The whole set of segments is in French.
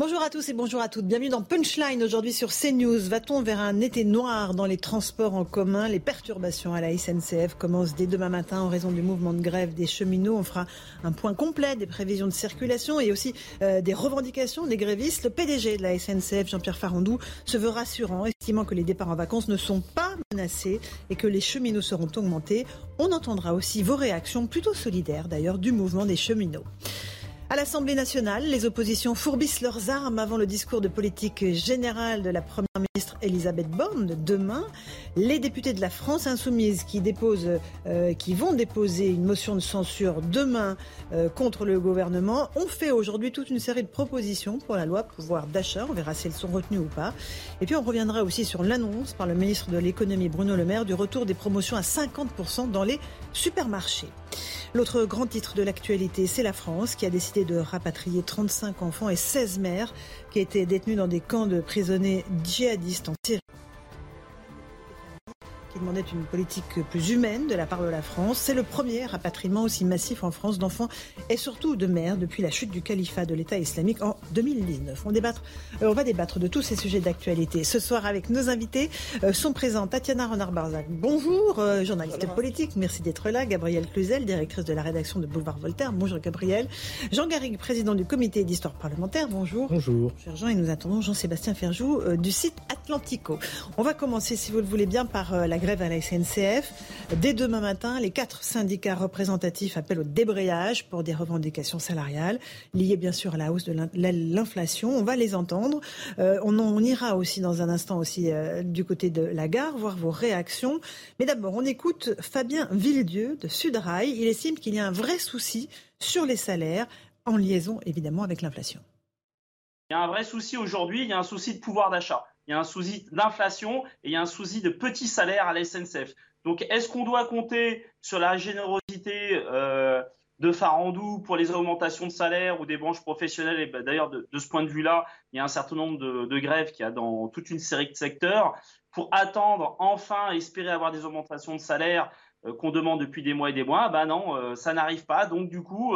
Bonjour à tous et bonjour à toutes. Bienvenue dans Punchline aujourd'hui sur CNews. Va-t-on vers un été noir dans les transports en commun? Les perturbations à la SNCF commencent dès demain matin en raison du mouvement de grève des cheminots. On fera un point complet des prévisions de circulation et aussi euh, des revendications des grévistes. Le PDG de la SNCF, Jean-Pierre Farandou, se veut rassurant, estimant que les départs en vacances ne sont pas menacés et que les cheminots seront augmentés. On entendra aussi vos réactions, plutôt solidaires d'ailleurs, du mouvement des cheminots. À l'Assemblée nationale, les oppositions fourbissent leurs armes avant le discours de politique générale de la Première ministre Elisabeth Borne demain. Les députés de la France insoumise qui, déposent, euh, qui vont déposer une motion de censure demain euh, contre le gouvernement ont fait aujourd'hui toute une série de propositions pour la loi pouvoir d'achat. On verra si elles sont retenues ou pas. Et puis on reviendra aussi sur l'annonce par le ministre de l'économie Bruno Le Maire du retour des promotions à 50% dans les supermarchés. L'autre grand titre de l'actualité, c'est la France qui a décidé de rapatrier 35 enfants et 16 mères qui étaient détenus dans des camps de prisonniers djihadistes en Syrie qui demandait une politique plus humaine de la part de la France. C'est le premier rapatriement aussi massif en France d'enfants et surtout de mères depuis la chute du califat de l'État islamique en 2019. On, débattre, euh, on va débattre de tous ces sujets d'actualité. Ce soir, avec nos invités, euh, sont présents Tatiana Renard-Barzac. Bonjour, euh, journaliste politique. Merci d'être là. Gabrielle Cluzel, directrice de la rédaction de Boulevard Voltaire. Bonjour, Gabrielle. Jean Garrigue, président du comité d'histoire parlementaire. Bonjour. Bonjour. Cher Jean, et nous attendons Jean-Sébastien Ferjou du site Atlantico. On va commencer, si vous le voulez bien, par la grève à la SNCF. Dès demain matin, les quatre syndicats représentatifs appellent au débrayage pour des revendications salariales liées bien sûr à la hausse de l'inflation. On va les entendre. Euh, on, on, ira aussi dans un instant aussi euh, du côté de la gare, voir vos réactions. Mais d'abord, on écoute Fabien Villedieu de Sudrail. Il estime qu'il y a un vrai souci sur les salaires en liaison évidemment avec l'inflation. Il y a un vrai souci aujourd'hui, il y a un souci de pouvoir d'achat il y a un souci d'inflation et il y a un souci de petits salaires à la SNCF. Donc, est-ce qu'on doit compter sur la générosité euh, de Farandou pour les augmentations de salaire ou des branches professionnelles? Et ben, d'ailleurs, de, ce point de vue-là, il y a un certain nombre de, grèves qu'il y a dans toute une série de secteurs. Pour attendre, enfin, espérer avoir des augmentations de salaire euh, qu'on demande depuis des mois et des mois, ben non, euh, ça n'arrive pas. Donc, du coup,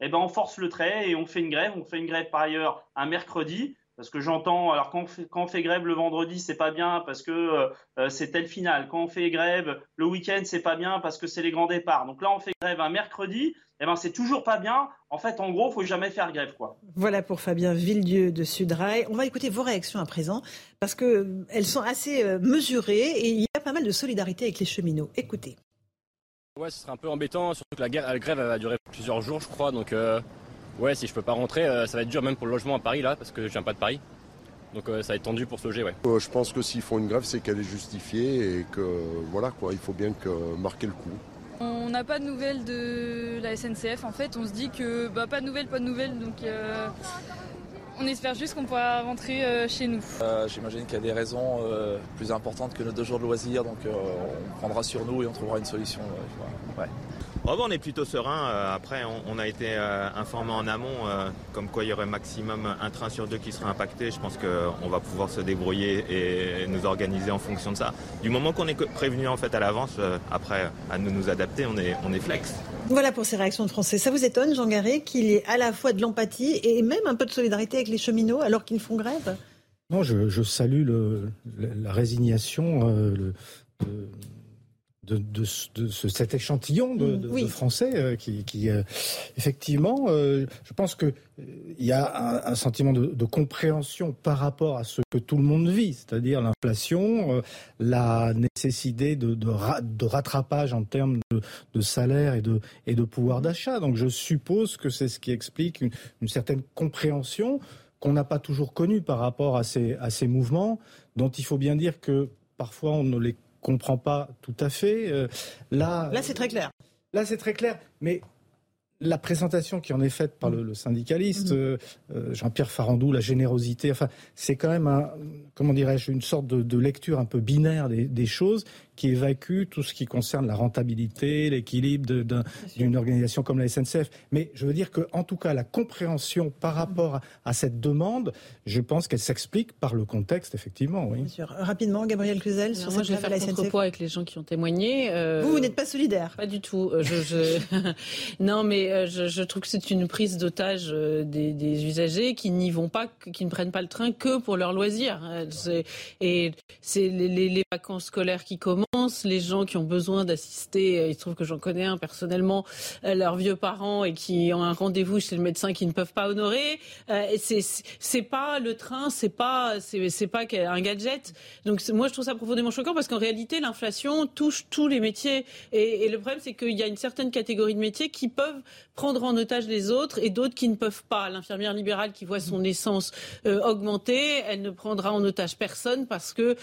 eh ben, on force le trait et on fait une grève. On fait une grève par ailleurs un mercredi. Parce que j'entends, alors quand on, fait, grève le vendredi, c'est pas bien parce que euh, euh, c'est tel final. Quand on fait grève le week-end, c'est pas bien parce que c'est les grands départs. Donc là, on fait grève un mercredi, et eh ben c'est toujours pas bien. En fait, en gros, faut jamais faire grève, quoi. Voilà pour Fabien Villedieu de Sudrail. On va écouter vos réactions à présent parce que euh, elles sont assez mesurées et il y a pas mal de solidarité avec les cheminots. Écoutez. Ouais, ce serait un peu embêtant, surtout que la, grève va durer plusieurs jours, je crois, donc. Ouais, si je peux pas rentrer, euh, ça va être dur même pour le logement à Paris là, parce que je viens pas de Paris. Donc euh, ça va être tendu pour se loger, ouais. Euh, je pense que s'ils font une grève, c'est qu'elle est justifiée et que voilà quoi, il faut bien que marquer le coup. On n'a pas de nouvelles de la SNCF en fait, on se dit que bah, pas de nouvelles, pas de nouvelles, donc on espère juste qu'on pourra rentrer chez nous. J'imagine qu'il y a des raisons plus importantes que nos deux jours de loisirs, donc on prendra sur nous et on trouvera une solution. Ouais. Oh, on est plutôt serein. Euh, après, on, a été euh, informé en amont, euh, comme quoi il y aurait maximum un train sur deux qui serait impacté. Je pense qu'on va pouvoir se débrouiller et nous organiser en fonction de ça. Du moment qu'on est prévenu en fait à l'avance, après à nous nous adapter, on est, on est flex. Voilà pour ces réactions de Français. Ça vous étonne, Jean Garret, qu'il y ait à la fois de l'empathie et même un peu de solidarité avec les cheminots alors qu'ils font grève? Non, je, salue la résignation. Le, de, cet échantillon de, Français euh, qui, euh, effectivement, euh, je pense qu'il il y a un, sentiment de, compréhension par rapport à ce que tout le monde vit, c'est-à-dire l'inflation, la nécessité de, rattrapage en termes de, salaire et de, et de pouvoir d'achat. Donc je suppose que c'est ce qui explique une, une certaine compréhension qu'on n'a pas toujours connue par rapport à ces, à ces mouvements, dont il faut bien dire que parfois on ne les comprend pas tout à fait. Euh, là, là c'est très clair. Là, c'est très clair. Mais la présentation qui en est faite par le, syndicaliste, mm-hmm. euh, euh, Jean-Pierre Farandou, la générosité, enfin, c'est quand même, un, comment dirais-je, une sorte de, lecture un peu binaire des choses qui évacue tout ce qui concerne la rentabilité, l'équilibre d'une organisation comme la SNCF. Mais je veux dire qu'en tout cas, la compréhension par rapport à, cette demande, je pense qu'elle s'explique par le contexte, effectivement. Oui. Bien sûr. Rapidement, Gabriel Cluzel, sur moi, je vais faire contrepoids avec les gens qui ont témoigné. Euh, vous, vous n'êtes pas solidaire Pas du tout. Euh, je, non, mais euh, je, trouve que c'est une prise d'otage des, usagers qui n'y vont pas, qui ne prennent pas le train que pour leur loisir. Et c'est les, les vacances scolaires qui commencent les gens qui ont besoin d'assister, euh, il se trouve que j'en connais un personnellement, euh, leurs vieux parents et qui ont un rendez-vous chez le médecin qu'ils ne peuvent pas honorer. Euh, c'est pas le train, c'est pas c'est pas un gadget. Donc moi je trouve ça profondément choquant parce qu'en réalité l'inflation touche tous les métiers et, le problème c'est qu'il y a une certaine catégorie de métiers qui peuvent prendre en otage les autres et d'autres qui ne peuvent pas. L'infirmière libérale qui voit son essence augmenter, elle ne prendra en otage personne parce que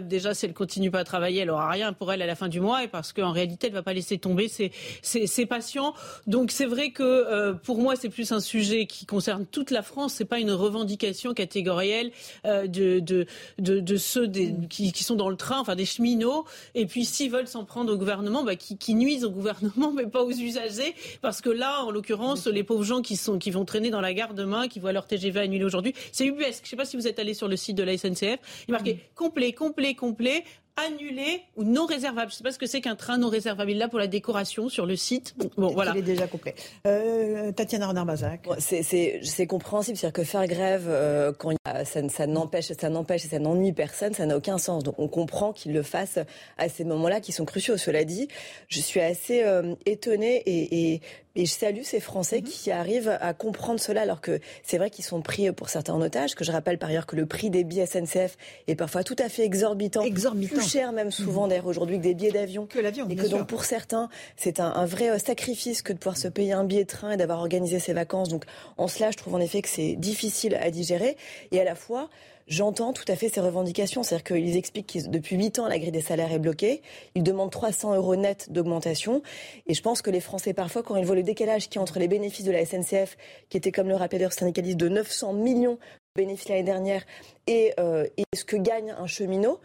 déjà si elle continue pas à travailler, elle aura rien pour elle à la fin du mois et parce qu'en réalité, elle ne va pas laisser tomber ses, ses, patients. Donc c'est vrai que euh, pour moi, c'est plus un sujet qui concerne toute la France. C'est pas une revendication catégorielle euh, de, de, de, ceux des, qui, qui, sont dans le train, enfin des cheminots. Et puis s'ils veulent s'en prendre au gouvernement, bah, qui, qui, nuisent au gouvernement, mais pas aux usagers, parce que là, en l'occurrence, les pauvres gens qui sont qui vont traîner dans la gare demain, qui voient leur TGV annulé aujourd'hui, c'est UBS. Je ne sais pas si vous êtes allé sur le site de la SNCF. Il est marqué complet, complet, complet annulé ou non réservable. Je ne sais pas ce que c'est qu'un train non réservable. Il là pour la décoration sur le site. Bon, voilà. Il est déjà complet. Euh, Tatiana Renard-Bazac. c'est compréhensible. C'est-à-dire que faire grève, euh, quand ça, ça n'empêche ça n'empêche et ça n'ennuie personne, ça n'a aucun sens. Donc on comprend qu'ils le fassent à ces moments-là qui sont cruciaux. Cela dit, je suis assez euh, étonnée et, et et je salue ces Français mhm. qui arrivent à comprendre cela alors que c'est vrai qu'ils sont pris pour certains en otage, que je rappelle par ailleurs que le prix des billets SNCF est parfois tout à fait exorbitant. Exorbitant. Plus cher même souvent mhm. d'ailleurs aujourd'hui que des billets d'avion. Que l'avion. Et que donc pour certains, c'est un, vrai euh, sacrifice que de pouvoir se payer un billet de train et d'avoir organisé ses vacances. Donc en cela, je trouve en effet que c'est difficile à digérer. Et à la fois, J'entends tout à fait ces revendications. C'est-à-dire qu'ils expliquent que depuis 8 ans, la grille des salaires est bloquée. Ils demandent 300 euros net d'augmentation. Et je pense que les Français, parfois, quand ils voient le décalage qui est entre les bénéfices de la SNCF, qui était, comme le rappelait syndicaliste, de 900 millions de bénéfices l'année dernière, et, euh, et ce que gagne un cheminot,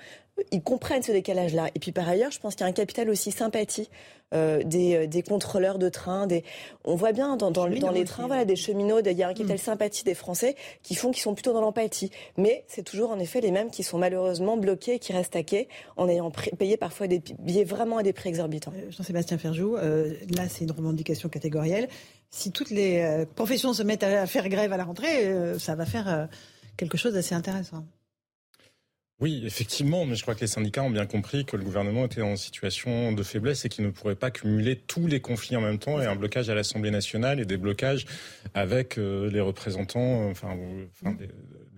ils comprennent ce décalage-là. Et puis par ailleurs, je pense qu'il y a un capital aussi sympathie euh, des, euh, des, contrôleurs de train. Des... On voit bien dans, dans, les trains, voilà, des cheminots, il y a un capital mm. sympathie des Français qui font qu'ils sont plutôt dans l'empathie. Mais c'est toujours en effet les mêmes qui sont malheureusement bloqués, qui restent à quai en ayant payé parfois des billets vraiment à des prix exorbitants. Euh, Jean-Sébastien Ferjou, là c'est une revendication catégorielle. Si toutes les professions se mettent à faire grève à la rentrée, ça va faire quelque chose d'assez intéressant. Oui, effectivement, mais je crois que les syndicats ont bien compris que le gouvernement était en situation de faiblesse et qu'il ne pourrait pas cumuler tous les conflits en même temps et un blocage à l'Assemblée nationale et des blocages avec euh, les représentants,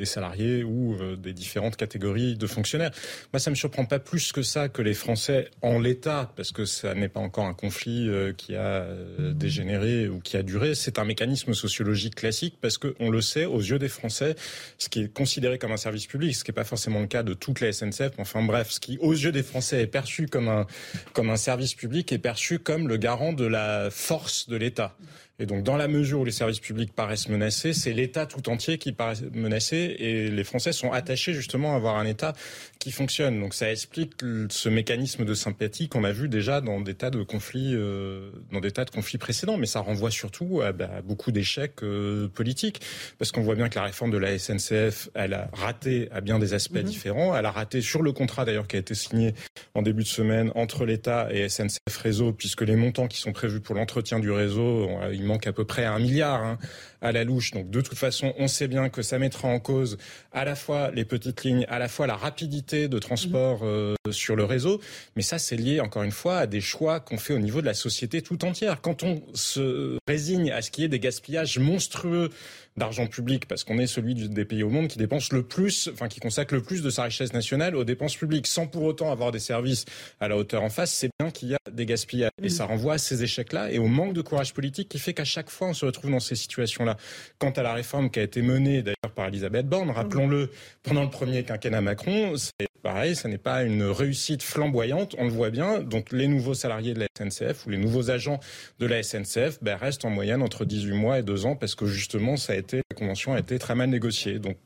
salariés ou euh, des différentes catégories de fonctionnaires. Moi, ça me surprend pas plus que ça que les Français en l'état, parce que ça n'est pas encore un conflit euh, qui a euh, dégénéré ou qui a duré. C'est un mécanisme sociologique classique parce que on le sait, aux yeux des Français, ce qui est considéré comme un service public, ce qui n'est pas forcément le cas de toute la SNCF. Enfin bref, ce qui aux yeux des Français est perçu comme un comme un service public est perçu comme le garant de la force de l'État. Et donc, dans la mesure où les services publics paraissent menacés, c'est l'État tout entier qui paraît menacé et les Français sont attachés justement à avoir un État qui fonctionne. Donc, ça explique ce mécanisme de sympathie qu'on a vu déjà dans des tas de conflits, euh, dans des tas de conflits précédents. Mais ça renvoie surtout à, bah, beaucoup d'échecs euh, politiques parce qu'on voit bien que la réforme de la SNCF, elle a raté à bien des aspects mhm. différents. Elle a raté sur le contrat d'ailleurs qui a été signé en début de semaine entre l'État et SNCF Réseau, puisque les montants qui sont prévus pour l'entretien du réseau, il manque à peu près un milliard hein, à la louche. Donc de toute façon, on sait bien que ça mettra en cause à la fois les petites lignes, à la fois la rapidité de transport euh, sur le réseau. Mais ça, c'est lié encore une fois à des choix qu'on fait au niveau de la société tout entière. Quand on se résigne à ce qui est des gaspillages monstrueux d'argent public parce qu'on est celui des pays au monde qui dépense le plus, enfin qui consacre le plus de sa richesse nationale aux dépenses publiques, sans pour autant avoir des services à la hauteur en face. C'est bien qu'il y a des gaspillages et ça renvoie à ces échecs-là et au manque de courage politique qui fait qu'à chaque fois on se retrouve dans ces situations-là. Quant à la réforme qui a été menée d'ailleurs par Elisabeth Borne, rappelons-le, pendant le premier quinquennat Macron, c'est pareil, ça n'est pas une réussite flamboyante, on le voit bien. Donc les nouveaux salariés de la SNCF ou les nouveaux agents de la SNCF ben, restent en moyenne entre 18 mois et 2 ans parce que justement ça a été la convention a été très mal négociée. Donc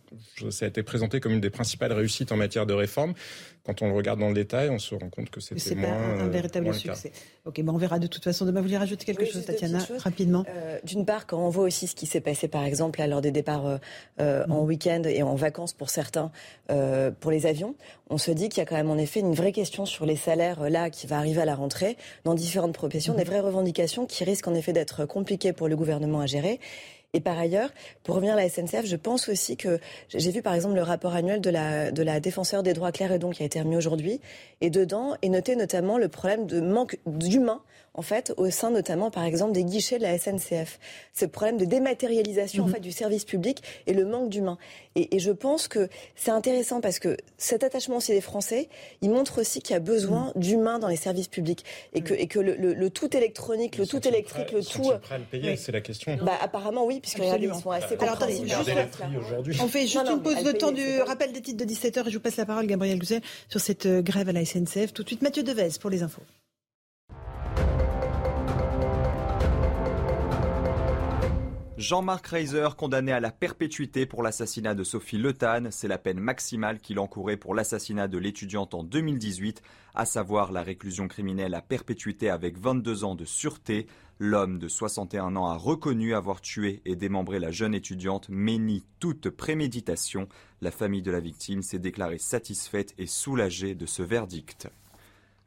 ça a été présenté comme une des principales réussites en matière de réforme. Quand on le regarde dans le détail, on se rend compte que c'était moins. C'est pas un, véritable succès. Ok, bon, on verra de toute façon demain. Vous voulez rajouter quelque chose, Tatiana, rapidement? Euh, D'une part, quand on voit aussi ce qui s'est passé, par exemple, lors des départs euh, euh, en week-end et en vacances pour certains, pour les avions, on se dit qu'il y a quand même en effet une vraie question sur les salaires là qui va arriver à la rentrée dans différentes professions, des vraies revendications qui risquent en effet d'être compliquées pour le gouvernement à gérer. Et par ailleurs, pour revenir à la SNCF, je pense aussi que j'ai vu par exemple le rapport annuel de la, de la défenseur des droits Claire donc qui a été remis aujourd'hui. Et dedans est noté notamment le problème de manque d'humains en fait, au sein notamment, par exemple, des guichets de la SNCF. Ce problème de dématérialisation en mhm. fait, du service public et le manque d'humains. Et, je pense que c'est intéressant parce que cet attachement aussi des Français, il montre aussi qu'il y a besoin mhm. d'humains dans les services publics et que, et que le, tout électronique, le tout électrique, le tout. Prêt à le payer, c'est la question. Bah, apparemment oui, puisque ils sont assez Alors, On fait juste une pause de temps du rappel des titres de 17h et je vous passe la parole, Gabriel Guzet, sur cette euh, grève à la SNCF. Tout de suite, Mathieu Devez pour les infos. Jean-Marc Reiser, condamné à la perpétuité pour l'assassinat de Sophie Le c'est la peine maximale qu'il encourait pour l'assassinat de l'étudiante en 2018, à savoir la réclusion criminelle à perpétuité avec 22 ans de sûreté. L'homme de 61 ans a reconnu avoir tué et démembré la jeune étudiante, mais nie toute préméditation. La famille de la victime s'est déclarée satisfaite et soulagée de ce verdict.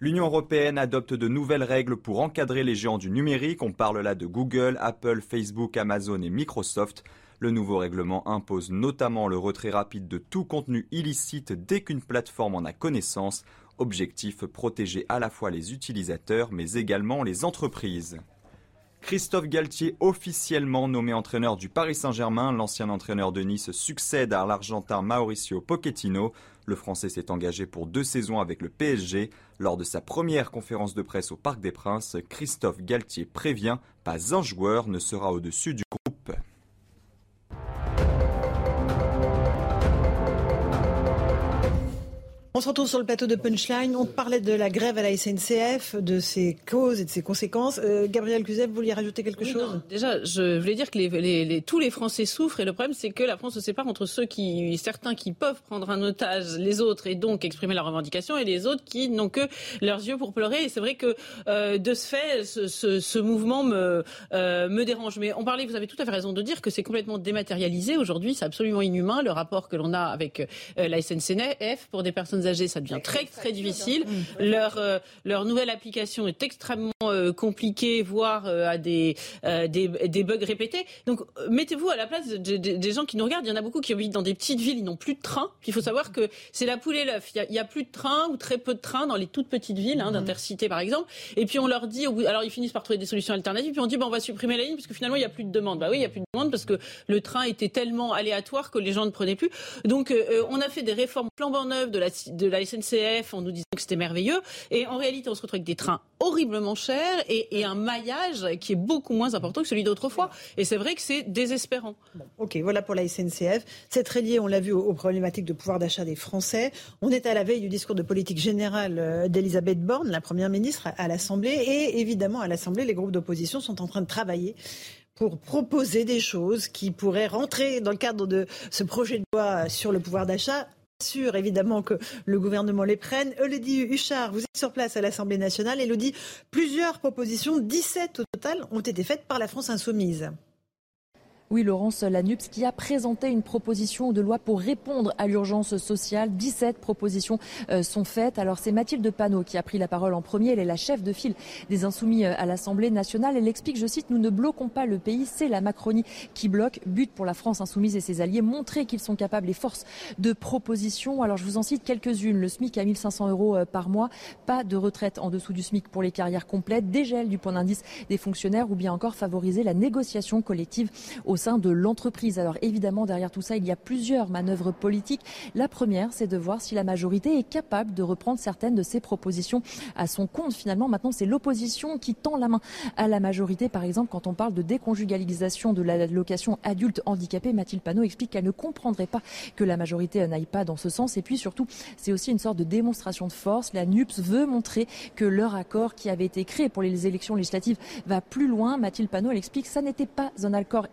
L'Union européenne adopte de nouvelles règles pour encadrer les géants du numérique. On parle là de Google, Apple, Facebook, Amazon et Microsoft. Le nouveau règlement impose notamment le retrait rapide de tout contenu illicite dès qu'une plateforme en a connaissance. Objectif protéger à la fois les utilisateurs mais également les entreprises. Christophe Galtier, officiellement nommé entraîneur du Paris Saint-Germain, l'ancien entraîneur de Nice succède à l'Argentin Mauricio Pochettino. Le Français s'est engagé pour deux saisons avec le PSG. Lors de sa première conférence de presse au Parc des Princes, Christophe Galtier prévient, pas un joueur ne sera au-dessus du On se retrouve sur le plateau de Punchline. On parlait de la grève à la SNCF, de ses causes et de ses conséquences. Euh, Gabriel Cuzet, vous vouliez rajouter quelque chose? Déjà, je voulais dire que les, tous les Français souffrent et le problème, c'est que la France se sépare entre ceux qui, certains qui peuvent prendre un otage les autres et donc exprimer leurs revendications et les autres qui n'ont que leurs yeux pour pleurer. Et c'est vrai que euh, de ce fait, ce, mouvement me, euh, me dérange. Mais on parlait, vous avez tout à fait raison de dire que c'est complètement dématérialisé aujourd'hui. C'est absolument inhumain le rapport que l'on a avec la SNCF pour des personnes âgées, ça devient très très difficile. Leur euh, leur nouvelle application est extrêmement euh, compliquée, voire euh, à des, des, des bugs répétés. Donc mettez-vous à la place des gens qui nous regardent. Il y en a beaucoup qui habitent dans des petites villes, ils n'ont plus de train. Il faut savoir que c'est la poule et l'œuf. Il, il, y a plus de train ou très peu de trains dans les toutes petites villes, hein, d'intercité par exemple. Et puis on leur dit, alors ils finissent par trouver des solutions alternatives. Puis on dit, bon, on va supprimer la ligne parce que finalement il n'y a plus de demande. Bah oui, il n'y a plus de demande parce que le train était tellement aléatoire que les gens ne prenaient plus. Donc on a fait des réformes flambant neuves de la de la SNCF en nous disant que c'était merveilleux. Et en réalité, on se retrouve avec des trains horriblement chers et, un maillage qui est beaucoup moins important que celui d'autrefois. Et c'est vrai que c'est désespérant. ok, voilà pour la SNCF. C'est très lié, on l'a vu, aux, problématiques de pouvoir d'achat des Français. On est à la veille du discours de politique générale euh, d'Elisabeth Borne, la Première ministre, à l'Assemblée. Et évidemment, à l'Assemblée, les groupes d'opposition sont en train de travailler pour proposer des choses qui pourraient rentrer dans le cadre de ce projet de loi sur le pouvoir d'achat sûr évidemment que le gouvernement les prenne. Elodie Huchard, vous êtes sur place à l'Assemblée nationale. Elodie, plusieurs propositions, 17 au total, ont été faites par la France insoumise. Oui, Laurence Lanups qui a présenté une proposition de loi pour répondre à l'urgence sociale. 17 propositions euh, sont faites. Alors c'est Mathilde Panot qui a pris la parole en premier. Elle est la chef de file des insoumis euh, à l'Assemblée nationale. Elle explique, je cite, nous ne bloquons pas le pays, c'est la Macronie qui bloque. But pour la France insoumise et ses alliés, montrer qu'ils sont capables et force de proposition. Alors je vous en cite quelques-unes. Le SMIC à 1500 euros euh, par mois, pas de retraite en dessous du SMIC pour les carrières complètes, dégel du point d'indice des fonctionnaires ou bien encore favoriser la négociation collective au de l'entreprise. Alors évidemment, derrière tout ça, il y a plusieurs manœuvres politiques. La première, c'est de voir si la majorité est capable de reprendre certaines de ses propositions à son compte. Finalement, maintenant, c'est l'opposition qui tend la main à la majorité. Par exemple, quand on parle de déconjugalisation de l'allocation adulte handicapé, Mathilde Panot explique qu'elle ne comprendrait pas que la majorité n'aille pas dans ce sens. Et puis surtout, c'est aussi une sorte de démonstration de force. La NUPS veut montrer que leur accord qui avait été créé pour les élections législatives va plus loin. Mathilde Panot, elle explique que ça n'était pas un accord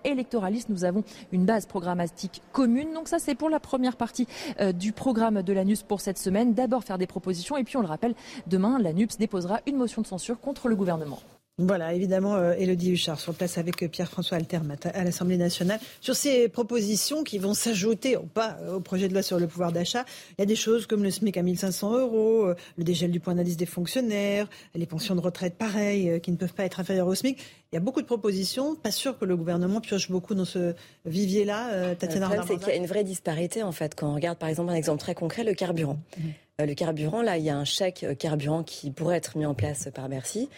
Nous avons une base programmatique commune. Donc ça, c'est pour la première partie euh, du programme de la NUPS pour cette semaine. D'abord faire des propositions et puis on le rappelle, demain, la NUPS déposera une motion de censure contre le gouvernement. Voilà, évidemment, euh, Élodie Huchard sur place avec euh, Pierre-François Altermat à l'Assemblée nationale. Sur ces propositions qui vont s'ajouter ou pas euh, au projet de loi sur le pouvoir d'achat, il y a des choses comme le SMIC à 1500 euros, le dégel du point d'indice des fonctionnaires, les pensions de retraite pareilles qui ne peuvent pas être inférieures au SMIC. Il y a beaucoup de propositions. Pas sûr que le gouvernement pioche beaucoup dans ce vivier-là. Tatiana Le problème, c'est qu'il y a une vraie disparité, en fait. Quand on regarde, par exemple, un exemple très concret, le carburant. Mmh. Le carburant, là, il y a un chèque carburant qui pourrait être mis en place par Bercy.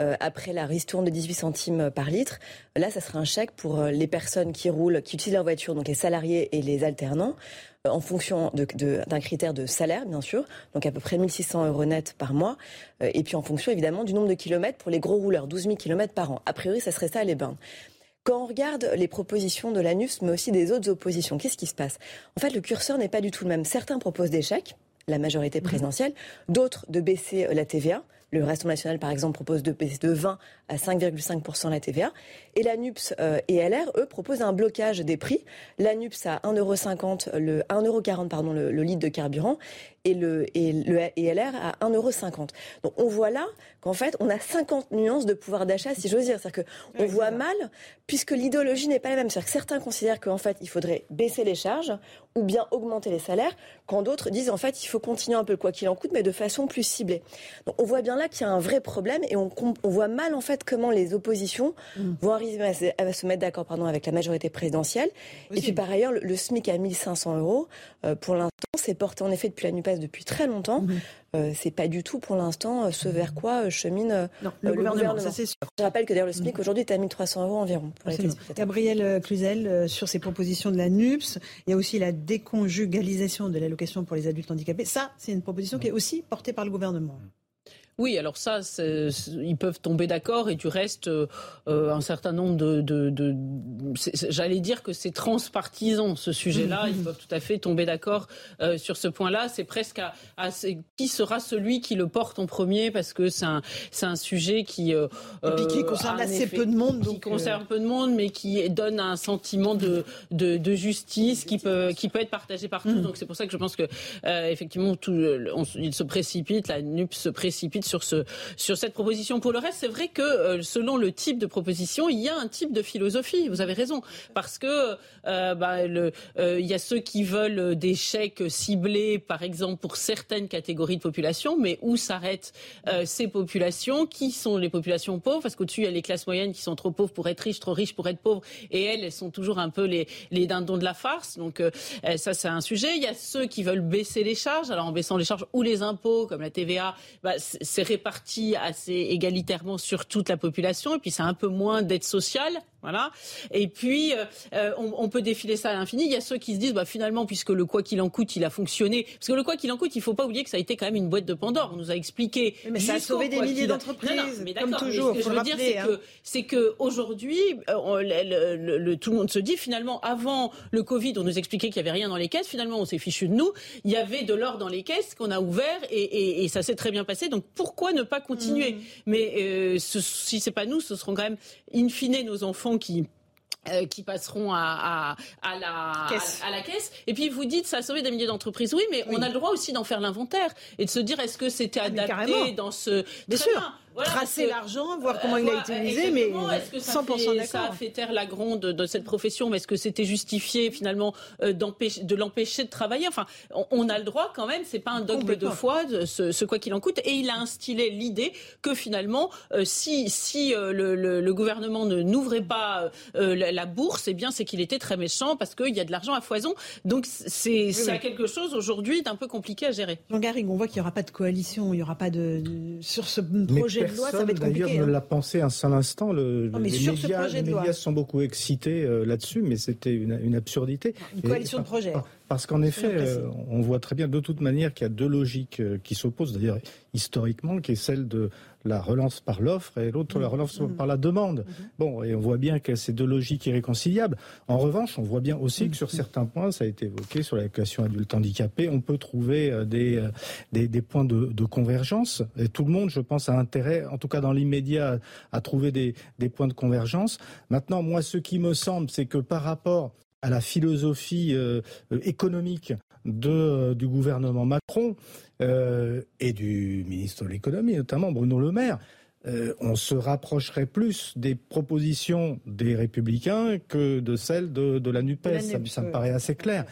Mmh. Euh, après la ristourne de 18 centimes par litre. Là, ça sera un chèque pour euh, les personnes qui roulent, qui utilisent leur voiture, donc les salariés et les alternants, euh, en fonction d'un critère de salaire, bien sûr, donc à peu près 1600 euros net par mois, et puis en fonction évidemment du nombre de kilomètres pour les gros rouleurs, 12 000 kilomètres par an. A priori, ça serait ça les bains. Quand on regarde les propositions de l'ANUS, mais aussi des autres oppositions, qu'est-ce qui se passe? En fait, le curseur n'est pas du tout le même. Certains proposent des chèques, la majorité présidentielle, d'autres de baisser la TVA. Le Rassemblement national, par exemple, propose de baisser de 20 à 5,5% la TVA. Et la NUPS euh, et LR, eux, proposent un blocage des prix. La NUPS à 1,50 le 1,40 pardon le, le, litre de carburant et le et le et LR à 1,50 Donc on voit là qu'en fait on a 50 nuances de pouvoir d'achat, si j'ose dire. C'est-à-dire qu'on voit mal puisque l'idéologie n'est pas la même. C'est-à-dire que certains considèrent qu'en fait il faudrait baisser les charges ou bien augmenter les salaires, quand d'autres disent en fait il faut continuer un peu quoi qu'il en coûte, mais de façon plus ciblée. Donc on voit bien là qu'il y a un vrai problème et on, on voit mal en fait comment les oppositions mm. vont arriver à se, mettre d'accord pardon avec la majorité présidentielle. Et puis par ailleurs le, SMIC à 1500 euros euh, pour l'instant c'est porté en effet depuis la NUPES depuis très longtemps. Mm-hmm. Euh, c'est pas du tout pour l'instant euh, ce vers quoi chemine le, gouvernement, Ça, sûr. Je rappelle que d'ailleurs le SMIC mm-hmm. aujourd'hui est à 1300 euros environ. Pour Gabriel Cluzel, sur ces propositions de la NUPS, il y a aussi la déconjugalisation de l'allocation pour les adultes handicapés. Ça, c'est une proposition qui est aussi portée par le gouvernement. Oui, alors ça, ils peuvent tomber d'accord et du reste, euh, un certain nombre de, de, de j'allais dire que c'est transpartisan ce sujet-là. Ils peuvent tout à fait tomber d'accord euh, sur ce point-là. C'est presque à, à, qui sera celui qui le porte en premier parce que c'est un, c'est un sujet qui euh, et puis qui concerne assez peu de monde, donc qui concerne peu de monde, mais qui donne un sentiment de, de, de justice qui peut qui peut être partagé par tous. Mm. Donc c'est pour ça que je pense que effectivement tout, il se précipite, la NUP se précipite sur, ce, sur cette proposition. Pour le reste, c'est vrai que euh, selon le type de proposition, il y a un type de philosophie. Vous avez raison. Parce que euh, bah, euh, il y a ceux qui veulent des chèques ciblés, par exemple, pour certaines catégories de population, mais où s'arrêtent ces populations Qui sont les populations pauvres? Parce qu'au-dessus, il y a les classes moyennes qui sont trop pauvres pour être riches, trop riches pour être pauvres. Et elles, elles sont toujours un peu les, les dindons de la farce. Donc ça, c'est un sujet. Il y a ceux qui veulent baisser les charges. Alors en baissant les charges ou les impôts, comme la TVA, bah, c'est réparti assez égalitairement sur toute la population. Et puis c'est un peu moins d'aide sociale voilà. Et puis, euh, euh, on, peut défiler ça à l'infini. Il y a ceux qui se disent, bah, finalement, puisque le quoi qu'il en coûte, il a fonctionné. Parce que le quoi qu'il en coûte, il ne faut pas oublier que ça a été quand même une boîte de Pandore. On nous a expliqué. mais ça a sauvé des milliers d'entreprises. mais comme toujours. ce que je veux dire, c'est hein. que, c'est que aujourd'hui, euh, le, tout le monde se dit, finalement, avant le Covid, on nous expliquait qu'il n'y avait rien dans les caisses. Finalement, on s'est fichu de nous. Il y avait de l'or dans les caisses qu'on a ouvert et, ça s'est très bien passé. Donc, pourquoi ne pas continuer? Mmh. Mais ce, si c'est pas nous, ce seront quand même, in fine, nos enfants qui euh, qui passeront à, à, la, caisse. À, la caisse. Et puis vous dites ça a sauvé des milliers d'entreprises. Oui, mais on a le droit aussi d'en faire l'inventaire et de se dire est-ce que c'était ah, adapté dans ce. Bien sûr tracer l'argent, voir comment il a été utilisé, mais est-ce que ça 100% d'accord. Ça a fait taire la gronde de cette profession, mais est-ce que c'était justifié finalement euh, de l'empêcher de travailler? Enfin, on, a le droit quand même, c'est pas un dogme de foi, ce, quoi qu'il en coûte, et il a instillé l'idée que finalement, euh, si, si euh, le, gouvernement ne n'ouvrait pas la, bourse, eh bien c'est qu'il était très méchant parce qu'il y a de l'argent à foison. Donc c'est quelque chose aujourd'hui d'un peu compliqué à gérer. Jean Garrigue, on voit qu'il n'y aura pas de coalition, il n'y aura pas de, sur ce projet projet de loi, ça va être compliqué. D'ailleurs, ne hein. l'a pensé un seul instant. Le, non, les médias, les médias sont beaucoup excités euh, là-dessus, mais c'était une, une, absurdité. Une coalition de projets. Parce qu'en effet, euh, on voit très bien de toute manière qu'il y a deux logiques euh, qui s'opposent, d'ailleurs historiquement, qui est celle de la relance par l'offre et l'autre la relance mmh. par la demande. Mmh. Bon, et on voit bien que ces deux logiques irréconciliables. En revanche, on voit bien aussi que sur mmh. certains points, ça a été évoqué sur l'allocation adulte handicapé, on peut trouver euh, des, des, des points de, de, convergence. Et tout le monde, je pense, a intérêt, en tout cas dans l'immédiat, à trouver des, des points de convergence. Maintenant, moi, ce qui me semble, c'est que par rapport à la philosophie euh, économique de, euh, du gouvernement Macron euh, et du ministre de l'économie, notamment Bruno Le Maire. Euh, on se rapprocherait plus des propositions des républicains que de celles de, de la NUPES. La ça, ça, me paraît assez clair.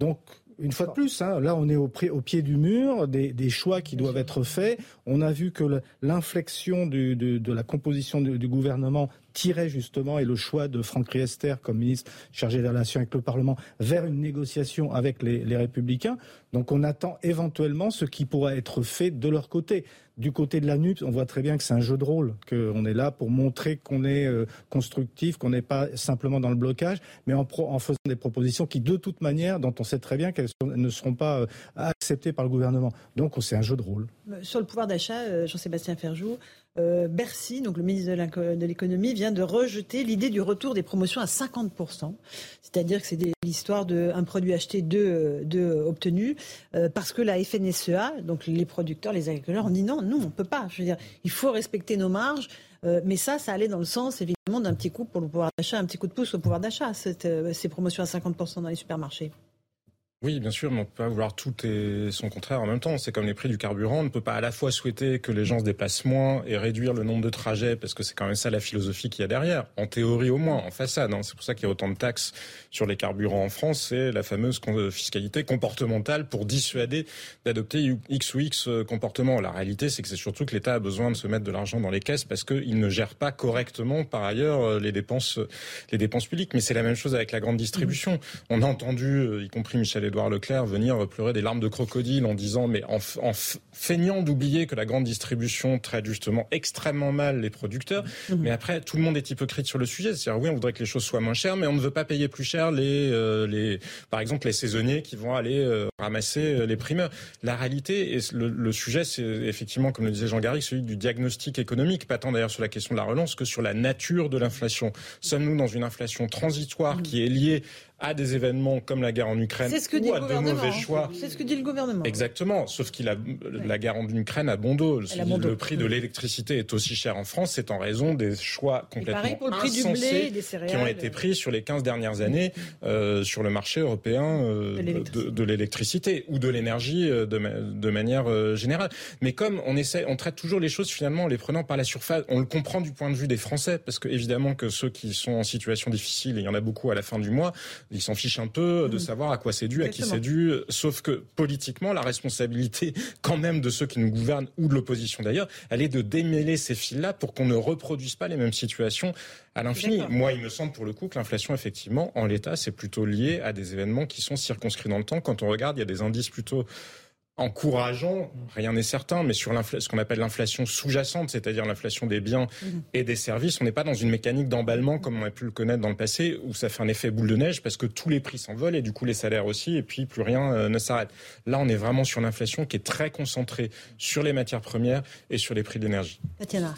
Donc, une fois de plus, hein, là on est au, au, pied du mur, des, des choix qui doivent être faits. On a vu que l'inflexion de, de, la composition du, du, gouvernement tirait justement, et le choix de Franck Riester comme ministre chargé des relations avec le Parlement, vers une négociation avec les, les Républicains. Donc on attend éventuellement ce qui pourra être fait de leur côté. Du côté de la NUP, on voit très bien que c'est un jeu de rôle, qu'on est là pour montrer qu'on est euh, constructif, qu'on n'est pas simplement dans le blocage, mais en, faisant des propositions qui, de toute manière, dont on sait très bien qu'elles ne seront pas euh, acceptées par le gouvernement. Donc c'est un jeu de rôle. Sur le pouvoir d'achat, euh, Jean-Sébastien Ferjou, euh, Bercy, donc le ministre de l'économie, vient de rejeter l'idée du retour des promotions à 50%. C'est-à-dire que c'est l'histoire d'un produit acheté, deux obtenus, euh, parce que la FNSEA, donc les producteurs, les agriculteurs, ont dit non, nous, on ne peut pas. Je veux dire, il faut respecter nos marges. Euh, mais ça, ça allait dans le sens, évidemment, d'un petit coup pour le pouvoir d'achat, un petit coup de pouce au pouvoir d'achat, ces promotions à 50% dans les supermarchés. Oui, bien sûr, mais on ne peut pas vouloir tout et son contraire en même temps. C'est comme les prix du carburant. On ne peut pas à la fois souhaiter que les gens se déplacent moins et réduire le nombre de trajets, parce que c'est quand même ça la philosophie qu'il y a derrière. En théorie au moins, en façade. Hein. C'est pour ça qu'il y a autant de taxes sur les carburants en France. C'est la fameuse fiscalité comportementale pour dissuader d'adopter X ou X euh, comportement. La réalité, c'est que c'est surtout que l'État a besoin de se mettre de l'argent dans les caisses parce qu'il ne gère pas correctement, par ailleurs, euh, les dépenses, les dépenses publiques. Mais c'est la même chose avec la grande distribution. On a entendu, euh, y compris Michel Édouard Leclerc venir pleurer des larmes de crocodile en disant, mais en, en feignant d'oublier que la grande distribution traite justement extrêmement mal les producteurs. Mmh. Mais après, tout le monde est hypocrite sur le sujet. C'est-à-dire, oui, on voudrait que les choses soient moins chères, mais on ne veut pas payer plus cher les, euh, les par exemple, les saisonniers qui vont aller euh, ramasser euh, les primeurs. La réalité, et le, le sujet, c'est effectivement, comme le disait Jean Garrigue, celui du diagnostic économique, pas tant d'ailleurs sur la question de la relance que sur la nature de l'inflation. Sommes-nous dans une inflation transitoire mmh. qui est liée à des événements comme la guerre en Ukraine ce que ou dit à de mauvais choix. C'est ce que dit le gouvernement. Exactement, sauf qu'il a la guerre en Ukraine a bon dos. Bon le prix de l'électricité est aussi cher en France, c'est en raison des choix complètement pour le prix du blé, des céréales. qui ont été pris sur les 15 dernières années euh, sur le marché européen euh, de l'électricité ou de l'énergie euh, de, de, manière euh, générale. Mais comme on essaie, on traite toujours les choses finalement en les prenant par la surface, on le comprend du point de vue des Français, parce que évidemment que ceux qui sont en situation difficile, et il y en a beaucoup à la fin du mois, ils s'en fichent un peu de mmh. savoir à quoi c'est dû, à qui c'est dû. Sauf que politiquement, la responsabilité quand même de ceux qui nous gouvernent ou de l'opposition d'ailleurs, elle est de démêler ces fils-là pour qu'on ne reproduise pas les mêmes situations à l'infini. Moi, il me semble pour le coup que l'inflation, effectivement, en l'état, c'est plutôt lié à des événements qui sont circonscrits dans le temps. Quand on regarde, il y a des indices plutôt encourageant, rien n'est certain, mais sur ce qu'on appelle l'inflation sous-jacente, c'est-à-dire l'inflation des biens mhm. et des services, on n'est pas dans une mécanique d'emballement comme on a pu le connaître dans le passé, où ça fait un effet boule de neige parce que tous les prix s'envolent et du coup les salaires aussi, et puis plus rien euh, ne s'arrête. Là, on est vraiment sur l'inflation qui est très concentrée sur les matières premières et sur les prix d'énergie. Tatiana,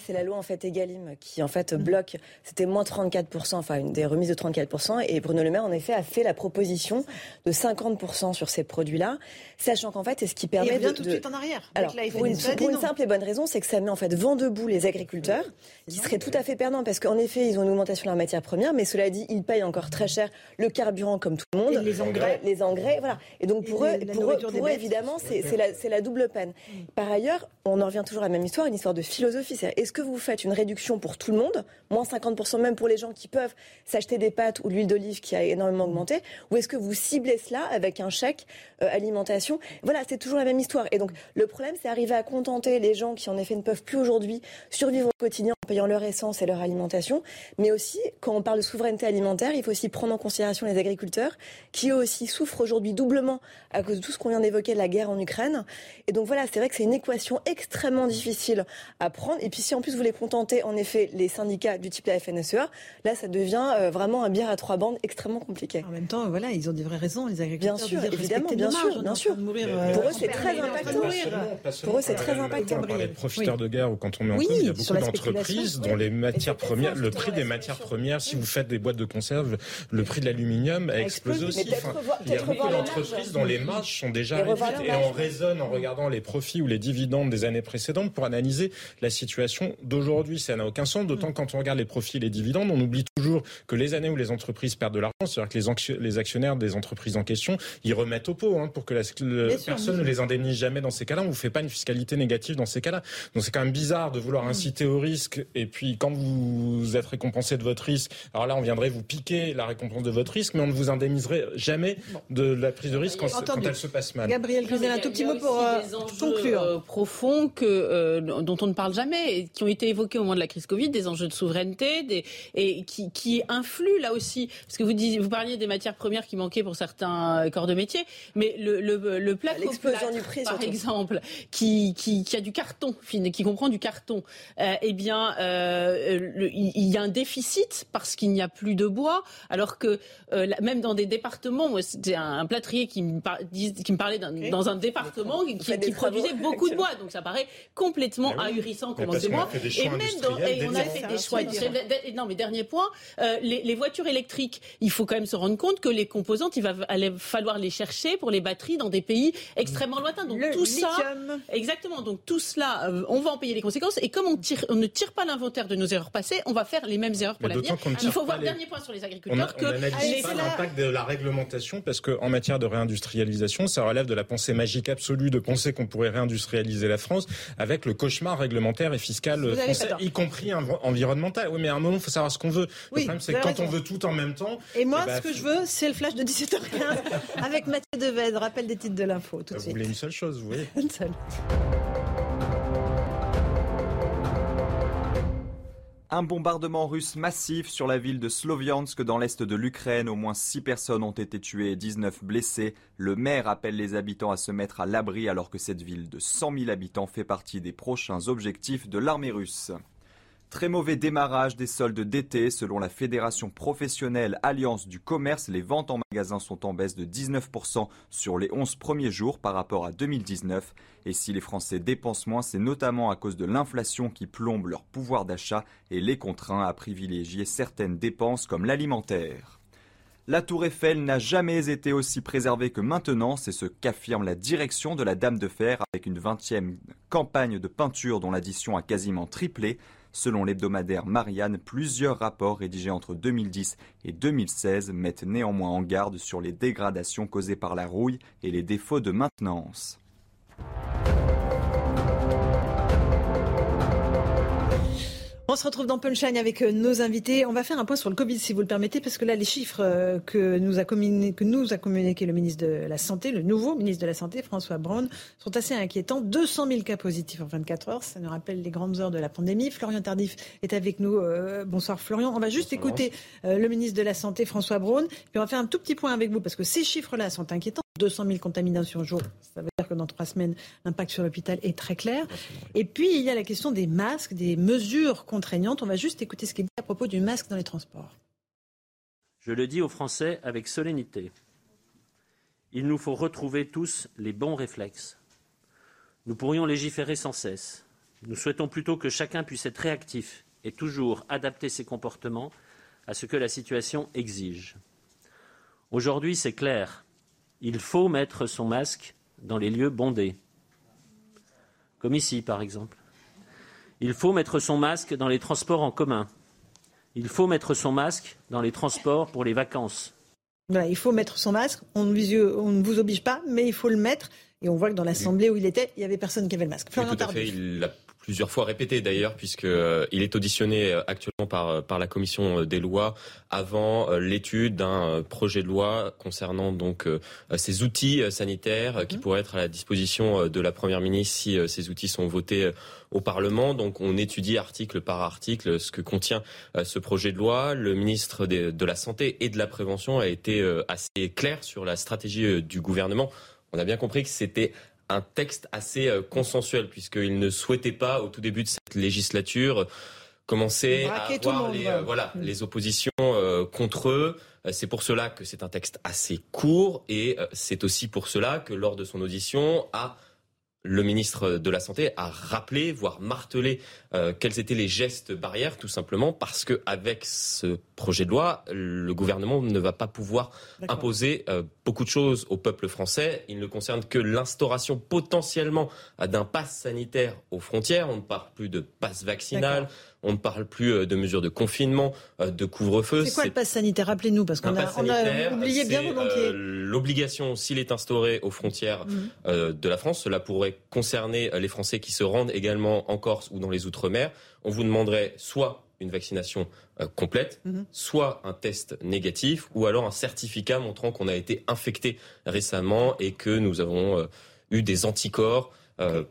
c'est la loi en fait Egalim qui en fait mhm. bloque, c'était moins 34%, enfin une des remises de 34%, et Bruno Le Maire en effet a fait la proposition de 50% sur ces produits-là. Sachant qu'en fait, c'est ce qui permet de, tout de suite en arrière. Alors, pour une, pour une simple et bonne raison, c'est que ça met en fait vent debout les agriculteurs, qui seraient tout à fait perdants parce qu'en effet, ils ont une augmentation de leur matière première, mais cela dit, ils payent encore très cher le carburant comme tout le monde, et les engrais, les engrais, voilà. Et donc pour eux, pour, eux, pour eux, évidemment, c'est la, la, double peine. Par ailleurs, on en revient toujours à la même histoire, une histoire de philosophie. C'est est-ce que vous faites une réduction pour tout le monde, moins 50% même pour les gens qui peuvent s'acheter des pâtes ou de l'huile d'olive qui a énormément augmenté, ou est-ce que vous ciblez cela avec un chèque euh, alimentation Voilà, c'est toujours la même histoire. Et donc, le problème, c'est arriver à contenter les gens qui, en effet, ne peuvent plus aujourd'hui survivre au quotidien en payant leur essence et leur alimentation. Mais aussi, quand on parle de souveraineté alimentaire, il faut aussi prendre en considération les agriculteurs qui, eux aussi, souffrent aujourd'hui doublement à cause de tout ce qu'on vient d'évoquer, de la guerre en Ukraine. Et donc, voilà, c'est vrai que c'est une équation extrêmement difficile à prendre. Et puis, si en plus vous voulez contenter, en effet, les syndicats du type la FNSEA, là, ça devient euh, vraiment un bière à trois bandes extrêmement compliqué. En même temps, voilà, ils ont des vraies raisons, les agriculteurs. Bien sûr, évidemment, bien sûr, bien sûr. Euh, pour eux, c'est très impactant. Pour eux, c'est très impactant. On les profiteurs de guerre ou quand on met en cause, il y a beaucoup d'entreprises dont les matières premières, le prix des matières premières, si vous faites des boîtes de conserve, le prix de l'aluminium a explosé aussi. Il y a beaucoup d'entreprises dont les marges sont déjà réduites et on raisonne en regardant les profits ou les dividendes des années précédentes pour analyser la situation d'aujourd'hui. Ça n'a aucun sens, d'autant quand on regarde les profits et les dividendes, on oublie toujours que les années où les entreprises perdent de l'argent, c'est-à-dire que les, actionnaires des entreprises en question, ils remettent au pot hein, pour que la, personne ne les indemnise jamais dans ces cas-là. On vous fait pas une fiscalité négative dans ces cas-là. Donc c'est quand même bizarre de vouloir mm. inciter au risque et puis quand vous êtes récompensé de votre risque, alors là on viendrait vous piquer la récompense de votre risque, mais on ne vous indemniserait jamais de la prise de risque quand, elle se passe mal. Gabriel un tout petit mot pour euh, conclure. Euh, profonds que, euh, dont on ne parle jamais, et qui ont été évoqués au moment de la crise Covid, des enjeux de souveraineté, des, et qui, qui influent là aussi. Parce que vous, disiez, vous parliez des matières premières qui manquaient pour certains corps de métier, mais le, le, le plat du prix, par exemple, qui, qui, qui, a du carton, qui comprend du carton, euh, eh bien, euh, il y a un déficit parce qu'il n'y a plus de bois, alors que euh, même dans des départements, c'était un, plâtrier qui me, qui me parlait dans un département qui, qui produisait beaucoup de bois, donc ça paraît complètement ah ahurissant comment c'est bois. Et même dans, et on a fait des choix. Non, mais dernier point, les, les voitures électriques, il faut quand même se rendre compte que les composantes, il va falloir les chercher pour les batteries dans des pays extrêmement lointains. Donc tout ça, exactement. Donc tout cela, euh, on va en payer les conséquences. Et comme on, tire, on ne tire pas l'inventaire de nos erreurs passées, on va faire les mêmes erreurs pour l'avenir. Il faut voir le dernier point sur les agriculteurs on, que n'analyse pas l'impact de la réglementation parce qu'en matière de réindustrialisation, ça relève de la pensée magique absolue de penser qu'on pourrait réindustrialiser la France avec le cauchemar réglementaire et fiscal français, y compris environnemental. Oui, mais à un moment, il faut savoir ce qu'on veut. le problème, c'est que quand on veut tout en même temps. Et moi, eh ce ben, que je veux, c'est le flash de 17h15 avec Mathieu Devez. Rappel des titres de l'info. Tout de vous voulez une seule chose, vous voyez. Une seule. Un bombardement russe massif sur la ville de Sloviansk dans l'est de l'Ukraine. Au moins 6 personnes ont été tuées et 19 blessées. Le maire appelle les habitants à se mettre à l'abri alors que cette ville de 100 000 habitants fait partie des prochains objectifs de l'armée russe. Très mauvais démarrage des soldes d'été. Selon la Fédération professionnelle Alliance du commerce, les ventes en magasin sont en baisse de 19% sur les 11 premiers jours par rapport à 2019. Et si les Français dépensent moins, c'est notamment à cause de l'inflation qui plombe leur pouvoir d'achat et les contraint à privilégier certaines dépenses comme l'alimentaire. La tour Eiffel n'a jamais été aussi préservée que maintenant, c'est ce qu'affirme la direction de la Dame de Fer avec une 20e campagne de peinture dont l'addition a quasiment triplé. Selon l'hebdomadaire Marianne, plusieurs rapports rédigés entre 2010 et 2016 mettent néanmoins en garde sur les dégradations causées par la rouille et les défauts de maintenance. On se retrouve dans Punchline avec euh, nos invités. On va faire un point sur le Covid, si vous le permettez, parce que là, les chiffres euh, que nous a, communiqué, le ministre de la Santé, le nouveau ministre de la Santé, François Braun, sont assez inquiétants. 200 000 cas positifs en 24 heures. Ça nous rappelle les grandes heures de la pandémie. Florian Tardif est avec nous. Euh, bonsoir Florian. On va juste écouter le ministre de la Santé, François Braun. Puis on va faire un tout petit point avec vous, parce que ces chiffres-là sont inquiétants. 200 000 contaminations au jour. Ça veut dire que dans trois semaines, l'impact sur l'hôpital est très clair. Et puis, il y a la question des masques, des mesures contraignantes. On va juste écouter ce qu'il dit à propos du masque dans les transports. Je le dis aux Français avec solennité. Il nous faut retrouver tous les bons réflexes. Nous pourrions légiférer sans cesse. Nous souhaitons plutôt que chacun puisse être réactif et toujours adapter ses comportements à ce que la situation exige. Aujourd'hui, c'est clair, il faut mettre son masque dans les lieux bondés, comme ici par exemple. Il faut mettre son masque dans les transports en commun. Il faut mettre son masque dans les transports pour les vacances. il faut mettre son masque. On ne, vous oblige pas, mais il faut le mettre. Et on voit que dans l'assemblée où il était, il n'y avait personne qui avait le masque. Florian tout à fait, plusieurs fois répété d'ailleurs, puisqu'il euh, il est auditionné euh, actuellement par, euh, par la commission des lois avant l'étude d'un projet de loi concernant donc ces outils sanitaires qui mhm. pourraient être à la disposition de la première ministre si ces outils sont votés au Parlement. Donc on étudie article par article ce que contient ce projet de loi. Le ministre de la Santé et de la Prévention a été assez clair sur la stratégie du gouvernement. On a bien compris que c'était un texte assez euh, consensuel, puisqu'il ne souhaitait pas, au tout début de cette législature, commencer à avoir les, euh, voilà, mm. les oppositions euh, contre eux. C'est pour cela que c'est un texte assez court et c'est aussi pour cela que lors de son audition, a le ministre de la Santé a rappelé, voire martelé, euh, quels étaient les gestes barrières, tout simplement parce que avec ce projet de loi, le gouvernement ne va pas pouvoir imposer euh, beaucoup de choses au peuple français. Il ne concerne que l'instauration potentiellement d'un pass sanitaire aux frontières. On ne parle plus de passe vaccinal. On ne parle plus euh, de mesures de confinement, euh, de couvre-feu. C'est quoi le pass sanitaire Rappelez-nous, parce qu'on a, oublié bien volontiers. Euh, l'obligation, s'il est instauré aux frontières mhm. de la France, cela pourrait concerner les Français qui se rendent également en Corse ou dans les Outre-mer. On vous demanderait soit une vaccination complète, mhm. soit un test négatif, ou alors un certificat montrant qu'on a été infecté récemment et que nous avons eu des anticorps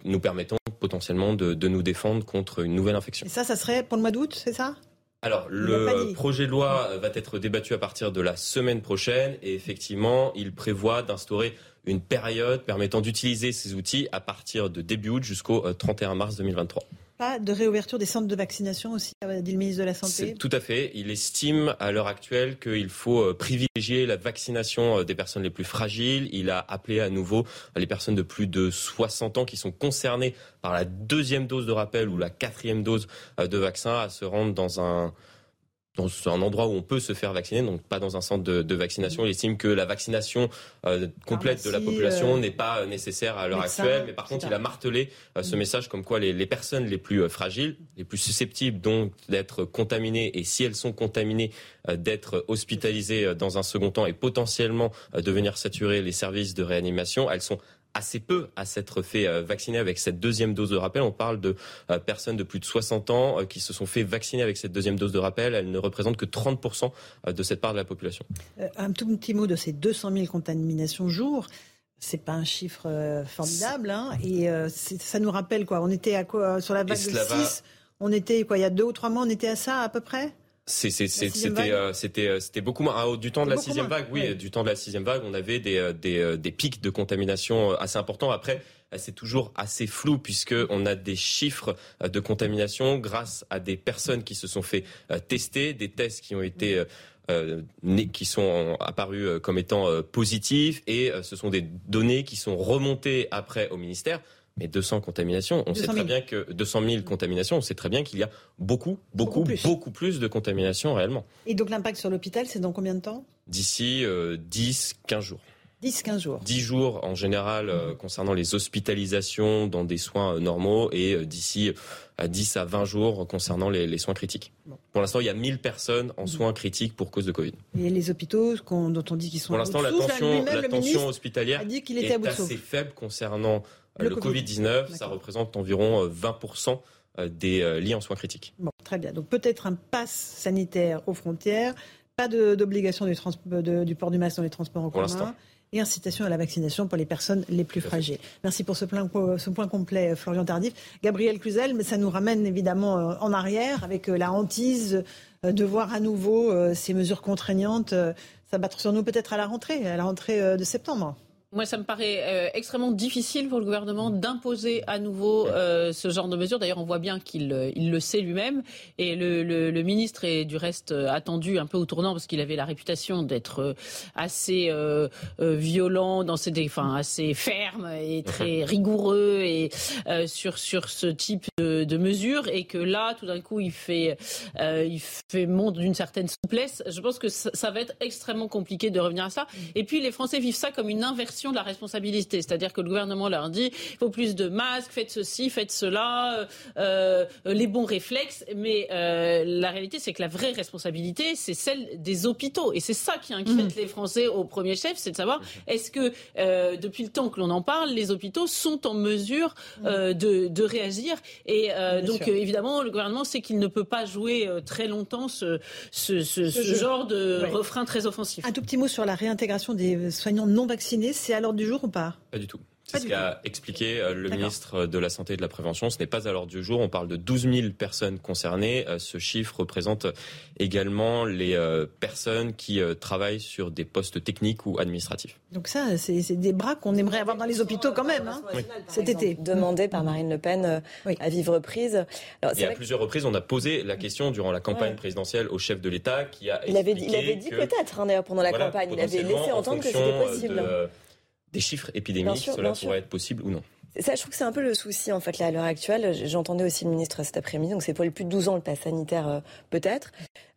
nous permettant potentiellement de, nous défendre contre une nouvelle infection. Et ça, ça serait pour le mois d'août, c'est ça? Alors, le projet de loi va être débattu à partir de la semaine prochaine et effectivement, il prévoit d'instaurer une période permettant d'utiliser ces outils à partir de début août jusqu'au 31 euh, mars 2023 pas de réouverture des centres de vaccination aussi, a dit le ministre de la Santé Tout à fait. Il estime à l'heure actuelle qu'il faut euh, privilégier la vaccination euh, des personnes les plus fragiles. Il a appelé à nouveau les personnes de plus de 60 ans qui sont concernées par la deuxième dose de rappel ou la quatrième dose euh, de vaccin à se rendre dans un dans un endroit où on peut se faire vacciner, donc pas dans un centre de, vaccination. Il estime que la vaccination euh, complète de la population euh, n'est pas nécessaire à l'heure actuelle, mais par contre, il a martelé euh, ce mm. message comme quoi les, personnes les plus fragiles, les plus susceptibles donc d'être contaminées, et si elles sont contaminées, d'être hospitalisées dans un second temps et potentiellement de venir saturer les services de réanimation, elles sont assez peu à s'être fait euh, vacciner avec cette deuxième dose de rappel. On parle de euh, personnes de plus de 60 ans euh, qui se sont fait vacciner avec cette deuxième dose de rappel. Elles ne représentent que 30% de cette part de la population. un tout petit mot de ces 200 000 contaminations jour. C'est pas un chiffre formidable, hein, et ça nous rappelle quoi? On était à quoi? Sur la vague de 6 On était quoi? Il y a deux ou trois mois, on était à ça à peu près? C'était euh, c'était euh, c'était beaucoup moins ah, du temps de la sixième vague. Oui, du temps de la sixième vague, on avait des euh, des, des pics de contamination assez importants. Après, c'est toujours assez flou puisque on a des chiffres de contamination grâce à des personnes qui se sont fait tester, des tests qui ont été qui sont apparus comme étant positifs et ce sont des données qui sont remontées après au ministère. Mais 200 contaminations, on sait très bien que 200 000 contaminations, on sait très bien qu'il y a beaucoup, beaucoup, beaucoup plus. de contaminations réellement. Et donc l'impact sur l'hôpital, c'est dans combien de temps? D'ici 10, 15 jours. 10-15 jours. 10 jours en général euh, concernant les hospitalisations dans des soins euh, normaux et euh, d'ici à 10 à 20 jours concernant les, soins critiques. Pour l'instant, il y a 1000 personnes en soins critiques pour cause de Covid. Et les hôpitaux dont on dit qu'ils sont Pour l'instant, la tension, la tension hospitalière est assez faible concernant le, Covid-19. ça représente environ 20% des lits en soins critiques. Bon, très bien. Donc peut-être un pass sanitaire aux frontières, pas d'obligation du, du, port du masque dans les transports en commun et incitation à la vaccination pour les personnes les plus fragiles. Merci pour ce, ce point complet, Florian Tardif. Gabriel Cluzel, mais ça nous ramène évidemment euh, en arrière avec euh, la hantise euh, de voir à nouveau ces mesures contraignantes s'abattre sur nous peut-être à la rentrée, à la rentrée de septembre. Moi, ça me paraît euh, extrêmement difficile pour le gouvernement d'imposer à nouveau euh, ce genre de mesures. D'ailleurs, on voit bien qu'il euh, il le sait lui-même. Et le, le, le, ministre est du reste attendu un peu au tournant parce qu'il avait la réputation d'être assez violent dans ses, enfin, assez ferme et très rigoureux et sur sur ce type de, de, mesures. Et que là, tout d'un coup, il fait il fait montre d'une certaine souplesse. Je pense que ça, ça va être extrêmement compliqué de revenir à ça. Et puis, les Français vivent ça comme une inversion inversion de la responsabilité. C'est-à-dire que le gouvernement leur dit il faut plus de masques, faites ceci, faites cela, euh, les bons réflexes. Mais la réalité, c'est que la vraie responsabilité, c'est celle des hôpitaux. Et c'est ça qui inquiète mmh. les Français au premier chef, c'est de savoir est-ce que depuis le temps que l'on en parle, les hôpitaux sont en mesure mmh. de, de, réagir. Et donc, évidemment, le gouvernement sait qu'il ne peut pas jouer très longtemps ce, ce, ce, ce genre de refrain très offensif. Un tout petit mot sur la réintégration des soignants non vaccinés, c'est à l'ordre du jour ou pas? Pas du tout. C'est ce qu'a expliqué euh, le ministre de la Santé et de la Prévention. Ce n'est pas à l'ordre du jour. On parle de 12 000 personnes concernées. Euh, ce chiffre représente également les euh, personnes qui travaillent sur des postes techniques ou administratifs. Donc ça, c'est des bras qu'on aimerait avoir dans les hôpitaux quand même, hein, cet été. Demandé par Marine Le Pen à vivre prise. Alors, et à plusieurs reprises, on a posé la question durant la campagne présidentielle au chef de l'État qui a il avait dit, il avait dit peut-être, hein, d'ailleurs, pendant la campagne. Il avait laissé entendre que c'était possible des chiffres épidémiques, cela pourrait être possible ou non. Ça, je trouve que c'est un peu le souci, en fait, là, à l'heure actuelle. J'entendais aussi le ministre cet après-midi, donc c'est pour les plus de 12 ans le pass sanitaire, euh, peut-être.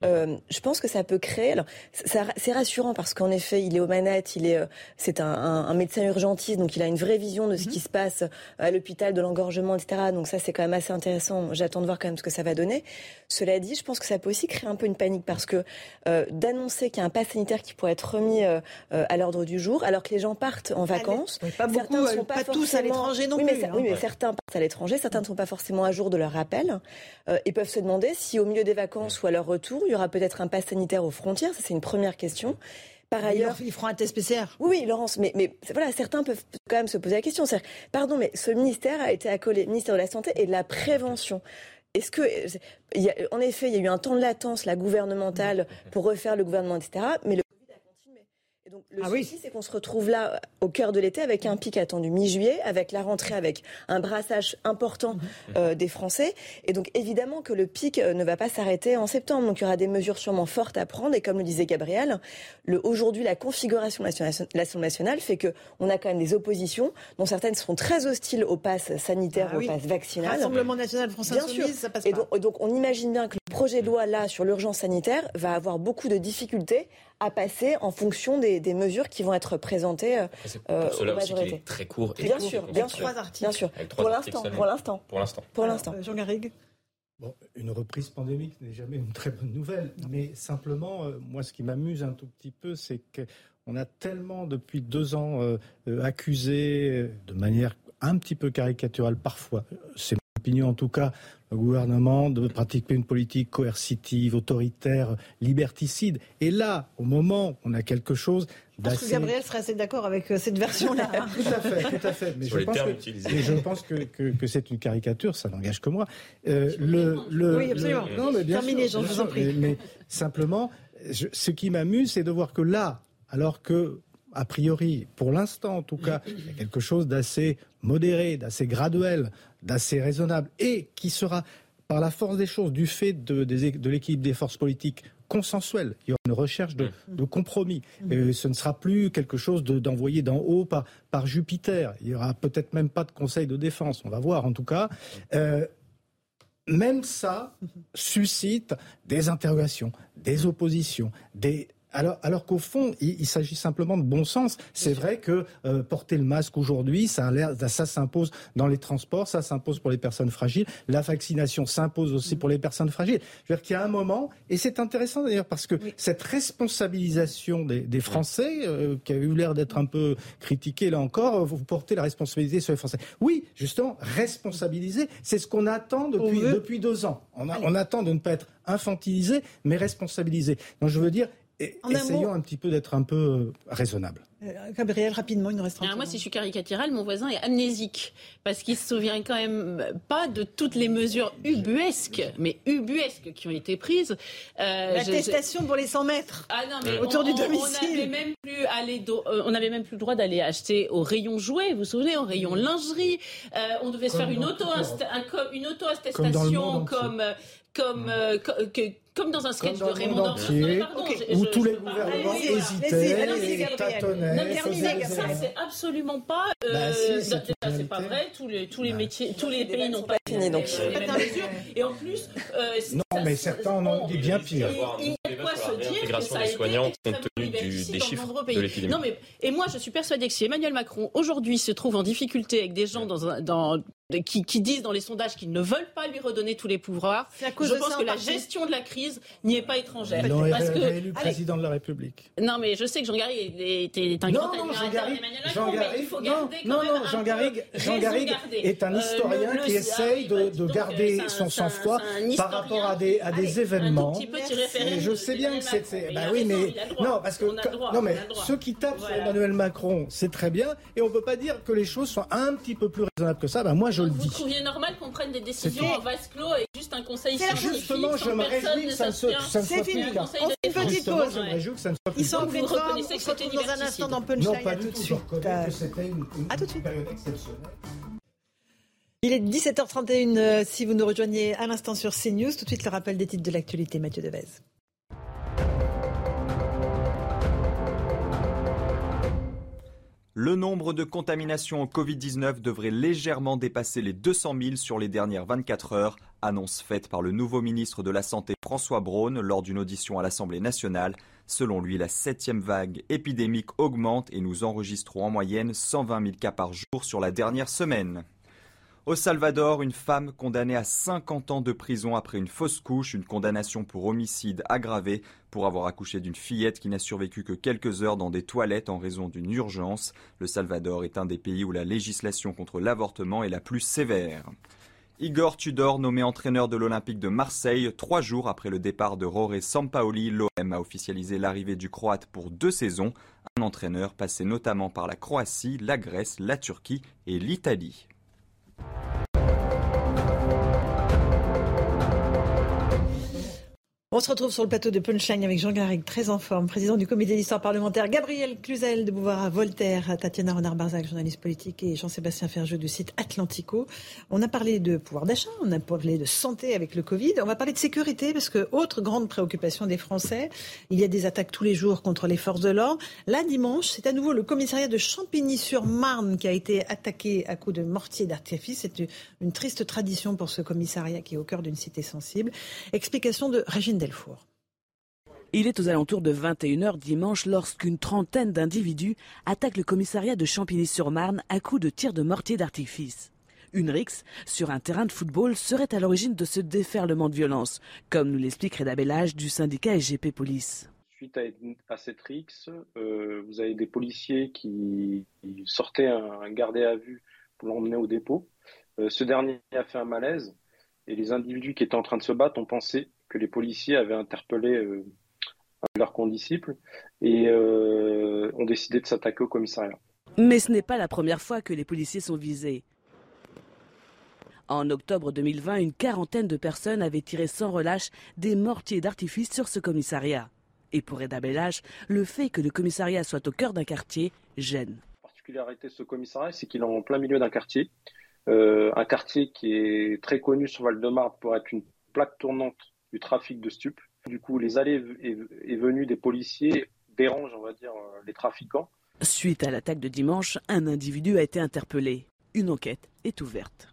Euh, je pense que ça peut créer. Alors, c'est rassurant parce qu'en effet, il est aux manettes, il est, euh, c'est un, un, médecin urgentiste, donc il a une vraie vision de ce qui mhm. se passe à l'hôpital, de l'engorgement, etc. Donc ça, c'est quand même assez intéressant. J'attends de voir quand même ce que ça va donner. Cela dit, je pense que ça peut aussi créer un peu une panique parce que euh, d'annoncer qu'il y a un pass sanitaire qui pourrait être remis euh, euh à l'ordre du jour, alors que les gens partent en vacances, pas beaucoup, certains ne sont pas, tous à l'étranger non oui, plus. Mais, hein. oui, mais certains partent à l'étranger, certains ne sont pas forcément à jour de leur rappel et peuvent se demander si au milieu des vacances ou à leur retour, il y aura peut-être un pass sanitaire aux frontières. Ça, c'est une première question. Par ailleurs, ils feront un test PCR. Oui, oui, Laurence, mais, mais voilà, certains peuvent quand même se poser la question. Pardon, mais ce ministère a été accolé ministère de la Santé et de la Prévention. Est-ce que, y a, en effet, il y a eu un temps de latence, la gouvernementale, pour refaire le gouvernement, etc. Mais le donc le ah souci, c'est qu'on se retrouve là au cœur de l'été avec un pic attendu mi-juillet, avec la rentrée, avec un brassage important mhm. euh, des Français. Et donc évidemment que le pic euh, ne va pas s'arrêter en septembre. Donc il y aura des mesures sûrement fortes à prendre. Et comme le disait Gabriel, aujourd'hui la configuration de l'Assemblée nationale fait que on a quand même des oppositions, dont certaines seront très hostiles au pass sanitaire, ah au pass vaccinal. Rassemblement national français bien sûr. ça passe et donc, donc on imagine bien que le projet de loi là sur l'urgence sanitaire va avoir beaucoup de difficultés à passer en fonction des, des mesures qui vont être présentées euh, pour cela aussi qu'il est très court. bien, sûr, bien, sûr, bien sûr, Pour l'instant, pour l'instant. Pour l'instant. Pour l'instant. Jean Garrigue. Bon, une reprise pandémique n'est jamais une très bonne nouvelle, mais simplement, euh, moi, ce qui m'amuse un tout petit peu, c'est qu'on a tellement depuis deux ans euh, accusé de manière un petit peu caricaturale parfois, c'est mon opinion en tout cas, le gouvernement de pratiquer une politique coercitive, autoritaire, liberticide. Et là, au moment on a quelque chose je pense que Gabriel serait assez d'accord avec euh, cette version-là. tout à fait, tout à fait. Mais, je pense, que, je pense que, que, c'est une caricature, ça n'engage que moi. Euh, le, le, oui, absolument. non, mais bien Terminé, sûr, je vous en prie. Mais, simplement, ce qui m'amuse, c'est de voir que là, alors que a priori, pour l'instant en tout cas, il y a quelque chose d'assez modéré, d'assez graduel, d'assez raisonnable, et qui sera, par la force des choses, du fait de, de l'équilibre des forces politiques consensuelles, il y aura une recherche de, mm. compromis. Mm. ce ne sera plus quelque chose d'envoyé d'en haut par, par Jupiter. Il y aura peut-être même pas de conseil de défense. On va voir en tout cas. Euh, même ça suscite des interrogations, des oppositions, des, alors, alors qu'au fond, il, s'agit simplement de bon sens. C'est vrai que euh, porter le masque aujourd'hui, ça, ça s'impose dans les transports, ça s'impose pour les personnes fragiles. La vaccination s'impose aussi pour les personnes fragiles. Je veux dire qu'il y a un moment, et c'est intéressant d'ailleurs parce que cette responsabilisation des, des Français, euh, qui a eu l'air d'être un peu critiquée là encore, vous portez la responsabilité sur les Français. Oui, justement, responsabiliser, c'est ce qu'on attend depuis, depuis deux ans. On, on attend de ne pas être infantilisé, mais responsabilisé. Donc je veux dire, essayons un, petit peu d'être un peu euh, raisonnable. Euh, Gabriel, rapidement, il nous reste Moi, si je suis caricaturale, mon voisin est amnésique. Parce qu'il se souvient quand même pas de toutes les mesures ubuesques, mais ubuesques qui ont été prises. Euh, L'attestation pour les 100 mètres. Ah non, mais autour du domicile. On n'avait même plus on avait même plus le droit d'aller acheter au rayon jouets, vous vous souvenez, au rayon lingerie. on devait se faire une auto, une auto attestation comme comme, euh, comme dans un sketch de Raymond entier, où tous les gouvernements hésitaient, tâtonnaient. Non, ça, c'est absolument pas. Euh, bah, c'est pas vrai. Tous les, tous les bah, métiers, tous les pays n'ont pas fini. Donc, et en plus, non, mais certains en ont dit bien pire. Il y a quoi se dire que ça a soignants compte tenu des chiffres de l'épidémie. Non, mais et moi, je suis persuadée que si Emmanuel Macron aujourd'hui se trouve en difficulté avec des gens dans, dans qui, qui, disent dans les sondages qu'ils ne veulent pas lui redonner tous les pouvoirs. je pense que la gestion de la crise n'y est pas étrangère. Il parce que élu président de la République. Non, mais je sais que Jean Garrigue est, un grand Macron, mais il faut garder non, non, non, Jean Garrigue, Jean Garrigue est un euh, historien qui essaye de, de garder son sang-froid par rapport à des, à des événements. Et je sais bien que c'est. Bah oui, mais non, parce que non, mais ceux qui tapent sur Emmanuel Macron, c'est très bien, et on peut pas dire que les choses soient un petit peu plus raisonnables que ça. Ben moi, je le dis. Vous trouviez normal qu'on prenne des décisions en vase clos et juste un conseil scientifique Justement, je me réjouis ça ne soit C'est fini. On fait une petite pause. Ils sont. On se retrouve dans un instant dans Punchline. À tout de suite. À tout de suite. Il est 17h31 euh, si vous nous rejoignez à l'instant sur CNews. Tout de suite le rappel des titres de l'actualité, Mathieu Devez. Le nombre de contaminations au Covid-19 devrait légèrement dépasser les 200 000 sur les dernières 24 heures, annonce faite par le nouveau ministre de la Santé François Braun lors d'une audition à l'Assemblée nationale. Selon lui, la septième vague épidémique augmente et nous enregistrons en moyenne 120 000 cas par jour sur la dernière semaine. Au Salvador, une femme condamnée à 50 ans de prison après une fausse couche, une condamnation pour homicide aggravé pour avoir accouché d'une fillette qui n'a survécu que quelques heures dans des toilettes en raison d'une urgence. Le Salvador est un des pays où la législation contre l'avortement est la plus sévère. Igor Tudor, nommé entraîneur de l'Olympique de Marseille, trois jours après le départ de Roré Sampaoli, l'OM a officialisé l'arrivée du Croate pour deux saisons, un entraîneur passé notamment par la Croatie, la Grèce, la Turquie et l'Italie. On se retrouve sur le plateau de Punchline avec Jean Garrigue, très en forme, président du comité d'histoire parlementaire, Gabriel Cluzel de Beauvoir à Voltaire, Tatiana Renard-Barzac, journaliste politique, et Jean-Sébastien Ferjeux du site Atlantico. On a parlé de pouvoir d'achat, on a parlé de santé avec le Covid, on va parler de sécurité parce que, autre grande préoccupation des Français, il y a des attaques tous les jours contre les forces de l'ordre. Là, dimanche, c'est à nouveau le commissariat de Champigny-sur-Marne qui a été attaqué à coups de mortier d'artifice. C'est une triste tradition pour ce commissariat qui est au cœur d'une cité sensible. Explication de Régine il est aux alentours de 21h dimanche lorsqu'une trentaine d'individus attaquent le commissariat de Champigny-sur-Marne à coups de tirs de mortier d'artifice. Une rixe sur un terrain de football serait à l'origine de ce déferlement de violence, comme nous l'explique Reda Bellage du syndicat SGP Police. Suite à, cette rixe, euh, vous avez des policiers qui, sortaient un, gardé à vue pour l'emmener au dépôt. Euh, ce dernier a fait un malaise et les individus qui étaient en train de se battre ont pensé que les policiers avaient interpellé euh, leurs condisciples et euh, ont décidé de s'attaquer au commissariat. Mais ce n'est pas la première fois que les policiers sont visés. En octobre 2020, une quarantaine de personnes avaient tiré sans relâche des mortiers d'artifice sur ce commissariat. Et pour Eda Bellage, le fait que le commissariat soit au cœur d'un quartier gêne. La particularité de ce commissariat, c'est qu'il est en plein milieu d'un quartier. Euh, un quartier qui est très connu sur Val-de-Marne pour être une plaque tournante du trafic de stupes. Du coup, les allées et venues des policiers dérangent, on va dire, euh, les trafiquants. Suite à l'attaque de dimanche, un individu a été interpellé. Une enquête est ouverte.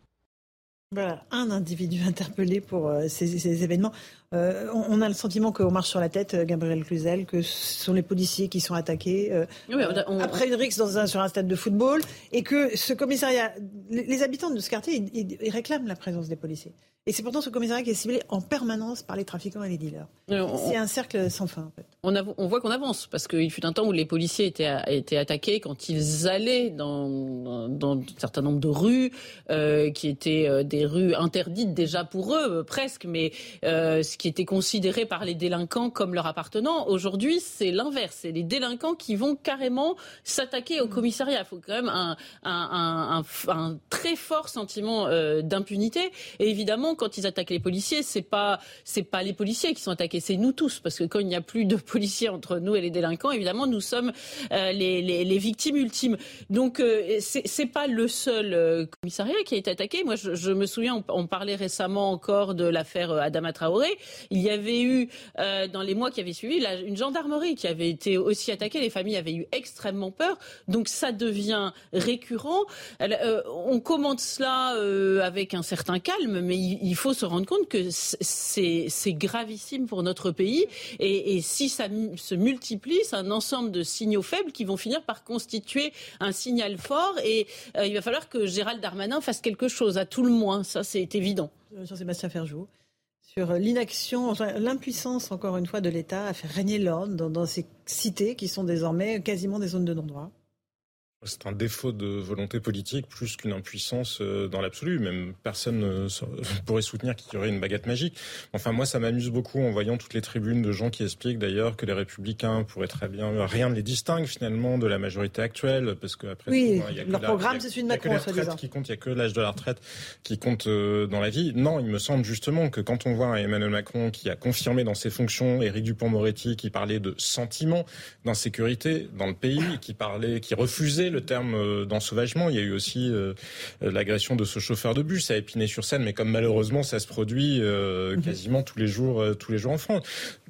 Voilà, un individu interpellé pour euh, ces, événements. Euh, on, a le sentiment qu'on marche sur la tête, Gabriel Cluzel, que ce sont les policiers qui sont attaqués après une rixe dans un, sur un stade de football, et que ce commissariat, les, habitants de ce quartier, ils réclament la présence des policiers. Et c'est pourtant ce commissariat qui est ciblé en permanence par les trafiquants et les dealers. C'est un cercle sans fin, en fait. On, on voit qu'on avance, parce qu'il fut un temps où les policiers étaient, étaient attaqués quand ils allaient dans, dans, un certain nombre de rues, euh, qui étaient euh, des rues interdites déjà pour eux, euh, presque, mais ce qui était considéré par les délinquants comme leur appartenant. Aujourd'hui, c'est l'inverse. C'est les délinquants qui vont carrément s'attaquer au commissariat. Il faut quand même un, un, un, un très fort sentiment d'impunité. Et évidemment, quand ils attaquent les policiers, c'est pas c'est pas les policiers qui sont attaqués, c'est nous tous, parce que quand il n'y a plus de policiers entre nous et les délinquants, évidemment, nous sommes euh, les, les, victimes ultimes. Donc euh, c'est pas le seul euh, commissariat qui a été attaqué. Moi, je, me souviens, on, parlait récemment encore de l'affaire Adama Traoré. Il y avait eu dans les mois qui avaient suivi une gendarmerie qui avait été aussi attaquée. Les familles avaient eu extrêmement peur. Donc ça devient récurrent. on commente cela avec un certain calme, mais il, il faut se rendre compte que c'est gravissime pour notre pays. Et, si ça se multiplie, c'est un ensemble de signaux faibles qui vont finir par constituer un signal fort. Et euh, il va falloir que Gérald Darmanin fasse quelque chose, à tout le moins. Ça, c'est évident. Jean-Sébastien Ferjou sur l'inaction, l'impuissance, encore une fois, de l'État à faire régner l'ordre dans, dans, ces cités qui sont désormais quasiment des zones de non-droit c'est un défaut de volonté politique plus qu'une impuissance euh, dans l'absolu. Même personne ne pourrait soutenir qu'il y aurait une baguette magique. Enfin, moi, ça m'amuse beaucoup en voyant toutes les tribunes de gens qui expliquent d'ailleurs que les républicains pourraient très bien... Rien ne les distingue finalement de la majorité actuelle, parce qu'après... Oui, il y a leur programme, c'est celui de Macron, qui compte, il n'y a que l'âge de la retraite qui compte euh, dans la vie. Non, il me semble justement que quand on voit Emmanuel Macron qui a confirmé dans ses fonctions, Éric Dupont-Moretti qui parlait de sentiment d'insécurité dans le pays, qui parlait, qui refusait le terme euh, d'ensauvagement. Il y a eu aussi euh, l'agression de ce chauffeur de bus à Épinay-sur-Seine, mais comme malheureusement ça se produit euh, mhm. quasiment tous les jours, tous les jours en France.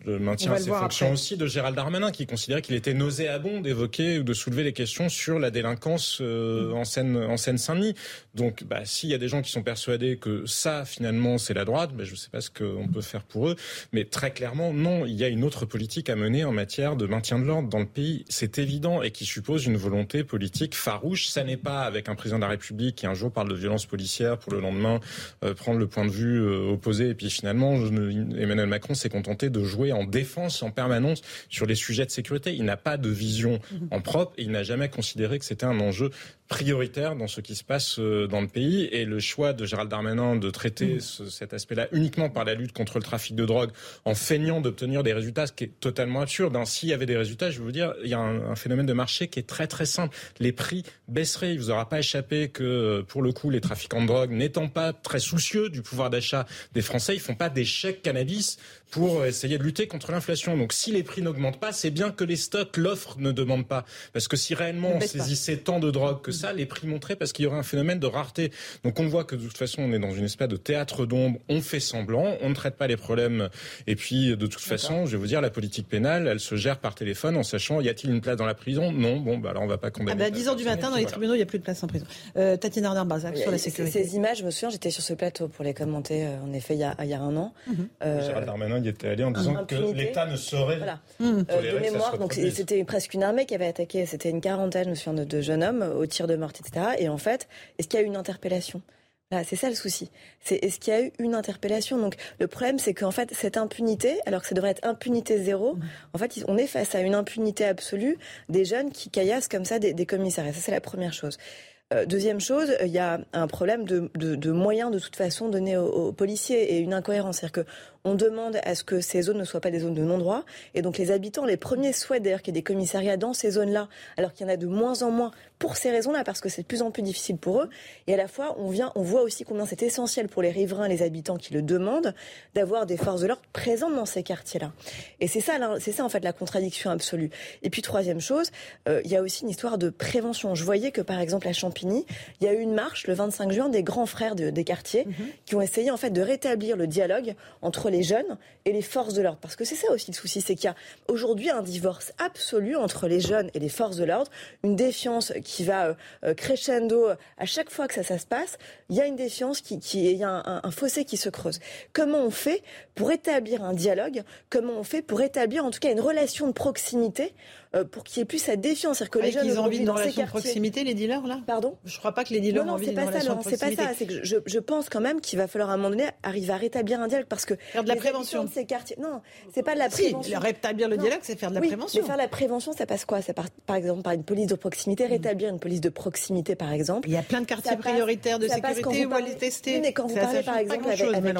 Je maintiens ces fonctions aussi de Gérald Darmanin, qui considérait qu'il était nauséabond d'évoquer ou de soulever les questions sur la délinquance mhm. en Seine, en Seine-Saint-Denis. Donc, bah, s'il y a des gens qui sont persuadés que ça, finalement, c'est la droite, bah, je ne sais pas ce qu'on peut faire pour eux, mais très clairement, non, il y a une autre politique à mener en matière de maintien de l'ordre dans le pays. C'est évident et qui suppose une volonté politique farouche. Ça n'est pas avec un président de la République qui un jour parle de violence policière pour le lendemain euh, prendre le point de vue euh, opposé. Et puis finalement, Emmanuel Macron s'est contenté de jouer en défense en permanence sur les sujets de sécurité. Il n'a pas de vision mhm. en propre et il n'a jamais considéré que c'était un enjeu prioritaire dans ce qui se passe euh, dans le pays. Et le choix de Gérald Darmanin de traiter mmh. cet aspect-là uniquement par la lutte contre le trafic de drogue en feignant d'obtenir des résultats, ce qui est totalement absurde. Hein. S'il y avait des résultats, je vais vous dire, il y a un, phénomène de marché qui est très très simple. Les prix baisseraient. Il vous aura pas échappé que, euh, pour le coup, les trafiquants de drogue, n'étant pas très soucieux du pouvoir d'achat des Français, ils font pas des chèques cannabis pour essayer de lutter contre l'inflation. Donc si les prix n'augmentent pas, c'est bien que les stocks, l'offre ne demande pas. Parce que si réellement on saisissait tant de drogue que ça, les prix monteraient parce qu'il y aurait un phénomène de rareté. Donc on voit que de toute façon on est dans une espèce de théâtre d'ombre, on fait semblant, on ne traite pas les problèmes. Et puis de toute façon, je vais vous dire, la politique pénale, elle se gère par téléphone en sachant y a-t-il une place dans la prison? Non, bon, bah alors on va pas condamner. À 10 h du matin, dans les tribunaux, il n'y a plus de place en prison. Euh, Tatiana Arnard-Bazac sur la sécurité. Ces images, je me souviens, j'étais sur ce plateau pour les commenter, euh, en effet, il y a, il y a un an. Mhm. Euh, Y était allé en disant que l'État ne saurait. Voilà. Mmh. de mémoire, donc c'était presque une armée qui avait attaqué. C'était une quarantaine, je me souviens, de, jeunes hommes au tir de mort, etc. Et en fait, est-ce qu'il y a eu une interpellation? C'est ça le souci. C'est est-ce qu'il y a eu une interpellation? Donc le problème, c'est qu'en fait cette impunité, alors que ça devrait être impunité zéro, mmh. en fait on est face à une impunité absolue des jeunes qui caillassent comme ça des, des commissariats. Ça c'est la première chose. Euh, deuxième chose, il y a un problème de, de, de moyens de toute façon donnés aux, aux policiers et une incohérence. C'est-à-dire que on demande à ce que ces zones ne soient pas des zones de non-droit. Et donc les habitants, les premiers souhaitent d'ailleurs qu'il y ait des commissariats dans ces zones-là, alors qu'il y en a de moins en moins pour ces raisons-là, parce que c'est de plus en plus difficile pour eux. Et à la fois, on vient, on voit aussi combien c'est essentiel pour les riverains, les habitants qui le demandent, d'avoir des forces de l'ordre présentes dans ces quartiers-là. Et c'est ça, c'est ça en fait la contradiction absolue. Et puis troisième chose, euh, il y a aussi une histoire de prévention. Je voyais que par exemple à Champigny, il y a eu une marche le 25 juin des grands frères des quartiers mhm. qui ont essayé en fait de rétablir le dialogue entre les jeunes et les forces de l'ordre. Parce que c'est ça aussi le souci, c'est qu'il y a aujourd'hui un divorce absolu entre les jeunes et les forces de l'ordre, une défiance qui va euh, euh, crescendo à chaque fois que ça, se passe. Il y a une défiance qui, qui il y a un, un, fossé qui se creuse. Comment on fait pour établir un dialogue? Comment on fait pour établir en tout cas une relation de proximité pour qu'il y ait plus cette défiance. C'est-à-dire que les jeunes ont envie d'une relation de proximité, les dealers, là? Pardon? Je ne crois pas que les dealers ont envie d'une relation de proximité. Non, c'est pas ça. C'est que je, je, pense quand même qu'il va falloir à un moment donné arriver à rétablir un dialogue parce que faire de la prévention de ces quartiers. Non, c'est pas de la prévention. Si, rétablir le dialogue, c'est faire de la prévention. Mais faire la prévention, ça passe quoi? Ça passe par exemple par une police de proximité, mm. rétablir une police de proximité, par exemple. Il y a plein de quartiers prioritaires de sécurité où aller tester. Mais quand vous parlez par exemple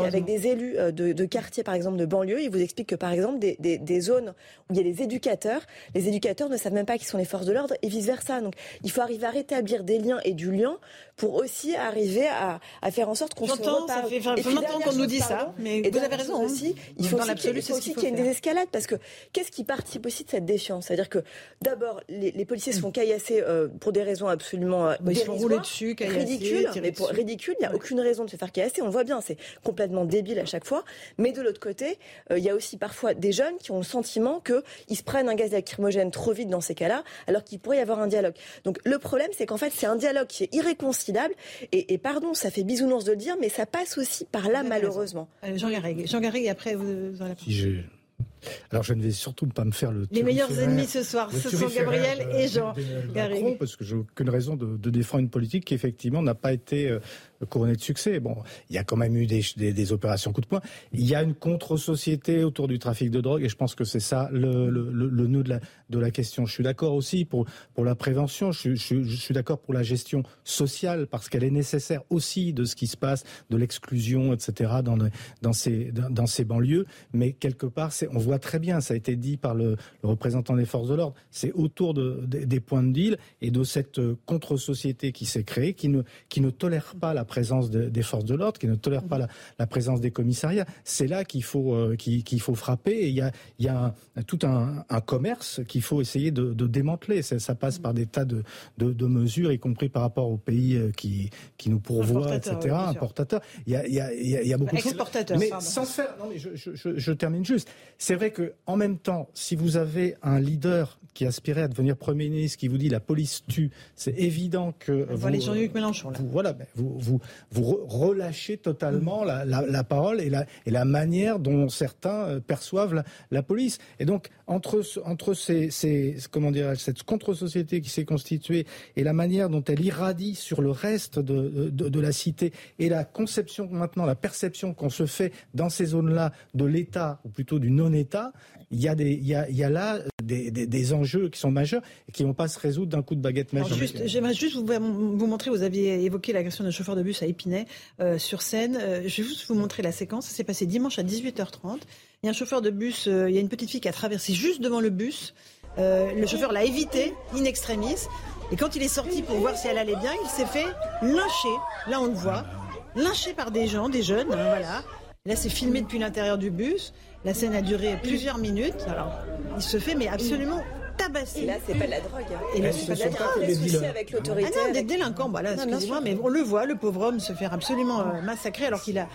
avec des élus euh, de quartiers, par exemple de banlieue, ils vous expliquent que par exemple des zones où il y a les éducateurs, les éducateurs ne savent même pas qui sont les forces de l'ordre et vice-versa. Donc il faut arriver à rétablir des liens et du lien pour aussi arriver à, à faire en sorte qu'on se reparle. Ça fait 20, ans qu'on nous dit ça, mais vous avez raison. Aussi, il faut aussi qu'il y ait une désescalade parce que qu'est-ce qui participe aussi de cette défiance C'est-à-dire que d'abord, les, les, policiers se font caillasser euh, pour des raisons absolument euh, bah, ils sont roulés dessus, ridicules. Mais pour ridicule, il n'y a aucune raison de se faire caillasser. On le voit bien, c'est complètement débile à chaque fois. Mais de l'autre côté, euh, il y a aussi parfois des jeunes qui ont le sentiment qu'ils se prennent un gaz lacrymogène trop vite dans ces cas-là, alors qu'il pourrait y avoir un dialogue. Donc le problème, c'est qu'en fait, c'est un dialogue qui est irréconciliable. Et, pardon, ça fait bisounours de le dire, mais ça passe aussi par là, malheureusement. Jean Garrigue. Jean Garrigue, après, vous, vous la alors je ne vais surtout pas me faire le... Les meilleurs ennemis ce soir, ce sont Gabriel et Jean Garrigue. Parce que j'ai aucune raison de, de, défendre une politique qui effectivement n'a pas été euh, couronné de succès. Bon, il y a quand même eu des, des, des opérations coup de poing. Il y a une contre-société autour du trafic de drogue et je pense que c'est ça le, le, le, nœud de la, de la question. Je suis d'accord aussi pour, pour la prévention, je, je, je suis d'accord pour la gestion sociale parce qu'elle est nécessaire aussi de ce qui se passe, de l'exclusion, etc. dans, dans, ces, dans, ces banlieues. Mais quelque part, on voit très bien, ça a été dit par le, représentant des forces de l'ordre, c'est autour de, des points de deal et de cette contre-société qui s'est créée, qui ne, qui ne tolère pas la présence des forces de l'ordre, qui ne tolèrent pas la, présence des commissariats. C'est là qu'il faut, euh, qu'il faut frapper. Et il y a, il y a tout un, commerce qu'il faut essayer de, démanteler. Ça, passe par des tas de, de, mesures, y compris par rapport aux pays euh, qui, qui nous pourvoient, etc. Importateurs. Il y a, il y a, il y a beaucoup de choses. Mais sans faire. Non, mais je, je, je termine juste. C'est vrai que en même temps, si vous avez un leader qui aspirait à devenir Premier ministre, qui vous dit la police tue, c'est évident que... vous, Jean-Luc Mélenchon. Vous, voilà, ben, vous, vous, vous relâchez totalement la, la, la, parole et la, et la manière dont certains euh, perçoivent la, la police. Et donc, entre, entre ces, ces, comment dire, cette contre-société qui s'est constituée et la manière dont elle irradie sur le reste de, de, de la cité et la conception maintenant, la perception qu'on se fait dans ces zones-là de l'État, ou plutôt du non-État, il y a, des, il y a, il y a là des, des, enjeux qui sont majeurs et qui ne vont pas se résoudre d'un coup de baguette magique. J'aimerais juste vous, vous, montrer, vous aviez évoqué l'agression d'un chauffeur de bus à Épinay euh, sur scène. Euh, je vais juste vous montrer la séquence. Ça s'est passé dimanche à 18h30. Il y a un chauffeur de bus, euh, il y a une petite fille qui a traversé juste devant le bus. le chauffeur l'a évité, in extremis. Et quand il est sorti pour voir si elle allait bien, il s'est fait lyncher. Là, on le voit. Lynché par des gens, des jeunes, hein, voilà. Là, c'est filmé depuis l'intérieur du bus. La scène a duré plusieurs minutes. Alors, il se fait mais absolument tabasser. Et là, c'est pas de la drogue. Et là, c'est pas de la drogue. Des soucis avec l'autorité. Ah non, des délinquants. Voilà, excusez-moi, mais on le voit, le pauvre homme se faire absolument euh, massacrer alors qu'il a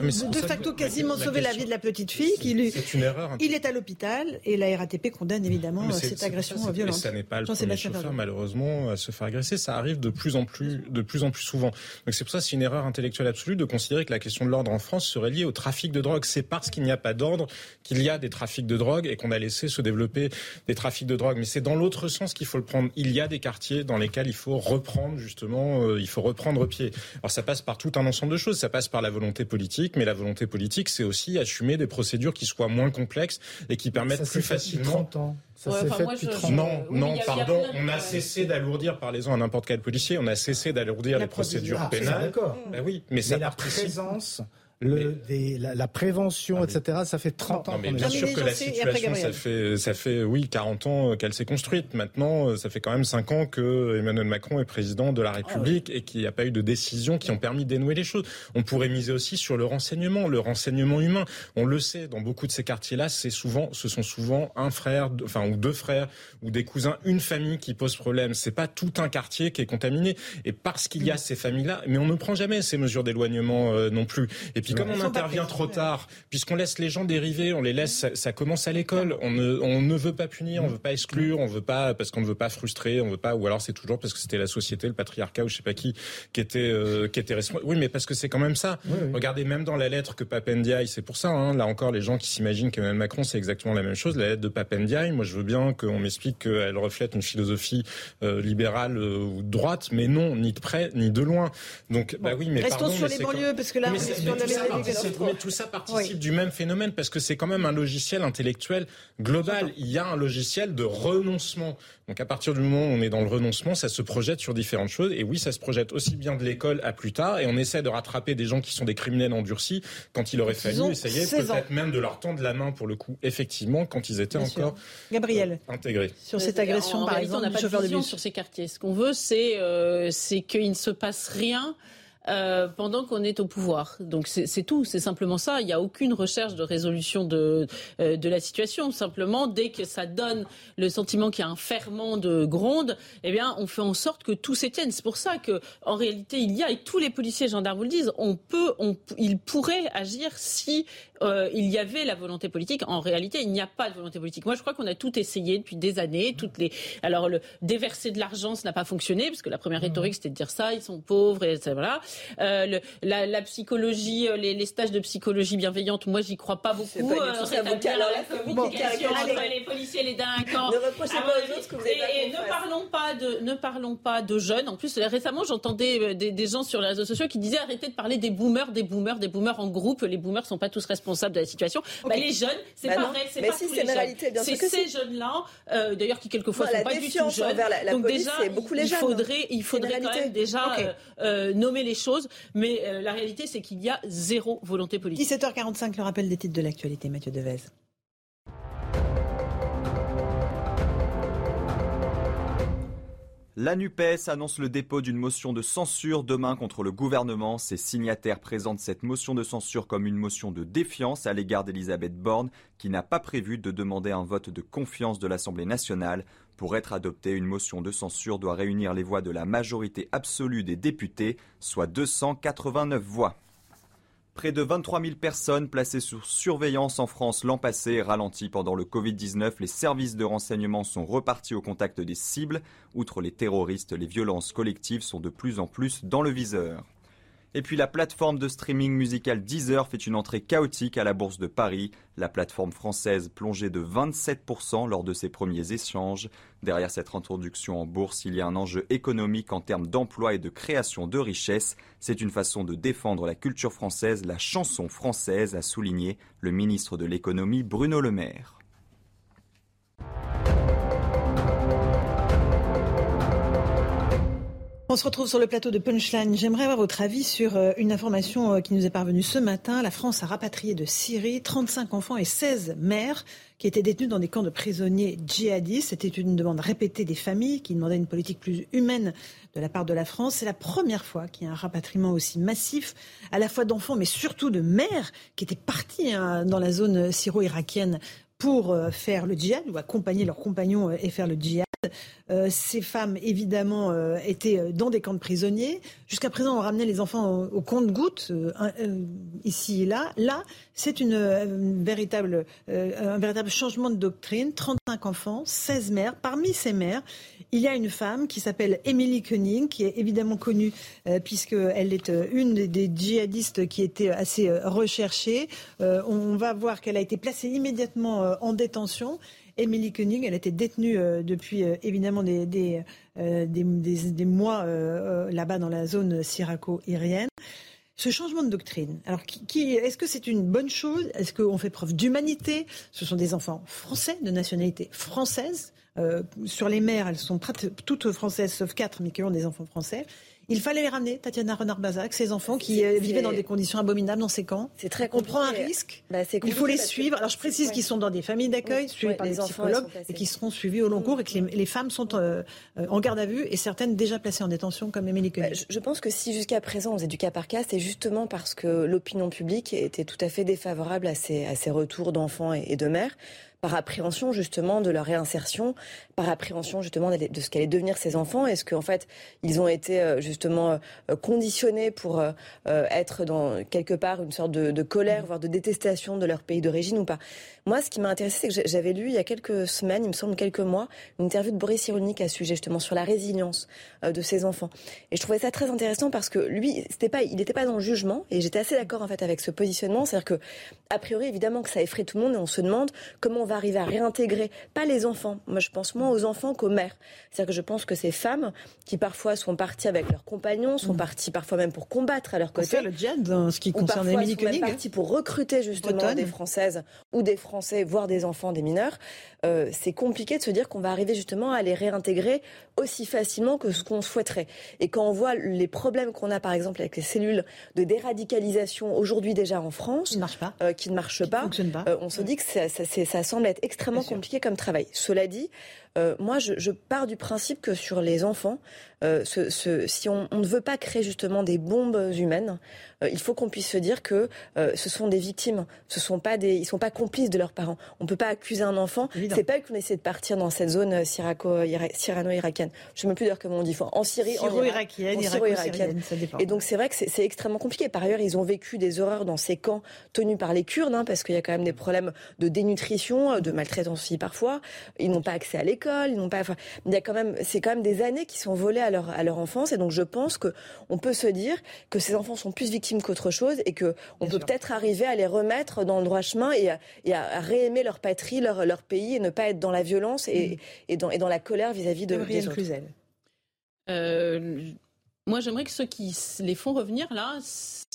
de facto quasiment sauvé la vie de la petite fille. Qui lui, c'est une erreur. Il est à l'hôpital et la RATP condamne évidemment cette agression violente. Ça n'est pas le premier chauffeur malheureusement à se faire agresser. Ça arrive de plus en plus, de plus en plus souvent. Donc c'est pour ça c'est une erreur intellectuelle absolue de considérer que la question de l'ordre en France serait liée au trafic de drogue. C'est parce qu'il n'y a pas d'ordre qu'il y a des trafics de drogue et qu'on a laissé se développer des trafics de drogue. Mais c'est dans l'autre sens qu'il faut le prendre. Il y a des quartiers dans lesquels il faut reprendre justement, euh, il faut reprendre pied. Alors ça passe par tout un ensemble de choses. Ça passe par la volonté politique, mais la volonté politique, c'est aussi assumer des procédures qui soient moins complexes et qui permettent plus facilement. 30 ans. Ça s'est fait depuis 30 ans. Non, non, pardon, on a cessé d'alourdir, parlez-en à n'importe quel policier, on a cessé d'alourdir les procédures ah, pénales. D'accord. Ben oui, mais, mais la présence le, des, la, la, prévention, ah, etc. Ça fait 30 ans. mais bien sûr que la situation, ça fait, ça fait, oui, 40 ans qu'elle s'est construite. Maintenant, ça fait quand même 5 ans que Emmanuel Macron est président de la République et qu'il n'y a pas eu de décisions qui ont permis d'énouer les choses. On pourrait miser aussi sur le renseignement, le renseignement humain. On le sait, dans beaucoup de ces quartiers-là, c'est souvent, ce sont souvent un frère, enfin, ou deux frères, ou des cousins, une famille qui pose problème. C'est pas tout un quartier qui est contaminé. Et parce qu'il y a ces familles-là, mais on ne prend jamais ces mesures d'éloignement euh, non plus. Et puis comme on intervient trop tard, puisqu'on laisse les gens dériver, on les laisse, ça, commence à l'école. On ne, on ne veut pas punir, on veut pas exclure, on veut pas parce qu'on ne veut pas frustrer, on veut pas, ou alors c'est toujours parce que c'était la société, le patriarcat ou je sais pas qui qui était euh, qui était responsable. Oui, mais parce que c'est quand même ça. Regardez même dans la lettre que Papendiaï, c'est pour ça. Hein, là encore, les gens qui s'imaginent qu'Emmanuel Macron c'est exactement la même chose. La lettre de Papendiaï, moi je veux bien qu'on m'explique qu'elle reflète une philosophie euh, libérale euh, ou droite, mais non, ni de près ni de loin. Donc bah oui, mais restons pardon, sur les banlieues parce que là, on est sur mais tout ça participe du même phénomène parce que c'est quand même un logiciel intellectuel global. Il y a un logiciel de renoncement. Donc à partir du moment où on est dans le renoncement, ça se projette sur différentes choses. Et oui, ça se projette aussi bien de l'école à plus tard. Et on essaie de rattraper des gens qui sont des criminels endurcis quand il aurait fallu essayer peut-être même de leur tendre la main pour le coup, effectivement, quand ils étaient encore Gabriel. Euh, intégrés. Sur cette agression, par exemple, on n'a pas de vision sur ces quartiers. Ce qu'on veut, c'est euh, c'est qu'il ne se passe rien euh, pendant qu'on est au pouvoir. Donc c'est tout, c'est simplement ça. Il n'y a aucune recherche de résolution de, euh, de la situation. Simplement, dès que ça donne le sentiment qu'il y a un ferment de gronde, eh bien, on fait en sorte que tout s'étienne. C'est pour ça que, en réalité, il y a, et tous les policiers et gendarmes vous le disent, on peut, on, ils pourraient agir si euh, il y avait la volonté politique. En réalité, il n'y a pas de volonté politique. Moi, je crois qu'on a tout essayé depuis des années. Toutes les, alors le déverser de l'argent, ça n'a pas fonctionné parce que la première rhétorique c'était de dire ça, ils sont pauvres et voilà. Euh, le, la, la, psychologie, euh, les, les, stages de psychologie bienveillante, moi, j'y crois pas beaucoup. Pas euh, ça, la communication entre les policiers et les délinquants. Ne reprochez pas aux autres que vous avez et, et ne parlons pas de, ne parlons pas de jeunes. En plus, récemment, j'entendais des, des gens sur les réseaux sociaux qui disaient arrêtez de parler des boomers, des boomers, des boomers en groupe. Les boomers sont pas tous responsables de la situation. Bah, les jeunes, c'est bah pas vrai, c'est pas si, tous les jeunes. C'est ces jeunes-là, euh, d'ailleurs, qui quelquefois ne sont pas du tout jeunes. La, la Donc police, déjà, beaucoup les il jeunes. faudrait, il faudrait quand même déjà okay. euh, nommer les choses. Mais euh, la réalité, c'est qu'il y a zéro volonté politique. 17h45, le rappel des titres de l'actualité, Mathieu Devez. La NUPES annonce le dépôt d'une motion de censure demain contre le gouvernement. Ses signataires présentent cette motion de censure comme une motion de défiance à l'égard d'Elisabeth Borne, qui n'a pas prévu de demander un vote de confiance de l'Assemblée nationale. Pour être adoptée, une motion de censure doit réunir les voix de la majorité absolue des députés, soit 289 voix. Près de 23 000 personnes placées sous surveillance en France l'an passé ralenti pendant le Covid-19. Les services de renseignement sont repartis au contact des cibles. Outre les terroristes, les violences collectives sont de plus en plus dans le viseur. Et puis la plateforme de streaming musical Deezer fait une entrée chaotique à la Bourse de Paris. La plateforme française plongeait de 27% lors de ses premiers échanges. Derrière cette introduction en bourse, il y a un enjeu économique en termes d'emploi et de création de richesses. C'est une façon de défendre la culture française, la chanson française, a souligné le ministre de l'économie Bruno Le Maire. On se retrouve sur le plateau de Punchline. J'aimerais avoir votre avis sur une information qui nous est parvenue ce matin. La France a rapatrié de Syrie 35 enfants et 16 mères qui étaient détenus dans des camps de prisonniers djihadistes. C'était une demande répétée des familles qui demandaient une politique plus humaine de la part de la France. C'est la première fois qu'il y a un rapatriement aussi massif, à la fois d'enfants, mais surtout de mères qui étaient parties hein, dans la zone syro-irakienne pour faire le djihad ou accompagner leurs compagnons et faire le djihad. Euh, ces femmes, évidemment, euh, étaient dans des camps de prisonniers. Jusqu'à présent, on ramenait les enfants au, compte-gouttes, euh, ici et là. Là, c'est un véritable changement de doctrine. 35 enfants, 16 mères. Parmi ces mères, il y a une femme qui s'appelle Emily Koenig, qui est évidemment connue puisqu'elle est une des, des, djihadistes qui était assez recherchée. on va voir qu'elle a été placée immédiatement en détention. Émilie Koenig, elle été détenue euh, depuis euh, évidemment des, des, euh, des, des mois là-bas dans la zone syraco-irienne. Ce changement de doctrine, alors est-ce que c'est une bonne chose? Est-ce qu'on fait preuve d'humanité? Ce sont des enfants français, de nationalité française. sur les mères, elles sont toutes françaises, sauf quatre, mais qui ont des enfants français. Il fallait les ramener, Tatiana Renard-Bazac, ces enfants qui vivaient dans des conditions abominables dans ces camps. C'est très On prend un risque. Bah, il faut les suivre. Alors je précise qu'ils sont dans des familles d'accueil, suivis ouais, par des psychologues, et qui seront suivis au long cours, et que les, les femmes sont euh, en garde à vue, et certaines déjà placées en détention, comme Émilie Koenig. Bah, je pense que si jusqu'à présent on faisait du cas par cas, c'est justement parce que l'opinion publique était tout à fait défavorable à ces, à ces retours d'enfants et, et de mères par appréhension justement de leur réinsertion, par appréhension justement de ce qu'allaient devenir ces enfants. Est-ce qu'en fait ils ont été justement conditionnés pour être dans quelque part une sorte de, de colère, voire de détestation de leur pays d'origine ou pas? Moi, ce qui m'a intéressé, c'est que j'avais lu il y a quelques semaines, il me semble quelques mois, une interview de Boris Cyrulnik à ce sujet justement sur la résilience de ces enfants. Et je trouvais ça très intéressant parce que lui, c'était pas, il n'était pas dans le jugement et j'étais assez d'accord en fait avec ce positionnement, c'est-à-dire que a priori évidemment que ça effraie tout le monde et on se demande comment on va arriver à réintégrer, pas les enfants, moi je pense moins aux enfants qu'aux mères. C'est-à-dire que je pense que ces femmes qui parfois sont parties avec leurs compagnons, sont mmh. parties parfois même pour combattre à leur côté. Faire le djihad dans ce qui concerne Émilie Koenig. parties pour recruter justement Bretonne. des Françaises ou des Français, voire des enfants, des mineurs. Euh, c'est compliqué de se dire qu'on va arriver justement à les réintégrer aussi facilement que ce qu'on souhaiterait. Et quand on voit les problèmes qu'on a par exemple avec les cellules de déradicalisation aujourd'hui déjà en France, qui ne marchent pas, euh, qui ne marchent qui pas, pas. Euh, on se dit que ça, ça, ça semble être extrêmement compliqué comme travail. Cela dit, moi, je, je, pars du principe que sur les enfants, euh, ce, si on, on, ne veut pas créer justement des bombes humaines, euh, il faut qu'on puisse se dire que euh, ce sont des victimes, ce sont pas des, ils sont pas complices de leurs parents. On peut pas accuser un enfant. C'est pas qu'on essaie de partir dans cette zone syrano-irakienne. Je sais même plus d'ailleurs comment on dit. En Syrie, en irakienne irakienne Et donc c'est vrai que c'est extrêmement compliqué. Par ailleurs, ils ont vécu des horreurs dans ces camps tenus par les Kurdes, hein, parce qu'il y a quand même des problèmes de dénutrition, de maltraitance aussi parfois. Ils n'ont pas accès à l'école, ils n'ont pas. Enfin, il y a quand même, c'est quand même des années qui sont volées à leur, à leur enfance. Et donc je pense qu'on peut se dire que ces enfants sont plus victimes qu'autre chose et qu'on peut peut-être arriver à les remettre dans le droit chemin et à, réaimer leur patrie, leur, leur, pays et ne pas être dans la violence et, mm. et, dans, et dans, la colère vis-à-vis de, des autres. Euh, moi, j'aimerais que ceux qui les font revenir là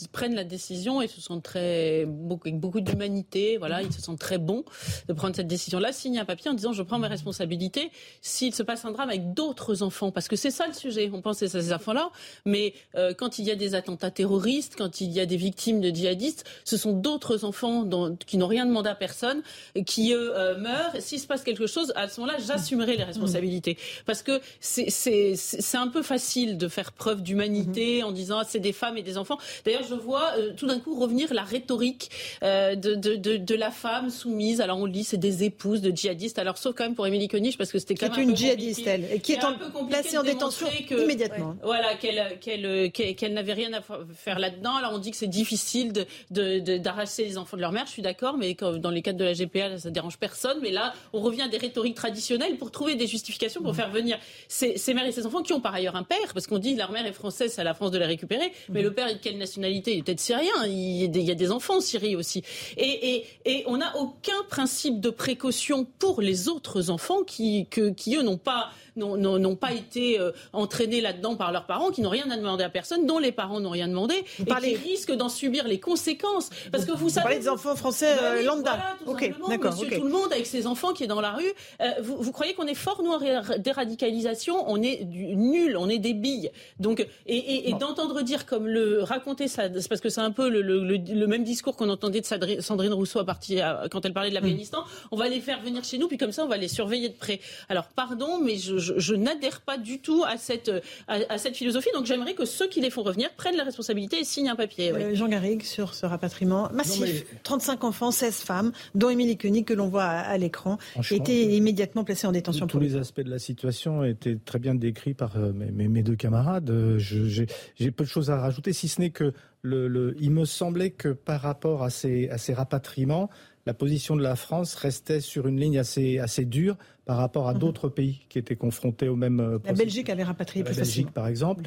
prennent la décision et se sentent très beaucoup, avec beaucoup d'humanité. Voilà, ils se sentent très bons de prendre cette décision-là, signent un papier en disant je prends mes responsabilités. S'il se passe un drame avec d'autres enfants, parce que c'est ça le sujet. On pense à ces enfants-là, mais euh, quand il y a des attentats terroristes, quand il y a des victimes de djihadistes, ce sont d'autres enfants dont, qui n'ont rien demandé à personne, qui eux euh, meurent. S'il se passe quelque chose, à ce moment-là, j'assumerai les responsabilités, parce que c'est un peu facile de faire preuve d'humanité en disant c'est des femmes et des enfants. D'ailleurs, je vois euh, tout d'un coup revenir la rhétorique euh, de, de, de, de, la femme soumise. Alors on lit c'est des épouses de djihadistes. Alors sauf quand même pour Émilie Koenig parce que c'était quand même une djihadiste elle et qui est, en, placée en détention immédiatement. voilà qu'elle qu'elle qu'elle n'avait rien à faire là-dedans. Alors on dit que c'est difficile de d'arracher les enfants de leur mère. Je suis d'accord, mais dans les cadres de la GPA ça dérange personne. Mais là on revient à des rhétoriques traditionnelles pour trouver des justifications pour mmh. faire venir ces, ces mères et ces enfants qui ont par ailleurs un père parce qu'on dit leur mère est française, c'est à la France de les récupérer. Mais mmh. le père est de quelle nationalité? Il est peut-être syrien. Il y, a des, enfants en Syrie aussi. Et, on n'a aucun principe de précaution pour les autres enfants qui, qui eux, n'ont pas n'ont pas été euh, entraînés là-dedans par leurs parents, qui n'ont rien à demander à personne, dont les parents n'ont rien demandé, et qui risquent d'en subir les conséquences. Parce que vous, savez, parlez des enfants français euh, lambda. ok, d'accord. Monsieur tout le monde avec ses enfants qui est dans la rue. Euh, vous, croyez qu'on est fort nous en déradicalisation? On est du, nul, on est des billes. Donc et, d'entendre dire comme le raconter ça, c'est parce que c'est un peu le, même discours qu'on entendait de Sandrine Rousseau à partir quand elle parlait de l'Afghanistan. Mm. On va les faire venir chez nous, puis comme ça on va les surveiller de près. Alors pardon, mais je je, n'adhère pas du tout à cette, à, cette philosophie. Donc j'aimerais que ceux qui les font revenir prennent la responsabilité et signent un papier. Euh, Jean Garrigue, sur ce rapatriement massif, 35 enfants, 16 femmes, dont Émilie Koenig, que l'on voit à, l'écran, étaient immédiatement placés en détention. Tous les aspects de la situation étaient très bien décrits par euh, mes, mes deux camarades. Euh, j'ai peu de choses à rajouter, si ce n'est que le, le, il me semblait que par rapport à ces, à ces rapatriements, la position de la France restait sur une ligne assez, assez dure par rapport à mhm. d'autres pays qui étaient confrontés au même. Euh, la Belgique avait rapatrié plus La Belgique, par exemple,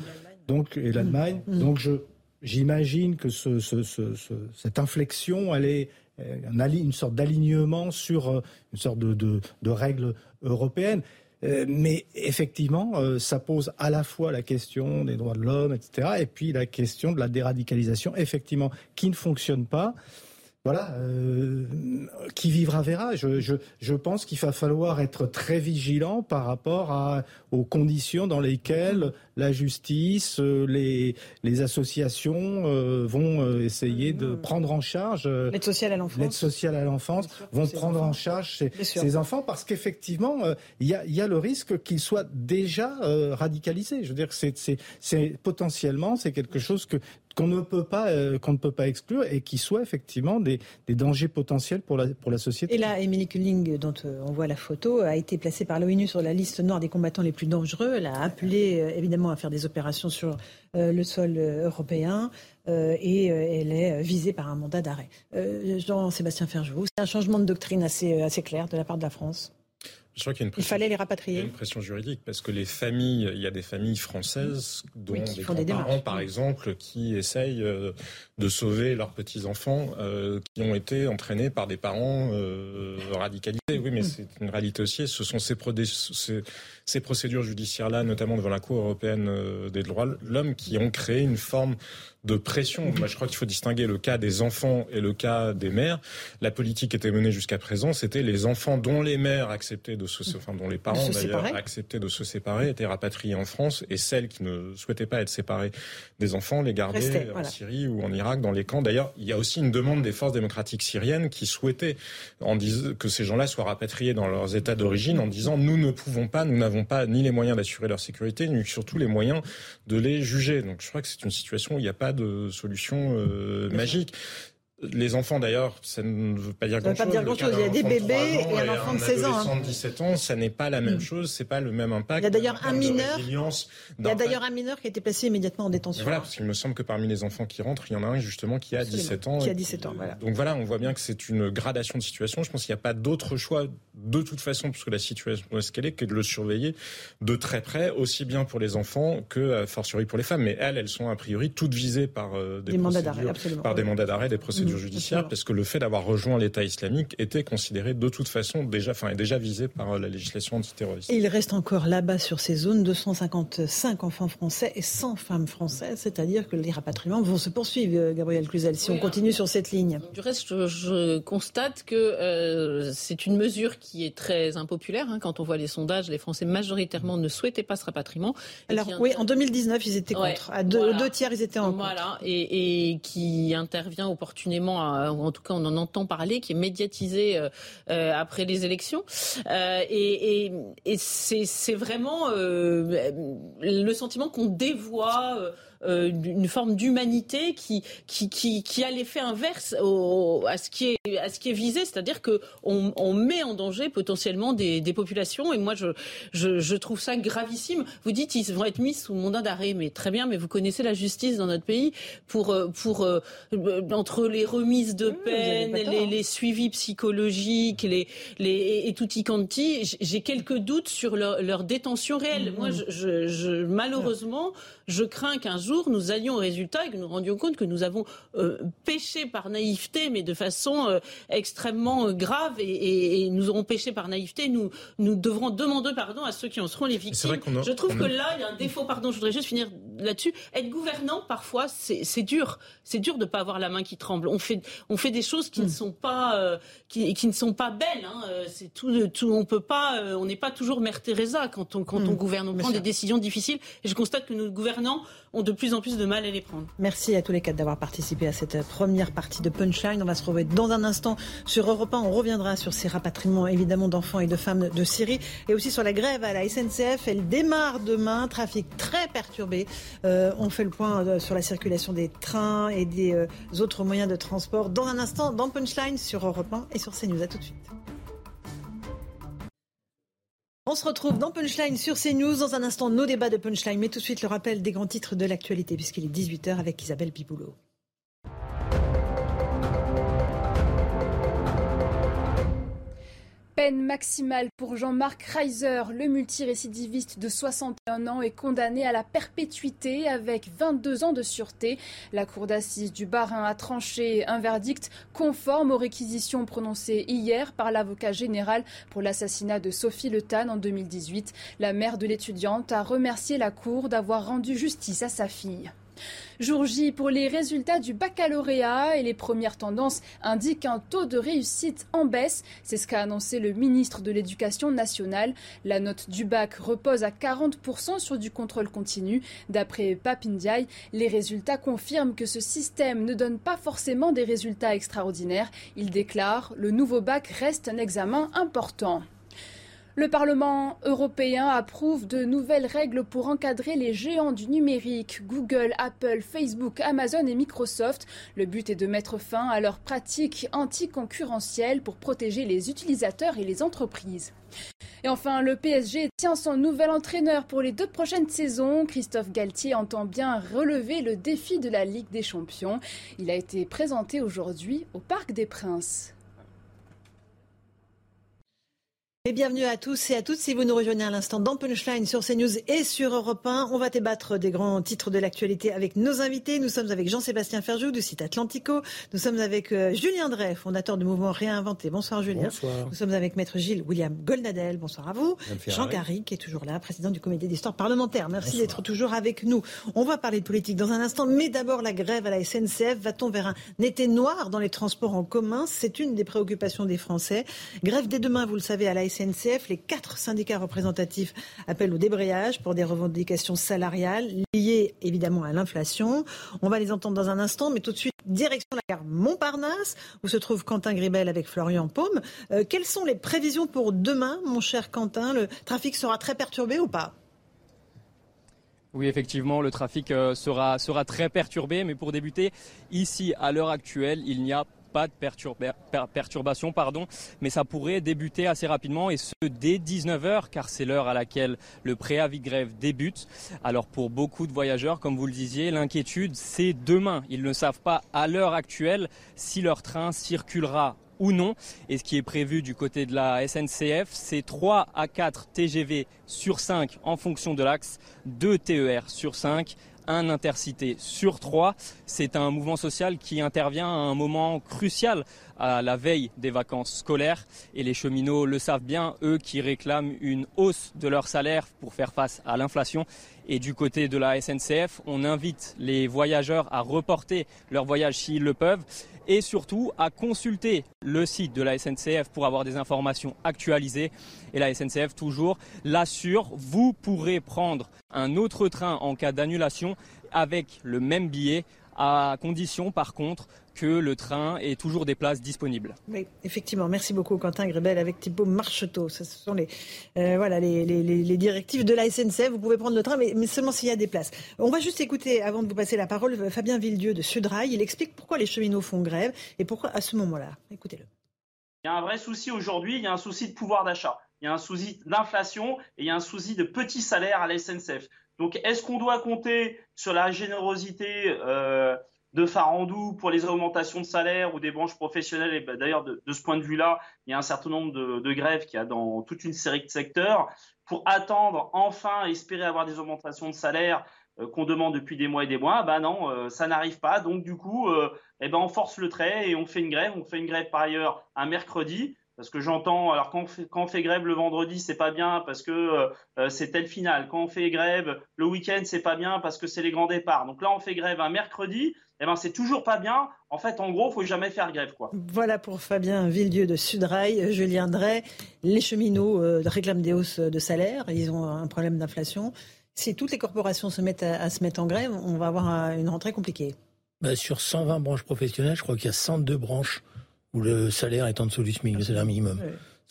donc et l'Allemagne. Mhm. Donc je j'imagine que ce, cette inflexion allait euh, une sorte d'alignement sur euh, une sorte de, de, règles européennes. Mais effectivement, ça pose à la fois la question des droits de l'homme, etc., et puis la question de la déradicalisation, effectivement, qui ne fonctionne pas voilà, euh, qui vivra verra. Je, je, je pense qu'il va falloir être très vigilant par rapport à, aux conditions dans lesquelles la justice, euh, les, les associations euh, vont essayer de prendre en charge l'aide sociale à l'enfance, l'aide sociale à l'enfance, vont prendre en charge ces, ces enfants parce qu'effectivement, il y, a, y a le risque qu'ils soient déjà radicalisés. Je veux dire, c'est, c'est potentiellement c'est quelque chose que qu'on ne peut pas euh, qu'on ne peut pas exclure et qui soient effectivement des, des, dangers potentiels pour la pour la société. Et là, Émilie Kulling, dont euh, on voit la photo, a été placée par l'ONU sur la liste noire des combattants les plus dangereux. Elle a appelé euh, évidemment à faire des opérations sur le sol européen et elle est visée par un mandat d'arrêt. Jean-Sébastien Ferjou, c'est un changement de doctrine assez assez clair de la part de la France. Je crois qu'il y a une pression, il fallait les rapatrier. Il y a une pression juridique parce que les familles, il y a des familles françaises dont des parents, par exemple, qui essayent euh, de sauver leurs petits enfants euh, qui ont été entraînés par des parents euh, radicalisés. Oui, mais mm. c'est une réalité aussi. Ce sont ces, ces, ces procédures judiciaires-là, notamment devant la Cour européenne des droits de l'homme, qui ont créé une forme de pression. Moi, je crois qu'il faut distinguer le cas des enfants et le cas des mères. La politique qui était menée jusqu'à présent, c'était les enfants dont les mères acceptaient de se, enfin, dont les parents d'ailleurs acceptaient de se séparer étaient rapatriées en France et celles qui ne souhaitaient pas être séparées des enfants les gardaient en Syrie ou en Irak dans les camps. D'ailleurs, il y a aussi une demande des forces démocratiques syriennes qui souhaitaient en que ces gens-là soient rapatriés dans leurs états d'origine en disant nous ne pouvons pas, nous n'avons pas ni les moyens d'assurer leur sécurité, ni surtout les moyens de les juger. Donc je crois que c'est une situation où il n'y a pas de solution euh, magique. Les enfants, d'ailleurs, ça ne veut pas dire grand-chose. Grand il y a des bébés et un enfant de 16 ans. Un de 17 ans, ça n'est pas la même mm. chose, c'est pas le même impact. Il y a d'ailleurs un mineur. Il y a d'ailleurs un mineur qui a été placé immédiatement en détention. Voilà, parce qu'il me semble que parmi les enfants qui rentrent, il y en a un justement qui a 17 ans. Qui a 17 ans, voilà. Donc voilà, on voit bien que c'est une gradation de situation. Je pense qu'il n'y a pas d'autre choix de toute façon, puisque la situation est ce qu'elle est, que de le surveiller de très près, aussi bien pour les enfants que, a fortiori, pour les femmes. Mais elles, elles sont a priori toutes visées par euh, des, mandats d'arrêt, par des mandats d'arrêt, des procédures mmh, judiciaires, parce que le fait d'avoir rejoint l'État islamique était considéré de toute façon déjà, enfin, déjà visé par euh, la législation antiterroriste. Et il reste encore là-bas sur ces zones 255 enfants français et 100 femmes françaises, c'est-à-dire que les rapatriements vont se poursuivre, euh, Gabriel Cluzel, si on continue sur cette ligne. Du reste, je, constate que euh, c'est une mesure qui est très impopulaire. Hein, quand on voit les sondages, les Français majoritairement ne souhaitaient pas ce rapatriement. Alors oui, en 2019, ils étaient contre. À deux, deux, tiers, ils étaient en contre. Voilà, et, et qui intervient opportunément, ou en tout cas on en entend parler, qui est médiatisé euh, euh, après les élections. Euh, et, c'est vraiment le sentiment qu'on dévoie euh, une forme d'humanité qui, qui, qui, qui, a l'effet inverse au, à, ce qui est, à ce qui est visé, c'est-à-dire qu'on on met en danger potentiellement des, des populations. Et moi, je, je, je, trouve ça gravissime. Vous dites ils vont être mis sous mandat d'arrêt, mais très bien, mais vous connaissez la justice dans notre pays pour, euh, pour euh, entre les remises de peine, les, hein. les, suivis psychologiques, les, les, et tutti quanti, j'ai quelques doutes sur leur, leur détention réelle. Mmh. Moi, je, je, malheureusement, je crains qu'un jour nous allions au résultat et que nous rendions compte que nous avons euh, péché par naïveté, mais de façon euh, extrêmement euh, grave, et, nous aurons péché par naïveté. Nous, nous devrons demander pardon à ceux qui en seront les victimes. je trouve que là, il y a un défaut. Pardon, je voudrais juste finir là-dessus. Être gouvernant, parfois, c'est dur. C'est dur de ne pas avoir la main qui tremble. On fait, on fait des choses qui ne hmm. sont pas, qui, qui, ne sont pas belles. Hein. C'est tout, tout. On peut pas. on n'est pas toujours Mère Teresa quand on, quand on hmm. gouverne. On prend des décisions difficiles. Et je constate que nos gouvernants ont de plus en plus de mal à les prendre. Merci à tous les quatre d'avoir participé à cette première partie de Punchline. On va se retrouver dans un instant sur Europe 1. On reviendra sur ces rapatriements évidemment d'enfants et de femmes de Syrie et aussi sur la grève à la SNCF. Elle démarre demain, trafic très perturbé. Euh, on fait le point euh, sur la circulation des trains et des euh, autres moyens de transport dans un instant dans Punchline sur Europe 1 et sur CNews. À tout de suite. On se retrouve dans Punchline sur CNews. Dans un instant, nos débats de Punchline. Mais tout de suite, le rappel des grands titres de l'actualité, puisqu'il est 18h avec Isabelle Piboulot. Peine maximale pour Jean-Marc Reiser, le multirécidiviste de 61 ans, est condamné à la perpétuité avec 22 ans de sûreté. La cour d'assises du Barin a tranché un verdict conforme aux réquisitions prononcées hier par l'avocat général pour l'assassinat de Sophie Le Tan en 2018. La mère de l'étudiante a remercié la cour d'avoir rendu justice à sa fille. Jour J pour les résultats du baccalauréat et les premières tendances indiquent un taux de réussite en baisse. C'est ce qu'a annoncé le ministre de l'Éducation nationale. La note du bac repose à 40% sur du contrôle continu. D'après Papindiaï, les résultats confirment que ce système ne donne pas forcément des résultats extraordinaires. Il déclare le nouveau bac reste un examen important. Le Parlement européen approuve de nouvelles règles pour encadrer les géants du numérique, Google, Apple, Facebook, Amazon et Microsoft. Le but est de mettre fin à leurs pratiques anticoncurrentielles pour protéger les utilisateurs et les entreprises. Et enfin, le PSG tient son nouvel entraîneur pour les deux prochaines saisons. Christophe Galtier entend bien relever le défi de la Ligue des Champions. Il a été présenté aujourd'hui au Parc des Princes. Et bienvenue à tous et à toutes si vous nous rejoignez à l'instant dans Punchline sur CNews et sur Europe 1. On va débattre des grands titres de l'actualité avec nos invités. Nous sommes avec Jean-Sébastien Ferjou du site Atlantico. Nous sommes avec euh, Julien Drey, fondateur du mouvement Réinventé. Bonsoir Julien. Bonsoir. Nous sommes avec Maître Gilles William Goldnadel. Bonsoir à vous. Jean Garry qui est toujours là, président du comité d'histoire parlementaire. Merci d'être toujours avec nous. On va parler de politique dans un instant, mais d'abord la grève à la SNCF. Va-t-on vers un été noir dans les transports en commun? C'est une des préoccupations des Français. Grève dès demain, vous le savez, à la SNCF. Les quatre syndicats représentatifs appellent au débrayage pour des revendications salariales liées évidemment à l'inflation. On va les entendre dans un instant, mais tout de suite, direction la gare Montparnasse, où se trouve Quentin Gribel avec Florian Paume. Euh, quelles sont les prévisions pour demain, mon cher Quentin? Le trafic sera très perturbé ou pas? Oui, effectivement, le trafic euh, sera, très perturbé, mais pour débuter, ici, à l'heure actuelle, il n'y a pas de perturbation, pardon, mais ça pourrait débuter assez rapidement et ce dès 19h car c'est l'heure à laquelle le préavis de grève débute. Alors pour beaucoup de voyageurs, comme vous le disiez, l'inquiétude c'est demain. Ils ne savent pas à l'heure actuelle si leur train circulera ou non. Et ce qui est prévu du côté de la SNCF, c'est 3 à 4 TGV sur 5 en fonction de l'axe, 2 TER sur 5 un intercité sur trois. C'est un mouvement social qui intervient à un moment crucial à la veille des vacances scolaires et les cheminots le savent bien, eux qui réclament une hausse de leur salaire pour faire face à l'inflation. Et du côté de la SNCF, on invite les voyageurs à reporter leur voyage s'ils le peuvent et surtout à consulter le site de la SNCF pour avoir des informations actualisées. Et la SNCF toujours l'assure, vous pourrez prendre un autre train en cas d'annulation avec le même billet à condition par contre que le train ait toujours des places disponibles. Oui, effectivement. Merci beaucoup Quentin Grébel avec Thibault Marcheteau. Ce sont les, euh, voilà, les, directives de la SNCF. Vous pouvez prendre le train, mais, seulement s'il y a des places. On va juste écouter, avant de vous passer la parole, Fabien Villedieu de Sudrail. Il explique pourquoi les cheminots font grève et pourquoi à ce moment-là. Écoutez-le. Il y a un vrai souci aujourd'hui, il y a un souci de pouvoir d'achat, il y a un souci d'inflation et il y a un souci de petits salaires à la SNCF. Donc, est-ce qu'on doit compter sur la générosité euh, de Farandou pour les augmentations de salaire ou des branches professionnelles? Et ben, d'ailleurs, de, ce point de vue-là, il y a un certain nombre de, grèves qu'il y a dans toute une série de secteurs pour attendre enfin, espérer avoir des augmentations de salaire euh, qu'on demande depuis des mois et des mois. Ben non, euh, ça n'arrive pas. Donc du coup, eh ben, on force le trait et on fait une grève. On fait une grève par ailleurs un mercredi. Parce que j'entends, alors quand on, fait, grève le vendredi, c'est pas bien parce que euh, c'est tel final. Quand on fait grève le week-end, c'est pas bien parce que c'est les grands départs. Donc là, on fait grève un mercredi, et eh ben c'est toujours pas bien. En fait, en gros, faut jamais faire grève, quoi. Voilà pour Fabien Villedieu de Sudrail, Julien Drey. Les cheminots euh, réclament des hausses de salaire. Ils ont un problème d'inflation. Si toutes les corporations se mettent à, se mettre en grève, on va avoir une rentrée compliquée. Bah, sur 120 branches professionnelles, je crois qu'il y a 102 branches où le salaire est en dessous du SMIC, le salaire minimum.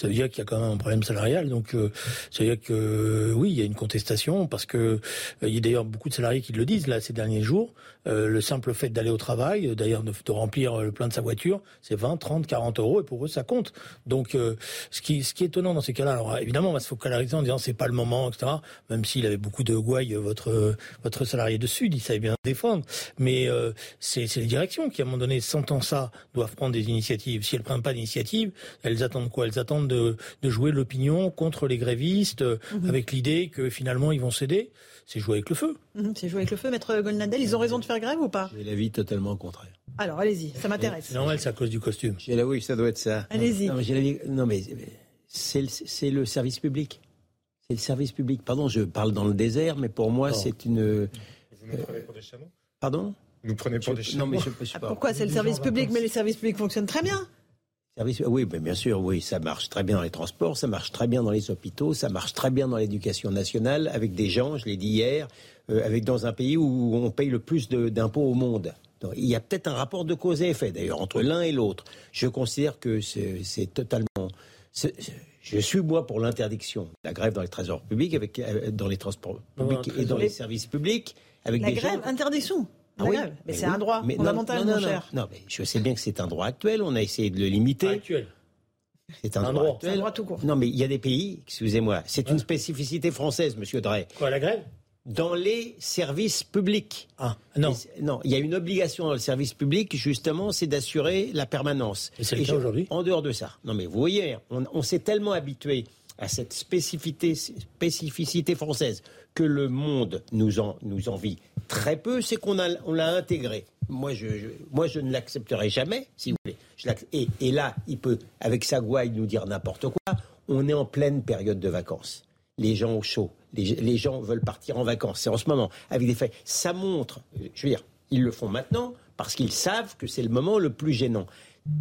Ça veut dire qu'il y a quand même un problème salarial. Donc, euh, ça veut dire que oui, il y a une contestation parce que euh, il y a d'ailleurs beaucoup de salariés qui le disent là ces derniers jours. Euh, le simple fait d'aller au travail, d'ailleurs de, remplir le plein de sa voiture, c'est 20, 30, 40 euros et pour eux ça compte. Donc, ce qui ce qui est étonnant dans ces cas-là, alors évidemment, on va se focaliser en disant c'est pas le moment, etc. Même s'il avait beaucoup de gouailles, votre votre salarié de Sud, il savait bien défendre. Mais c'est les directions qui à un moment donné, sentant ça, doivent prendre des initiatives. Si elles prennent pas d'initiative, elles attendent quoi? Elles attendent de, jouer l'opinion contre les grévistes, mhm. avec l'idée que finalement ils vont céder. C'est jouer avec le feu. Mhm, c'est jouer avec le feu, maître Golnadel. Ils ont raison de faire grève ou pas? J'ai l'avis totalement contraire. Alors allez-y, ça m'intéresse. C'est normal, c'est à cause du costume. Oui, ça doit être ça. Allez-y. Non, mais, c'est le, service public. C'est le service public. Pardon, je parle dans le désert, mais pour moi, c'est une. Vous nous prenez pour des chameaux? Pardon? Vous prenez pour des chameaux Non, mais je, ah, Pourquoi? C'est le service public, mais les services publics fonctionnent très bien. Oui, bien sûr, oui, ça marche très bien dans les transports, ça marche très bien dans les hôpitaux, ça marche très bien dans l'éducation nationale, avec des gens, je l'ai dit hier, euh, avec dans un pays où on paye le plus d'impôts au monde. il y a peut-être un rapport de cause et effet, d'ailleurs, entre l'un et l'autre. Je considère que c'est totalement... Je suis, moi, pour l'interdiction de la grève dans les trésors publics, avec, euh, dans les transports publics et dans les services publics. Avec la grève, interdiction ah oui, mais, c'est un droit fondamental, non, mon cher. Non, mais je sais bien que c'est un droit actuel. On a essayé de le limiter. Actuel. C'est un, droit, actuel. Un droit tout court. Non, mais il y a des pays, excusez-moi, c'est une spécificité française, Monsieur Drey. Quoi, la grève? Dans les services publics. Ah, non. non, il y a une obligation dans le service public, justement, c'est d'assurer la permanence. Et c'est le cas aujourd'hui? En dehors de ça. Non, mais vous voyez, on, on s'est tellement habitué à cette spécificité, spécificité française que le monde nous, en, nous envie très peu, c'est qu'on on l'a intégré. Moi je, moi, je ne l'accepterai jamais, si vous voulez. et, et, là, il peut, avec sa gouaille, nous dire n'importe quoi. On est en pleine période de vacances. Les gens au chaud. Les, les gens veulent partir en vacances. C'est en ce moment, avec des faits. Ça montre, je veux dire, ils le font maintenant parce qu'ils savent que c'est le moment le plus gênant.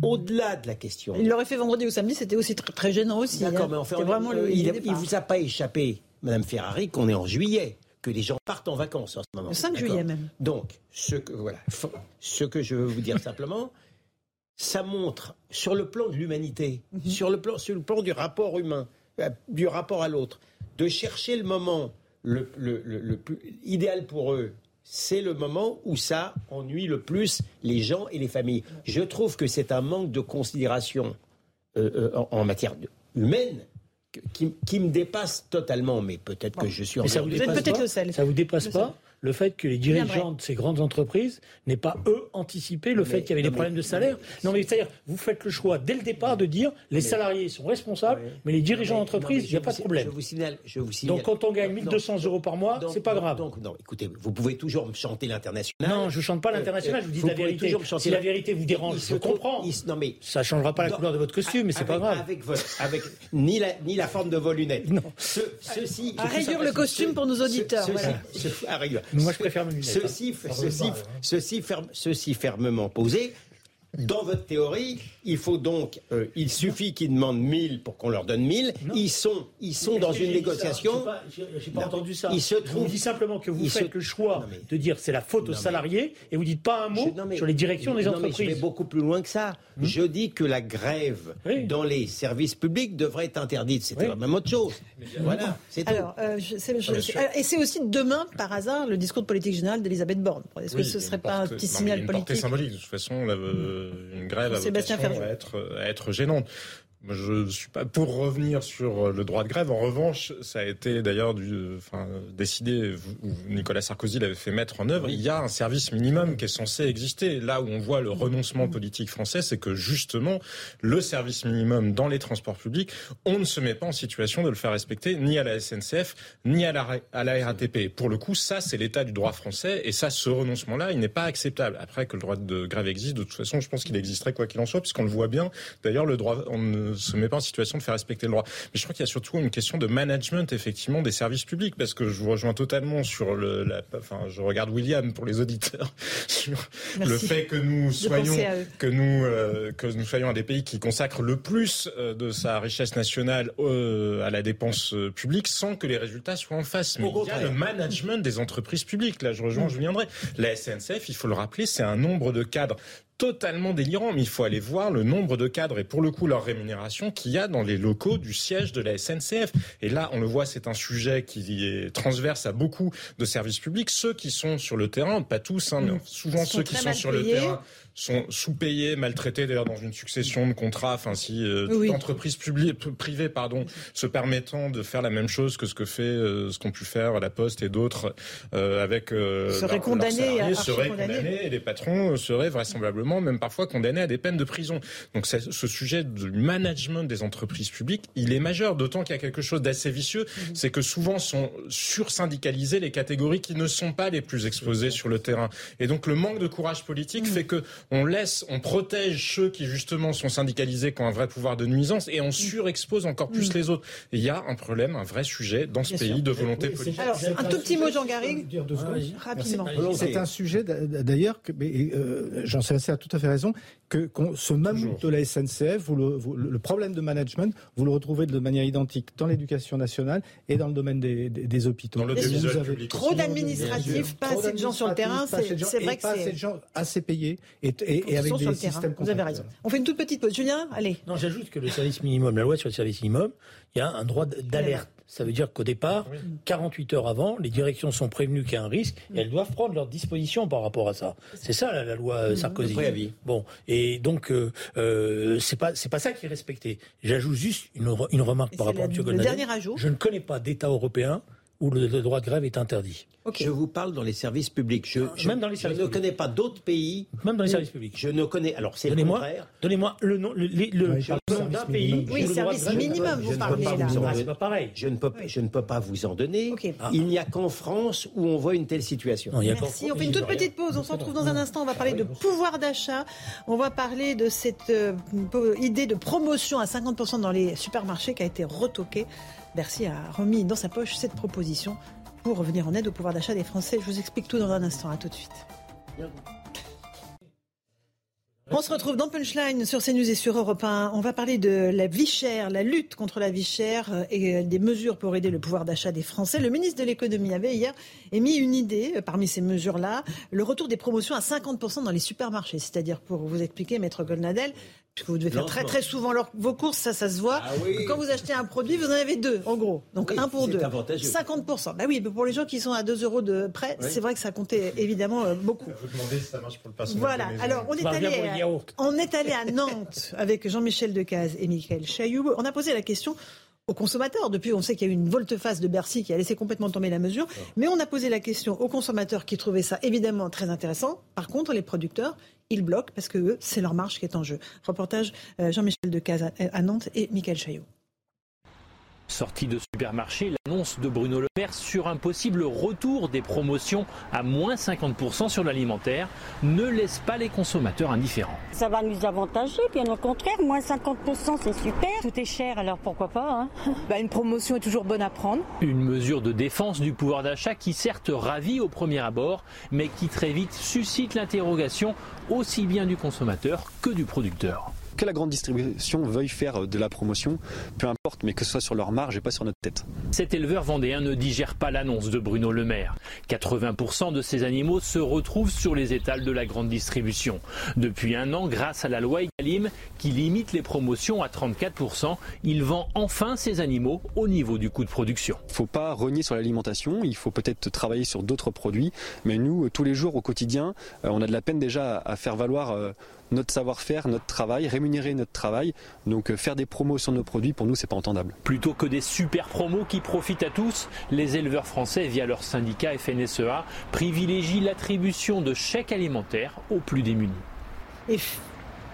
au-delà de la question. Il l'aurait fait vendredi ou samedi, c'était aussi très, gênant aussi. D'accord, hein. mais enfin, vraiment le, il, ne vous a pas échappé, Madame Ferrari, qu'on est en juillet, que les gens partent en vacances en ce moment. Le 5 juillet même. Donc, ce que, voilà, ce que je veux vous dire simplement, ça montre sur le plan de l'humanité, Mhm. sur, le plan, sur le plan du rapport humain, euh, du rapport à l'autre, de chercher le moment le, le- le- le plus idéal pour eux. C'est le moment où ça ennuie le plus les gens et les familles. Je trouve que c'est un manque de considération euh, euh, en, en matière humaine qui, qui me dépasse totalement. Mais peut-être que je suis en Mais ça vous dépasse pas, Ça vous dépasse Le pas le fait que les dirigeants de ces grandes entreprises n'aient pas, eux, anticipé le fait qu'il y avait des problèmes de salaire Non, mais c'est-à-dire, vous faites le choix dès le départ de dire les salariés sont responsables, mais les dirigeants d'entreprise, il n'y a pas de problème. Je vous signale. Je vous signale Donc quand on gagne Non, 1200 euros par mois, c'est pas grave. Donc, non, écoutez, vous pouvez toujours me chanter l'international. Non, je chante pas l'international, Euh, je vous dis vous la pouvez vérité. toujours me chanter Si la vérité vous dérange, je comprends. il non, mais Ça changera pas la couleur de votre costume, mais c'est pas grave. Avec, votre- avec ni, la, ni la forme de vos lunettes. Non. Ce, ceci, À réduire le costume pour nos auditeurs. Ceci, voilà. ce- à réduire. Moi, je préfère mes lunettes, Ceci, hein. ceci, pas, ceci, ferme- ceci fermement posé. Dans votre théorie, il faut donc, euh, il suffit qu'ils demandent 1000 pour qu'on leur donne 1000. Ils sont, ils sont dans une négociation. J'ai pas- pas Non. entendu ça. Il se Je trouve- vous dis simplement que vous il faites se- le choix de dire c'est la faute aux salariés et vous dites pas un mot Je- non, mais- sur les directions des non, mais entreprises. je vais beaucoup plus loin que ça. Je dis que la grève dans les services publics devrait être interdite. C'est la même autre chose. Voilà, c'est tout. Alors, euh, je- c'est- je- et c'est aussi demain, par hasard, le discours de politique générale d'Elisabeth Borne. Est-ce que Oui, ce a serait pas un petit non, signal politique symbolique. De toute façon, euh, une grève Sébastien être, à être gênante. Je ne suis pas pour revenir sur le droit de grève. En revanche, ça a été d'ailleurs enfin, décidé. Nicolas Sarkozy l'avait fait mettre en œuvre. Il y a un service minimum qui est censé exister. Là où on voit le renoncement politique français, c'est que justement le service minimum dans les transports publics, on ne se met pas en situation de le faire respecter ni à la SNCF ni à la, à la RATP. Pour le coup, ça c'est l'état du droit français et ça, ce renoncement-là, il n'est pas acceptable. Après que le droit de grève existe, de toute façon, je pense qu'il existerait quoi qu'il en soit, puisqu'on le voit bien. D'ailleurs, le droit, on ne se met pas en situation de faire respecter le droit. Mais je crois qu'il y a surtout une question de management, effectivement, des services publics, parce que je vous rejoins totalement sur le, la, enfin, je regarde William pour les auditeurs, sur Merci le fait que nous soyons, que nous, euh, que nous soyons un des pays qui consacre le plus euh, de sa richesse nationale euh, à la dépense euh, publique sans que les résultats soient en face. Mais il y a le management des entreprises publiques. Là, je rejoins Mm. Julien Drey. La SNCF, il faut le rappeler, c'est un nombre de cadres totalement délirant, mais il faut aller voir le nombre de cadres et pour le coup leur rémunération qu'il y a dans les locaux du siège de la SNCF. Et là, on le voit, c'est un sujet qui est transverse à beaucoup de services publics. Ceux qui sont sur le terrain, pas tous, hein, mais souvent ceux qui sont sur le terrain sont sous-payés, maltraités d'ailleurs dans une succession de contrats. Enfin, si euh, toute Oui. entreprise privée, pardon, se permettant de faire la même chose que ce que fait, euh, ce qu'ont pu faire la Poste et d'autres euh, avec euh, Seraient condamnés, seraient condamnés. et les patrons euh, seraient vraisemblablement même parfois condamnés à des peines de prison. Donc ce sujet du management des entreprises publiques, il est majeur, d'autant qu'il y a quelque chose d'assez vicieux, Mhm. c'est que souvent sont sursyndicalisées les catégories qui ne sont pas les plus exposées sur le terrain. Et donc le manque de courage politique Mhm. fait que on laisse, on protège ceux qui justement sont syndicalisés, qui ont un vrai pouvoir de nuisance, et on surexpose encore plus Mhm. les autres. Il y a un problème, un vrai sujet dans ce Bien pays sûr. de volonté politique. Alors, un tout petit mot, Jean Garrigue. Rapidement. C'est un sujet d'ailleurs, que- mais, euh, Jean-Sébastien a tout à fait raison, que ce mammouth de la SNCF, vous le, vous- le problème de management, vous le retrouvez de manière identique dans l'éducation nationale et dans le domaine des, des- des hôpitaux. Dans Vous avez Trop d'administratifs, pas Trop assez de gens sur le terrain, d'administratifs, pas assez c'est vrai que pas c'est... assez de gens assez payés et, et- Qui et avec des systèmes Vous avez raison. On fait une toute petite pause. Julien, allez. Non, j'ajoute que le service minimum, la loi sur le service minimum, il y a un droit d'alerte. Ça veut dire qu'au départ, 48 heures avant, les directions sont prévenues qu'il y a un risque et elles doivent prendre leurs dispositions par rapport à ça. C'est ça la, la loi euh, Sarkozy. Le préavis. Bon, et donc euh, euh, c'est pas c'est pas ça qui est respecté. J'ajoute juste une, re- une remarque par rapport à M. le Golnadel. dernier ajout. Je ne connais pas d'État européen où le, le droit de grève est interdit. Je vous parle dans les services publics. Je, je- Même dans les services je ne publics. connais pas d'autres pays. Même dans les services publics. Je ne connais. Alors c'est le Donnez-moi, contraire. donnez-moi le nom, le, le, le- Ouais, je le parle nom de d'un pays. Oui, service minimum, Je vous ne parlez peux pas là. vous en Ah, donner. c'est pas pareil. Je ne peux, je ne peux pas vous en donner. Ok. Il n'y a qu'en France où on voit une telle situation. Non, il y a qu'en Merci. On fait une toute petite pause. On se retrouve dans un instant. On va parler de pouvoir d'achat. On va parler de cette euh, idée de promotion à 50% dans les supermarchés qui a été retoquée. Bercy a remis dans sa poche cette proposition pour revenir en aide au pouvoir d'achat des Français. Je vous explique tout dans un instant. À tout de suite. On se retrouve dans Punchline sur CNews et sur Europe 1. On va parler de la vie chère, la lutte contre la vie chère euh, et euh, des mesures pour aider le pouvoir d'achat des Français. Le ministre de l'économie avait hier émis une idée euh, parmi ces mesures-là, le retour des promotions à 50% dans les supermarchés. C'est-à-dire, pour vous expliquer, Maître Goldnadel, que vous devez faire très très souvent vos courses, ça, ça se voit. Ah quand vous achetez un produit, vous en avez deux, en gros. Donc un pour deux. 50%. Bah oui, mais pour les gens qui sont à 2 euros de près, c'est vrai que ça comptait évidemment euh, beaucoup. Vous demandez si ça marche pour le personnel. Voilà. Alors on est, allé à, on est allé à Nantes avec Jean-Michel Decaze et Michael Chailloux. On a posé la question aux consommateurs. Depuis, on sait qu'il y a eu une volte-face de Bercy qui a laissé complètement tomber la mesure. Mais on a posé la question aux consommateurs qui trouvaient ça évidemment très intéressant. Par contre, les producteurs, ils bloquent parce que c'est leur marge qui est en jeu. Reportage euh, Jean-Michel Decaze à Nantes et Michael Chaillot. Sortie de supermarché, l'annonce de Bruno Le Maire sur un possible retour des promotions à moins 50% sur l'alimentaire ne laisse pas les consommateurs indifférents. Ça va nous avantager, bien au contraire, moins 50% c'est super. Tout est cher, alors pourquoi pas hein? Bah, Une promotion est toujours bonne à prendre. Une mesure de défense du pouvoir d'achat qui certes ravit au premier abord, mais qui très vite suscite l'interrogation aussi bien du consommateur que du producteur que la grande distribution veuille faire de la promotion, peu importe, mais que ce soit sur leur marge et pas sur notre tête. Cet éleveur vendéen ne digère pas l'annonce de Bruno Le Maire. 80% de ces animaux se retrouvent sur les étals de la grande distribution. Depuis un an, grâce à la loi Egalim qui limite les promotions à 34%, il vend enfin ces animaux au niveau du coût de production. Il ne faut pas renier sur l'alimentation, il faut peut-être travailler sur d'autres produits, mais nous, tous les jours, au quotidien, euh, on a de la peine déjà à faire valoir euh, notre savoir-faire, notre travail, rémunérer notre travail. Donc euh, faire des promos sur nos produits, pour nous, c'est pas entendable. Plutôt que des super promos qui profitent à tous, les éleveurs français, via leur syndicat FNSEA, privilégient l'attribution de chèques alimentaires aux plus démunis. Et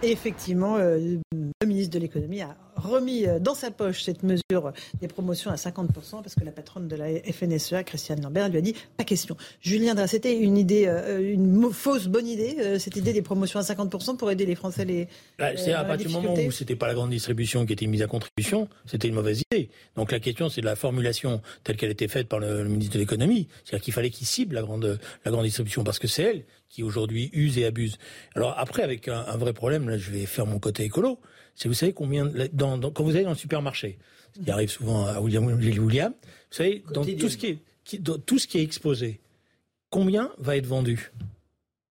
effectivement, euh, le ministre de l'économie a remis euh, dans sa poche cette mesure des promotions à 50%, parce que la patronne de la FNSEA, Christiane Lambert, lui a dit pas question. Julien c'était une idée, euh, une fausse bonne idée, euh, cette idée des promotions à 50% pour aider les Français les. Bah, c'est à partir du moment où c'était pas la grande distribution qui était mise à contribution, c'était une mauvaise idée. Donc la question, c'est de la formulation telle qu'elle était faite par le, ministre de l'économie, c'est-à-dire qu'il fallait qu'il cible la grande, la grande distribution, parce que c'est elle qui aujourd'hui use et abuse. Alors après, avec un, un vrai problème, là, je vais faire mon côté écolo. Si vous savez combien, dans, quand vous allez dans le supermarché, ce qui arrive souvent à William, William vous savez, dans tout ce qui est, tout ce qui est exposé, combien va être vendu?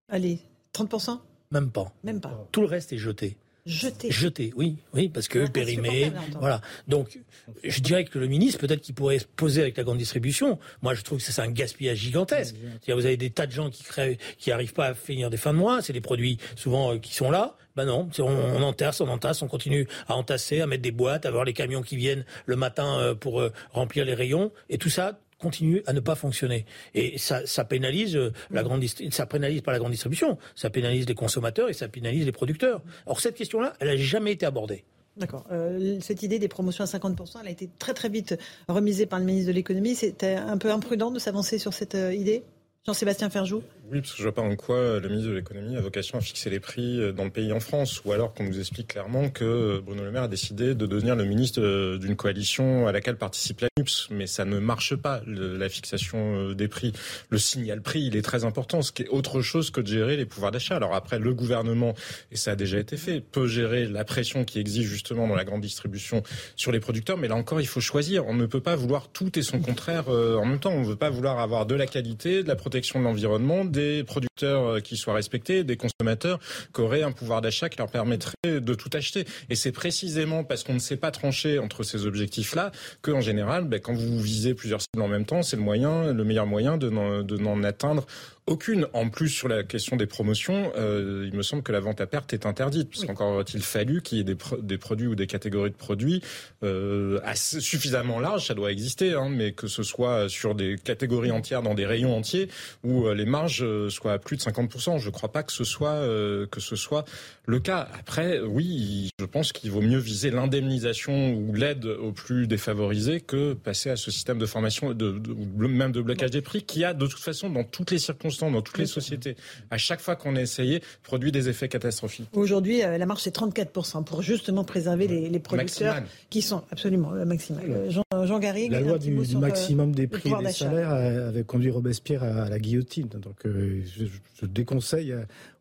Allez, 30% Même pas. Même pas. Tout le reste est jeté. Jeté. Jeté, oui, oui, parce que périmé, voilà. Donc, je dirais que le ministre, peut-être qu'il pourrait se poser avec la grande distribution. Moi, je trouve que c'est un gaspillage gigantesque. cest vous avez des tas de gens qui créent, qui arrivent pas à finir des fins de mois. C'est des produits souvent euh, qui sont là. Ben non, on, on, entasse, on entasse, on continue à entasser, à mettre des boîtes, à voir les camions qui viennent le matin euh, pour euh, remplir les rayons, et tout ça continue à ne pas fonctionner. Et ça, ça pénalise euh, la grande, ça pénalise pas la grande distribution, ça pénalise les consommateurs et ça pénalise les producteurs. Or cette question-là, elle n'a jamais été abordée. D'accord. Euh, cette idée des promotions à 50%, elle a été très très vite remisée par le ministre de l'économie. C'était un peu imprudent de s'avancer sur cette euh, idée Jean-Sébastien Ferjou? Oui, parce que je vois pas en quoi le ministre de l'économie a vocation à fixer les prix euh, dans le pays en France, ou alors qu'on nous explique clairement que Bruno Le Maire a décidé de devenir le ministre euh, d'une coalition à laquelle participe la NUPS. Mais ça ne marche pas, la fixation euh, des prix. Le signal prix, il est très important, ce qui est autre chose que de gérer les pouvoirs d'achat. Alors après, le gouvernement, et ça a déjà été fait, peut gérer la pression qui existe justement dans la grande distribution sur les producteurs, mais là encore, il faut choisir. On ne peut pas vouloir tout et son contraire en même temps. On ne veut pas vouloir avoir de la qualité, de la protection de l'environnement, des producteurs euh, qui soient respectés, des consommateurs qui auraient un pouvoir d'achat qui leur permettrait de tout acheter. Et c'est précisément parce qu'on ne sait pas trancher entre ces objectifs-là qu'en général, ben, quand vous visez plusieurs cibles en même temps, c'est le moyen, le meilleur moyen de n'en atteindre aucune. En plus, sur la question des promotions, euh, il me semble que la vente à perte est interdite, parce qu'encore aurait-il fallu qu'il y ait des, des, produits ou des catégories de produits euh, assez, suffisamment larges, ça doit exister, hein, mais que ce soit sur des catégories entières, dans des rayons entiers, où euh, les marges soient à plus de 50%. Je ne crois pas que ce soit que ce soit le cas. Après, oui, je pense qu'il vaut mieux viser l'indemnisation ou l'aide aux plus défavorisés que passer à ce système de formation, de, de, même de blocage des prix, qui a de toute façon dans toutes les circonstances dans toutes les sociétés, à chaque fois qu'on a essayé, produit des effets catastrophiques. Aujourd'hui, la marge c'est 34% pour justement préserver les, producteurs qui sont absolument maximales. Jean, Jean La loi du, maximum des prix et des salaires avait conduit Robespierre à, la guillotine. Donc je, je, déconseille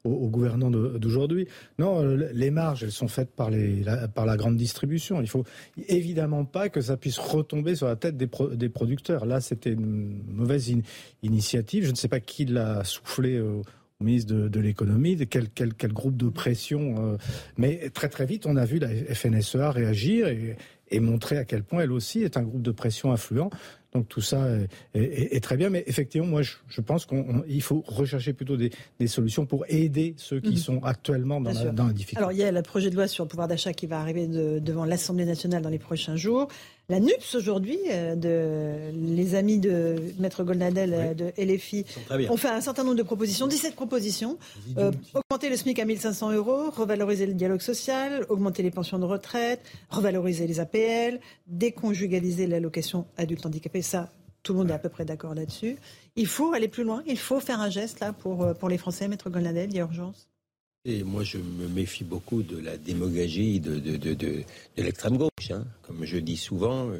aux, gouvernants d'aujourd'hui. Non, euh, les marges, elles sont faites par, les, la, par la grande distribution. Il faut évidemment pas que ça puisse retomber sur la tête des, producteurs. Là, c'était une mauvaise initiative. Je ne sais pas qui l'a soufflé au, ministre de, l'économie, quel, quel, groupe de pression. Euh, mais très très vite, on a vu la FNSEA réagir et montrer à quel point elle aussi est un groupe de pression influent. Donc tout ça est, très bien, mais effectivement, moi, je, pense qu'il faut rechercher plutôt des, solutions pour aider ceux qui mhm. sont actuellement dans la, difficulté. Alors il y a le projet de loi sur le pouvoir d'achat qui va arriver devant l'Assemblée nationale dans les prochains jours. La NUPS aujourd'hui, euh, de, les amis de Maître Goldnadel euh, de LFI, ont fait un certain nombre de propositions, 17 propositions. Euh, augmenter le SMIC à 1500 euros, revaloriser le dialogue social, augmenter les pensions de retraite, revaloriser les APL, déconjugaliser l'allocation adulte handicapé. Ça, tout le monde est à peu près d'accord là-dessus. Il faut aller plus loin, il faut faire un geste là pour, pour les Français, Maître Goldnadel, il y a urgence. Moi, je me méfie beaucoup de la démagogie de, de, de, l'extrême gauche. Hein. Comme je dis souvent, euh,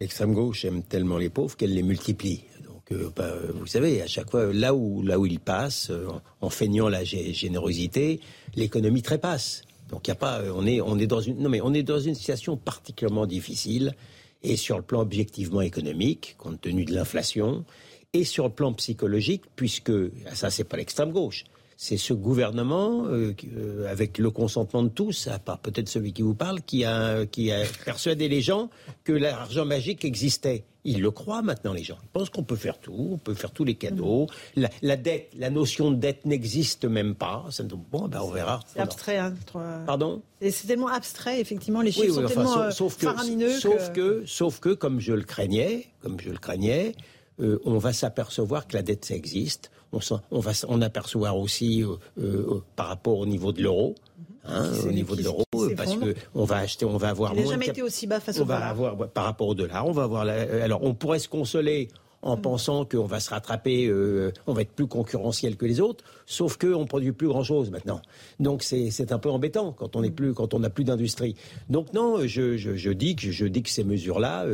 l'extrême gauche aime tellement les pauvres qu'elle les multiplie. Donc, euh, bah, vous savez, à chaque fois, là où, là où il passe, euh, en feignant la générosité, l'économie trépasse. Donc, y a pas, on est, on est dans une, non mais on est dans une situation particulièrement difficile, et sur le plan objectivement économique, compte tenu de l'inflation, et sur le plan psychologique, puisque ça, c'est pas l'extrême gauche c'est ce gouvernement, euh, euh, avec le consentement de tous, à part peut-être celui qui vous parle, qui a, qui a persuadé les gens que l'argent magique existait. Ils le croient maintenant, les gens. Ils pensent qu'on peut faire tout, on peut faire tous les cadeaux. La, dette, la notion de dette n'existe même pas. Bon, ben on verra. C'est abstrait. Hein, Pardon? C'est tellement abstrait, effectivement. Les chiffres sont tellement sauf, euh, faramineux. Sauf que... sauf que, comme je le craignais, comme je le craignais, on va s'apercevoir que la dette, ça existe on, va en apercevoir aussi euh, euh, par rapport au niveau de l'euro. Hein, au niveau de l'euro, parce que on va acheter, on va avoir Il n'a jamais été aussi bas face au dollar. Avoir, par rapport au dollar, on va avoir. alors, on pourrait se consoler en mm. pensant qu'on va se rattraper, euh, on va être plus concurrentiel que les autres, sauf qu'on ne produit plus grand-chose maintenant. Donc c'est un peu embêtant quand on n'est mm. plus, quand on n'a plus d'industrie. Donc non, je, je, dis que je dis que ces mesures-là,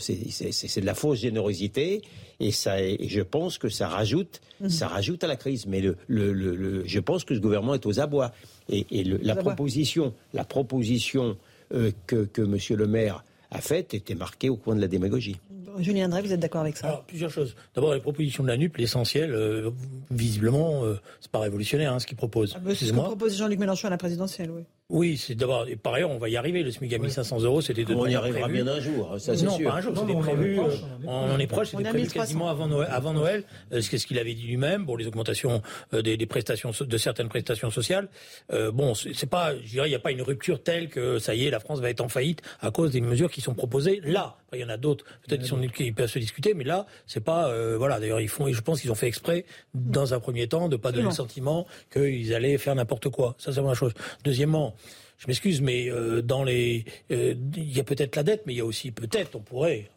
c'est de la fausse générosité et ça, et je pense que ça rajoute, mhm. ça rajoute à la crise. Mais le, le, le, je pense que ce gouvernement est aux abois. Et, et la proposition, la proposition euh, que, que M. Le Maire a faite était marquée au coin de la démagogie. Julien Drey, vous êtes d'accord avec ça Alors, Plusieurs choses. D'abord, les propositions de la NUP, l'essentiel, euh, visiblement, euh, c'est pas révolutionnaire hein, ce qu'il propose. Ah, c'est ce que propose Jean-Luc Mélenchon à la présidentielle, oui. Oui, c'est d'abord. Et par ailleurs, on va y arriver. Le SMIC à 1500 euros, c'était de On y arrivera bien un jour, ça c'est Non, pas un jour, c'était prévu. On, en est proche, c'était prévu quasiment avant Noël. Avant Noël, euh, ce qu'il avait dit lui-même, pour les augmentations euh, des, des, prestations, de certaines prestations sociales. Euh, bon, c'est pas, je dirais, il n'y a pas une rupture telle que ça y est, la France va être en faillite à cause des mesures qui sont proposées là. il y en a d'autres, peut-être qui, sont, qui peuvent se discuter, mais là, c'est pas, euh, voilà. D'ailleurs, ils font, et je pense qu'ils ont fait exprès, dans un premier temps, de pas donner le sentiment qu'ils allaient faire n'importe quoi. Ça, c'est la chose. Deuxièmement, je m'excuse, mais euh, dans les, euh, il y a peut-être la dette, mais il y a aussi peut-être, on pourrait,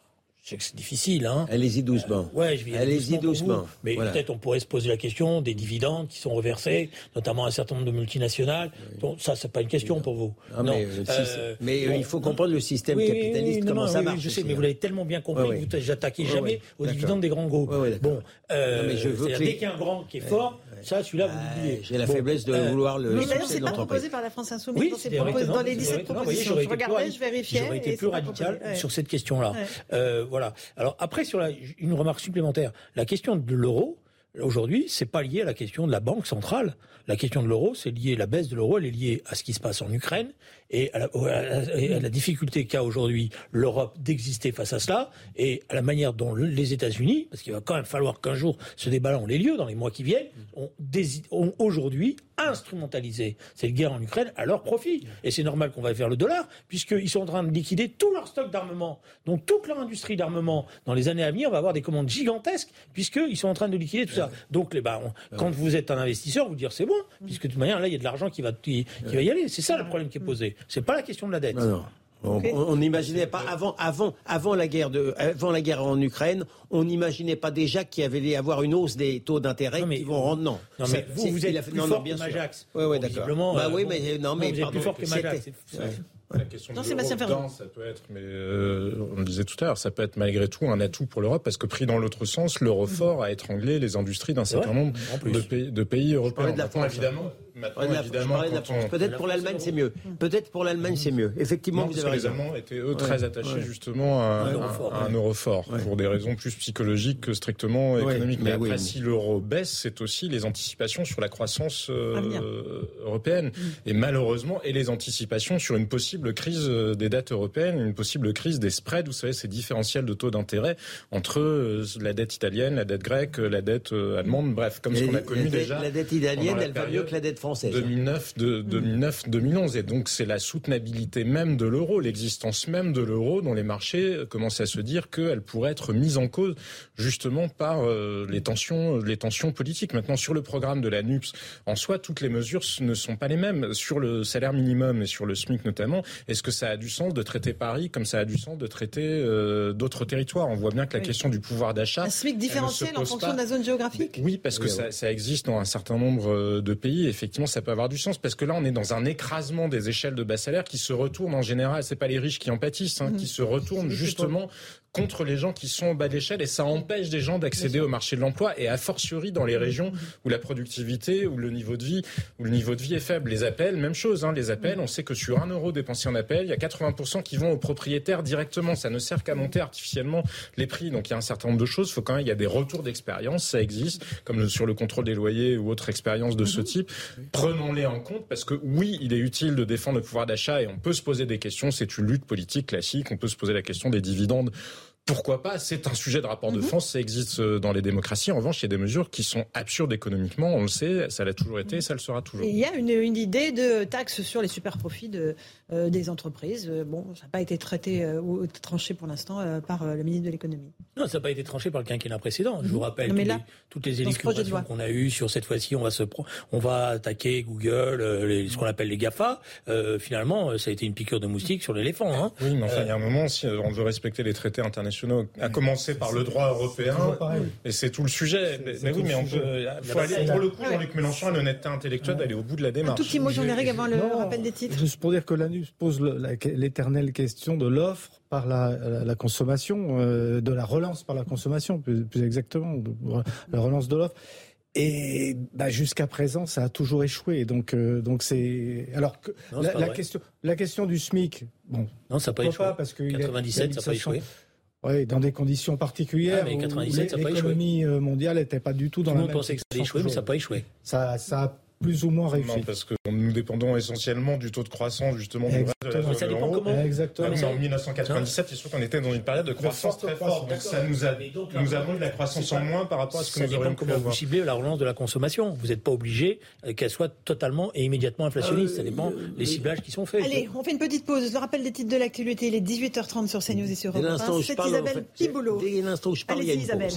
je sais que c'est difficile. Hein. Allez-y doucement. Euh, ouais, je vais Allez-y doucement. Mais peut-être on pourrait se poser la question des dividendes qui sont reversés, notamment à un certain nombre de multinationales. Donc, ça, c'est pas une question pour vous. Ah, non, mais, euh, mais euh, il faut comprendre le système capitaliste, comment ça marche. je sais, mais vous l'avez tellement bien compris que vous n'attaquez jamais aux dividendes des grands groupes. bon, mais je veux dès qu'il y a un grand qui est fort, ça, celui-là, vous l'oubliez. J'ai la faiblesse de vouloir le. Mais d'ailleurs, c'est pas proposé par la France Insoumise. dans les 17 propositions. Je regardais, je vérifiais. J'aurais été plus radical sur cette question-là. Voilà. Alors après, sur une remarque supplémentaire, la question de l'euro, aujourd'hui, c'est pas lié à la question de la banque centrale. La question de l'euro, c'est lié, la baisse de l'euro, elle est liée à ce qui se passe en Ukraine et à la, difficulté qu'a aujourd'hui l'Europe d'exister face à cela et à la manière dont les États-Unis, parce qu'il va quand même falloir qu'un jour ce débat-là ait lieu dans les mois qui viennent, ont, ont aujourd'hui instrumentalisé cette guerre en Ukraine à leur profit. Et c'est normal qu'on va faire le dollar, puisqu'ils sont en train de liquider tout leur stock d'armement. Donc toute leur industrie d'armement, dans les années à venir, va avoir des commandes gigantesques, puisqu'ils sont en train de liquider tout ça. Donc les, bah, quand vous êtes un investisseur, vous dire c'est bon, puisque de toute manière, là, il y a de l'argent qui va, qui, va y aller. C'est ça le problème qui est posé. C'est pas la question de la dette. On n'imaginait pas avant, avant, avant la guerre de, avant la guerre en Ukraine, on n'imaginait pas déjà qu'il y avait y avoir une hausse des taux d'intérêt qui vont rendre. Non, non mais vous, vous êtes plus fort que Majax. Oui, oui, d'accord. Bah oui, euh, mais non, mais vous plus fort que Majax. La question non, de l'euro ça peut être, mais euh, on le disait tout à l'heure, ça peut être malgré tout un atout pour l'Europe parce que pris dans l'autre sens, l'euro fort a étranglé les industries d'un certain nombre de pays, de pays européens. De la France, évidemment. Évidemment Peut-être pour l'Allemagne, c'est mieux. Peut-être pour l'Allemagne, c'est mieux. Effectivement, vous avez raison. Les Allemands étaient eux très attachés justement à, un euro fort pour des raisons plus psychologiques que strictement économiques. Mais, après, si l'euro baisse, c'est aussi les anticipations sur la croissance euh, européenne et malheureusement et les anticipations sur une possible crise euh, des dettes européennes, une possible crise des spreads, vous savez, ces différentiels de taux d'intérêt entre euh, la dette italienne, la dette grecque, la dette euh, allemande, bref, comme ce qu'on a connu déjà. La dette italienne, elle va mieux que la dette française. 2009, de, 2009, 2011. Et donc, c'est la soutenabilité même de l'euro, l'existence même de l'euro dont les marchés commencent à se dire qu'elle pourrait être mise en cause justement par les tensions, les tensions politiques. Maintenant, sur le programme de la NUPS, en soi, toutes les mesures ne sont pas les mêmes. Sur le salaire minimum et sur le SMIC notamment, est-ce que ça a du sens de traiter Paris comme ça a du sens de traiter euh, d'autres territoires? On voit bien que la question du pouvoir d'achat. Un SMIC différentiel en fonction de la zone géographique? Oui, parce que ça, ça, existe dans un certain nombre euh, de pays. Effectivement, ça peut avoir du sens parce que là, on est dans un écrasement des échelles de bas salaire qui se retournent en général. C'est pas les riches qui en pâtissent, hein, qui mmh. se retournent justement contre les gens qui sont au bas de l'échelle et ça empêche des gens d'accéder au marché de l'emploi et a fortiori dans les régions où la productivité, où le niveau de vie, où le niveau de vie est faible. Les appels, même chose. Hein, les appels, on sait que sur un euro dépensé en appel, il y a 80% qui vont aux propriétaires directement. Ça ne sert qu'à monter artificiellement les prix. Donc il y a un certain nombre de choses. Il faut quand même, il y a des retours d'expérience, ça existe, comme sur le contrôle des loyers ou autre expérience de ce mhm. type. Prenons-les en compte parce que oui, il est utile de défendre le pouvoir d'achat et on peut se poser des questions. C'est une lutte politique classique. On peut se poser la question des dividendes pourquoi pas C'est un sujet de rapport de mhm. France, ça existe euh, dans les démocraties. En revanche, il y a des mesures qui sont absurdes économiquement, on le sait, ça l'a toujours été et ça le sera toujours. il y a une, une, idée de taxe sur les super profits de, euh, des entreprises. Euh, bon, ça n'a pas été traité ou tranché pour l'instant par le ministre de l'économie. Non, ça n'a pas été tranché par le quinquennat précédent. Je vous mhm. rappelle toutes, les, toutes qu'on a eues sur cette fois-ci, on va se on va attaquer Google, ce qu'on appelle les GAFA. finalement, ça a été une piqûre de moustique sur l'éléphant. Hein. Oui, mais enfin, il y a un moment, si on veut respecter les traités internationaux, à commencer par le droit européen. Et c'est tout le sujet. Mais, oui, mais on peut. Faut aller, pour le coup, Jean-Luc Mélenchon a l'honnêteté intellectuelle d'aller au bout de la démarche. Un tout petit mot, jean avant le rappel des titres. Juste pour dire que l'ANUS pose l'éternelle question de l'offre par la, consommation, euh, de la relance par la consommation, plus, exactement, la relance de l'offre. Et bah, jusqu'à présent, ça a toujours échoué. Donc, euh, donc c'est alors que la, question, la question du SMIC, bon, non, ça n'a pas échoué. parce que 97, ça n'a pas échoué. Oui, dans des conditions particulières. Ah, 97, l'économie euh, mondiale n'était pas du tout dans tout la même. Tout le monde pensait que ça allait échouer, mais ça n'a pas échoué. Ça, ça a plus ou moins réussi. Non, parce que nous dépendons essentiellement du taux de croissance justement du reste de la zone ça dépend comment. Exactement. en 1997, c'est sûr qu'on était dans une période de croissance très forte. Donc ça nous a, nous avons de la croissance en moins par rapport à ce que nous aurions avoir. Vous ciblez la relance de la consommation. Vous n'êtes pas obligé euh, qu'elle soit totalement et immédiatement inflationniste. ça euh, dépend des ciblages qui sont faits. Allez, on fait une petite pause. Je rappelle des titres de l'actualité. Il est 18h30 sur CNews et sur Europe 1. C'est Isabelle Piboulot. Dès l'instant où je parle, il y a une Isabelle.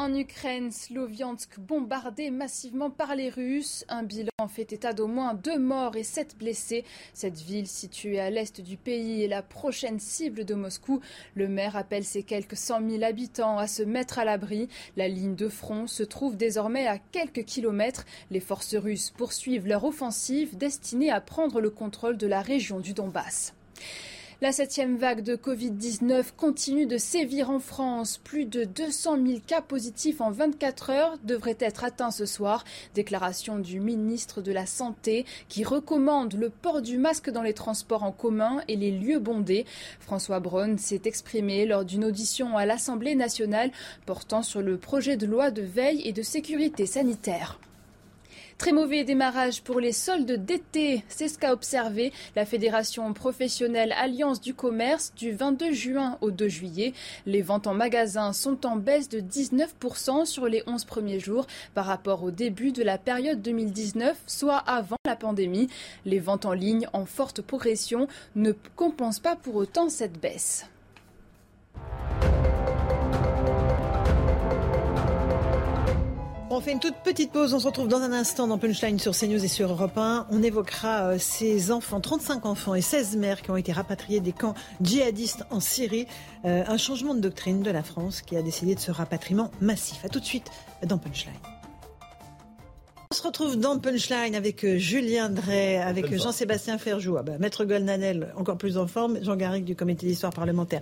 En Ukraine, Sloviansk bombardé massivement par les Russes. Un bilan fait état d'au moins deux morts et sept blessés. Cette ville située à l'est du pays est la prochaine cible de Moscou. Le maire appelle ses quelques cent mille habitants à se mettre à l'abri. La ligne de front se trouve désormais à quelques kilomètres. Les forces russes poursuivent leur offensive destinée à prendre le contrôle de la région du Donbass. La septième vague de Covid-19 continue de sévir en France. Plus de 200 000 cas positifs en 24 heures devraient être atteints ce soir. Déclaration du ministre de la Santé qui recommande le port du masque dans les transports en commun et les lieux bondés. François Braun s'est exprimé lors d'une audition à l'Assemblée nationale portant sur le projet de loi de veille et de sécurité sanitaire. Très mauvais démarrage pour les soldes d'été, c'est ce qu'a observé la Fédération professionnelle Alliance du commerce du 22 juin au 2 juillet. Les ventes en magasin sont en baisse de 19% sur les 11 premiers jours par rapport au début de la période 2019, soit avant la pandémie. Les ventes en ligne en forte progression ne compensent pas pour autant cette baisse. On fait une toute petite pause. On se retrouve dans un instant dans Punchline sur CNews et sur Europe 1. On évoquera euh, ces enfants, 35 enfants et 16 mères qui ont été rapatriés des camps djihadistes en Syrie. Euh, un changement de doctrine de la France qui a décidé de ce rapatriement massif. A tout de suite dans Punchline. On se retrouve dans Punchline avec euh, Julien Drey, avec Jean-Sébastien Ferjou, ah bah, Maître Golnadel, encore plus en forme, Jean Garrigue du comité d'histoire parlementaire.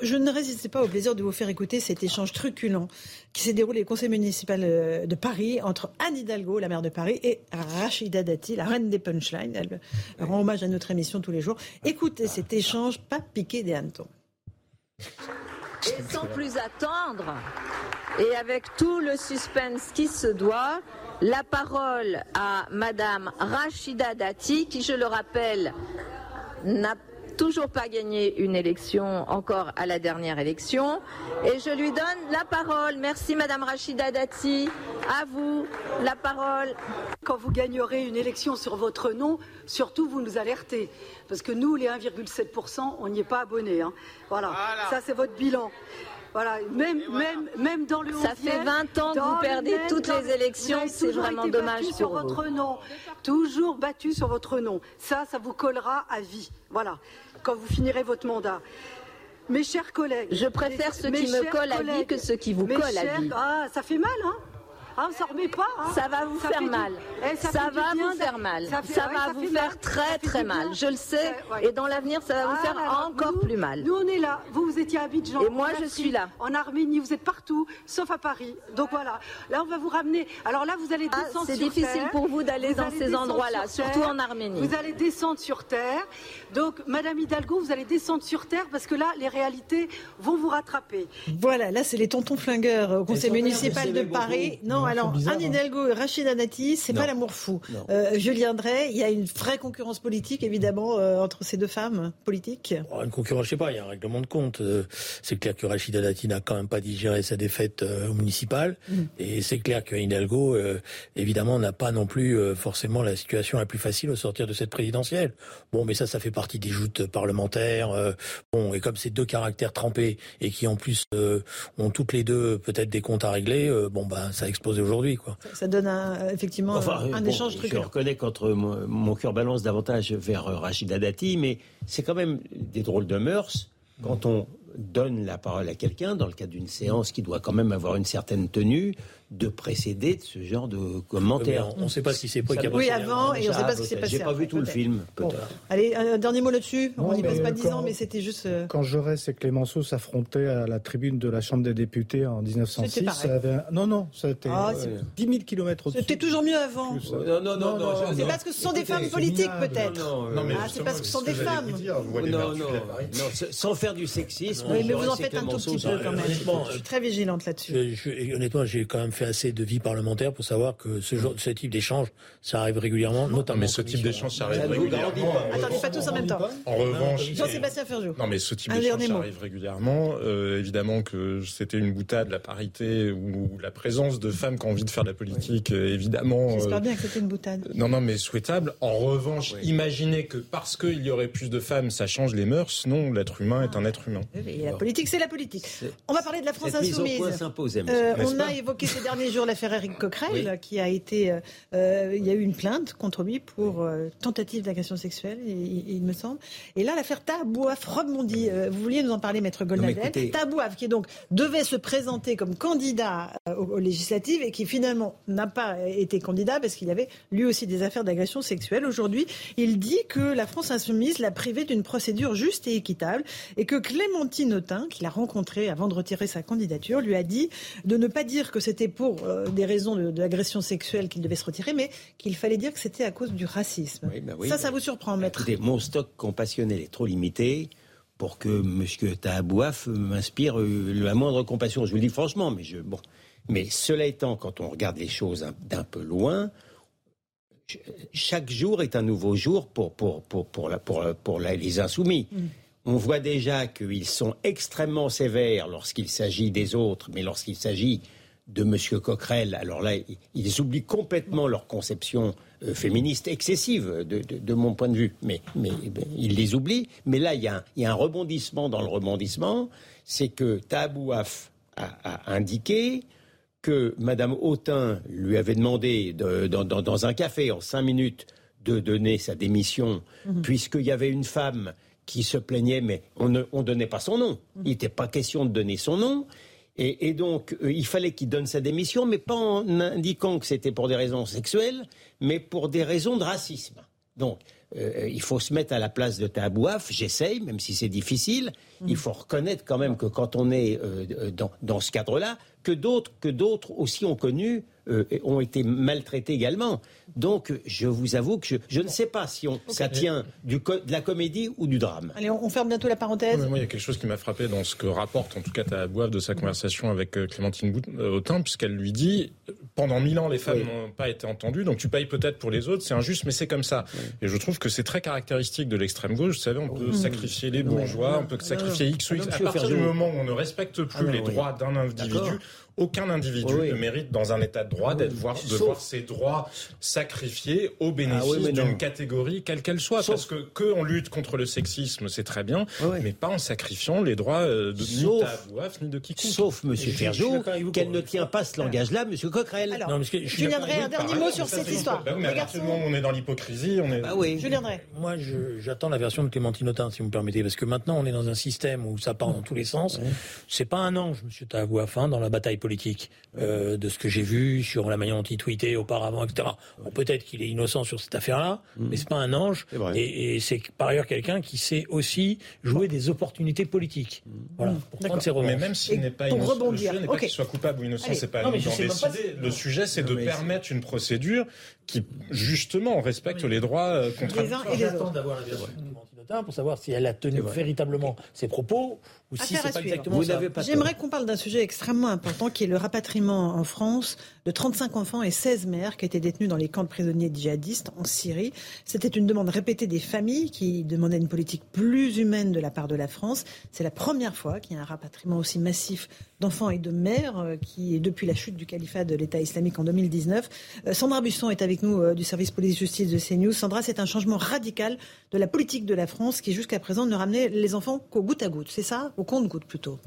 je ne résistais pas au plaisir de vous faire écouter cet échange truculent qui s'est déroulé au conseil municipal euh, de Paris entre Anne Hidalgo, la maire de Paris, et Rachida Dati, la reine des punchlines. Elle rend hommage à notre émission tous les jours. Écoutez cet échange, pas piqué des hannetons. Et sans plus attendre, et avec tout le suspense qui se doit, la parole à Madame Rachida Dati, qui, je le rappelle, n'a toujours pas gagné une élection encore à la dernière élection. Et je lui donne la parole. Merci Madame Rachida Dati. À vous la parole. Quand vous gagnerez une élection sur votre nom, surtout vous nous alertez. Parce que nous, les 1,7%, on n'y est pas abonnés. Hein. Voilà. Ça, c'est votre bilan. Voilà, même, même, même dans le Ça fait 20 ans que vous perdez toutes les élections, c'est vraiment dommage sur votre nom, toujours battu sur votre nom. Ça, ça vous collera à vie. Voilà, quand vous finirez votre mandat. Mes chers collègues. Je préfère ceux qui me collent à vie que ceux qui vous collent à vie. Ah, ça fait mal, hein ah, ça remet pas. Hein. Ça va vous faire mal. Eh, ça, va vous faire mal. Ça, va vous faire très très mal. Je le sais. Et dans l'avenir, ça va vous ah faire encore plus mal. Nous, on est là. Vous, vous étiez à Abidjan. Et moi, je suis là. En Arménie, vous êtes partout, sauf à Paris. Donc voilà. Là, on va vous ramener. Alors là, vous allez ah, descendre C'est difficile pour vous d'aller dans ces endroits-là, surtout en Arménie. Vous allez descendre sur terre. Donc, Madame Hidalgo, vous allez descendre sur terre parce que là, les réalités vont vous rattraper. Voilà, là, c'est les tontons flingueurs au conseil municipal de Paris. Non, alors, Anne hein. Hidalgo et Rachida Dati, c'est pas l'amour fou. Euh, Julien Drey, il y a une vraie concurrence politique, évidemment, euh, entre ces deux femmes politiques. Oh, une concurrence, je sais pas, il y a un règlement de compte. Euh, c'est clair que Rachida Dati n'a quand même pas digéré sa défaite au municipal. Mm. Et c'est clair que Hidalgo, évidemment, n'a pas non plus forcément la situation la plus facile au sortir de cette présidentielle. Bon, mais ça, ça fait partie des joutes parlementaires. bon, et comme ces deux caractères trempés et qui en plus ont toutes les deux peut-être des comptes à régler, bon, bah, ça a explosé aujourd'hui. Ça donne effectivement un échange Je reconnais qu'entre mon, cœur balance davantage vers euh, Rachida Dati, mais c'est quand même des drôles de mœurs quand on donne la parole à quelqu'un dans le cadre d'une séance qui doit quand même avoir une certaine tenue de précéder de ce genre de commentaires. on ne sait pas ce qui s'est passé. Oui, avant, et on ne sait pas ce qui s'est passé. J'ai pas vu tout le film. allez, un dernier mot là-dessus. On n'y passe pas dix ans, mais c'était juste. Euh, quand Jaurès et Clémenceau s'affrontaient à la tribune de la Chambre des députés en 1906, ça avait... non, non, c'était ah, 10 000 kilomètres au-dessus. C'était toujours mieux avant. Non, non, non, non. C'est parce que ce sont des femmes politiques, peut-être. Non, mais ah, c'est parce que ce sont des femmes. Non, non, sans faire du sexisme. Oui, mais vous en faites un tout petit peu quand même. Je suis très vigilante là-dessus. Honnêtement, j'ai quand même fait assez de vie parlementaire pour savoir que ce, genre, ce type d'échange, ça arrive régulièrement, notamment. Mais ce type d'échange, ça arrive régulièrement. Attendez, pas tous en même temps. En revanche. Jean-Sébastien Ferjou. Non, mais ce type d'échange, ça arrive régulièrement. Euh, évidemment que c'était une boutade, la parité ou la présence de femmes qui ont envie de faire de la politique, euh, évidemment. J'espère euh, bien que c'était une boutade. Non, non, mais souhaitable. En revanche, imaginez que parce qu'il y aurait plus de femmes, ça change les mœurs. Non, l'être humain est un être humain. Et la politique, c'est la politique. On va parler de la France insoumise. Euh, on a évoqué ces derniers jours l'affaire Eric Coquerel, qui a été. Euh, euh, il y a eu une plainte contre lui pour tentative d'agression sexuelle, il, me semble. Et là, l'affaire Tabouaf Robmondi, vous vouliez nous en parler, maître Goldnadel. Tabouaf, qui donc devait se présenter comme candidat aux, législatives et qui finalement n'a pas été candidat parce qu'il avait lui aussi des affaires d'agression sexuelle. Aujourd'hui, il dit que la France insoumise l'a privé d'une procédure juste et équitable et que Clémentine Autain, qu'il a rencontré avant de retirer sa candidature, lui a dit de ne pas dire que c'était pour euh, des raisons d'agression sexuelle qu'il devait se retirer, mais qu'il fallait dire que c'était à cause du racisme. Bah ça, ça vous surprend, maître Écoutez, Mon stock compassionnel est trop limité pour que M. Tahabouaf m'inspire euh, la moindre compassion. Je vous le dis franchement, mais je, bon. Mais cela étant, quand on regarde les choses d'un peu loin, chaque jour est un nouveau jour pour, pour, pour, pour, la, pour, pour les insoumis. Mm. On voit déjà qu'ils sont extrêmement sévères lorsqu'il s'agit des autres, mais lorsqu'il s'agit de M. Coquerel, alors là, ils oublient complètement leur conception euh, féministe excessive, de, mon point de vue. Mais, mais, ils les oublient. Mais là, il y, a un, rebondissement dans le rebondissement. C'est que Tabouaf a, indiqué que Madame Autain lui avait demandé dans, un café en cinq minutes de donner sa démission, mhm. puisqu'il y avait une femme qui se plaignait, mais on ne donnait pas son nom. Il n'était pas question de donner son nom. Et, donc, euh, il fallait qu'il donne sa démission, mais pas en indiquant que c'était pour des raisons sexuelles, mais pour des raisons de racisme. Donc, euh, il faut se mettre à la place de Tabouaf. J'essaye, même si c'est difficile. Mm. Il faut reconnaître quand même que quand on est euh, dans, dans, ce cadre-là, que d'autres, que d'autres aussi ont connu euh, ont été maltraités également. Donc, je vous avoue que je, ne sais pas si on, ça tient du, de la comédie ou du drame. Allez, on, ferme bientôt la parenthèse. moi, il y a quelque chose qui m'a frappé dans ce que rapporte, en tout cas, Boave de sa conversation avec euh, Clémentine euh, Autain, puisqu'elle lui dit pendant mille ans, les femmes n'ont pas été entendues, donc tu payes peut-être pour les autres, c'est injuste, mais c'est comme ça. Et je trouve que c'est très caractéristique de l'extrême gauche. Vous savez, on peut sacrifier les bourgeois, on peut sacrifier X ou Y. À partir du moment où on ne respecte plus ah les droits d'un individu, aucun individu ne mérite dans un état de droit d'être voir, de voir ses droits sacrifiés au ah bénéfice d'une catégorie quelle qu'elle soit. Parce que que on lutte contre le sexisme, c'est très bien, mais pas en sacrifiant les droits euh, de sauf, ni de ni de quiconque. Sauf Monsieur Ferjot, qu'elle ne tient pas ce langage-là, Monsieur Coquerel. Alors, non, je, je viendrai un dernier mot sur cette histoire. Bah mais à partir du moment où on est dans l'hypocrisie, on est. Bah oui. Je viendrai. Moi, j'attends la version de Clémentine Autain, si vous me permettez, parce que maintenant on est dans un système où ça part dans tous les sens. C'est pas un ange, Monsieur Tavouafin, dans la bataille politique. Euh, de ce que j'ai vu sur la manière dont il tweetait auparavant, etc. Peut-être qu'il est innocent sur cette affaire-là, mmh. mais c'est pas un ange. Et, c'est par ailleurs quelqu'un qui sait aussi jouer des opportunités politiques. Mmh. Voilà, pour prendre ses Mais même s'il n'est pas innocent, rebondir. le sujet n'est pas qu'il soit coupable ou innocent, c'est pas à nous d'en décider. Le sujet, c'est de permettre une procédure qui, justement, respecte les droits euh, contradictoires. Les uns et les autres. d'avoir la version pour savoir si elle a tenu véritablement ses propos ou si c'est pas exactement ça. J'aimerais qu'on parle d'un sujet extrêmement important qui est le rapatriement en France de 35 enfants et 16 mères qui étaient détenus dans les camps de prisonniers djihadistes en Syrie. C'était une demande répétée des familles qui demandaient une politique plus humaine de la part de la France. C'est la première fois qu'il y a un rapatriement aussi massif d'enfants et de mères euh, qui depuis la chute du califat de l'État islamique en 2019. Euh, Sandra Busson est avec nous euh, du service police-justice de CNews. Sandra, c'est un changement radical de la politique de la France qui jusqu'à présent ne ramenait les enfants qu'au goutte à goutte. C'est ça? Au compte-goutte plutôt?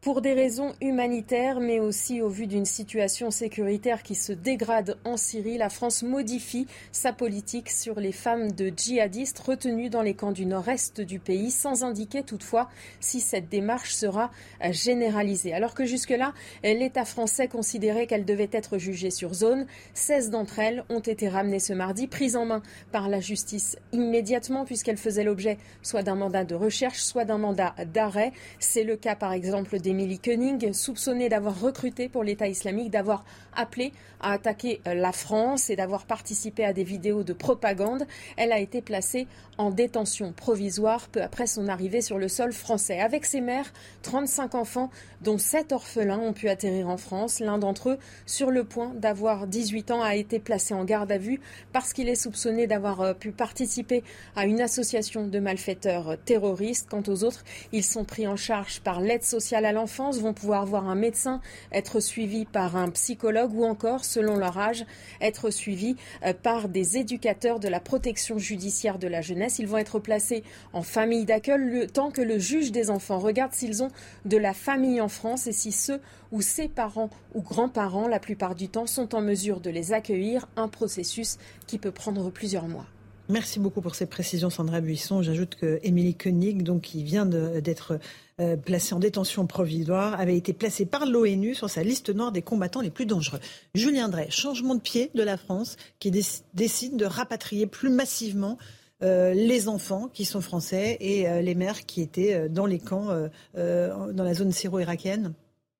Pour des raisons humanitaires, mais aussi au vu d'une situation sécuritaire qui se dégrade en Syrie, la France modifie sa politique sur les femmes de djihadistes retenues dans les camps du nord-est du pays, sans indiquer toutefois si cette démarche sera généralisée. Alors que jusque-là, l'État français considérait qu'elle devait être jugée sur zone. 16 d'entre elles ont été ramenées ce mardi, prises en main par la justice immédiatement, puisqu'elles faisaient l'objet soit d'un mandat de recherche, soit d'un mandat d'arrêt. C'est le cas, par exemple, des Emily Koenig, soupçonnée d'avoir recruté pour l'État islamique, d'avoir appelé à attaquer euh, la France et d'avoir participé à des vidéos de propagande. Elle a été placée en détention provisoire peu après son arrivée sur le sol français. Avec ses mères, 35 enfants, dont 7 orphelins, ont pu atterrir en France. L'un d'entre eux, sur le point d'avoir 18 ans, a été placé en garde à vue parce qu'il est soupçonné d'avoir euh, pu participer à une association de malfaiteurs terroristes. Quant aux autres, ils sont pris en charge par l'aide sociale à l'enfance, vont pouvoir voir un médecin, être suivis par un psychologue ou encore, selon leur âge, être suivis euh, par des éducateurs de la protection judiciaire de la jeunesse. Ils vont être placés en famille d'accueil temps que le juge des enfants regarde s'ils ont de la famille en France et si ceux ou ses parents ou grands-parents, la plupart du temps, sont en mesure de les accueillir, un processus qui peut prendre plusieurs mois. Merci beaucoup pour ces précisions, Sandra Buisson. J'ajoute que Émilie Koenig, donc, qui vient d'être euh, placée en détention provisoire, avait été placée par l'ONU sur sa liste noire des combattants les plus dangereux. Julien Drey, changement de pied de la France, qui décide de rapatrier plus massivement euh, les enfants qui sont français et euh, les mères qui étaient dans les camps dans la zone syro-irakienne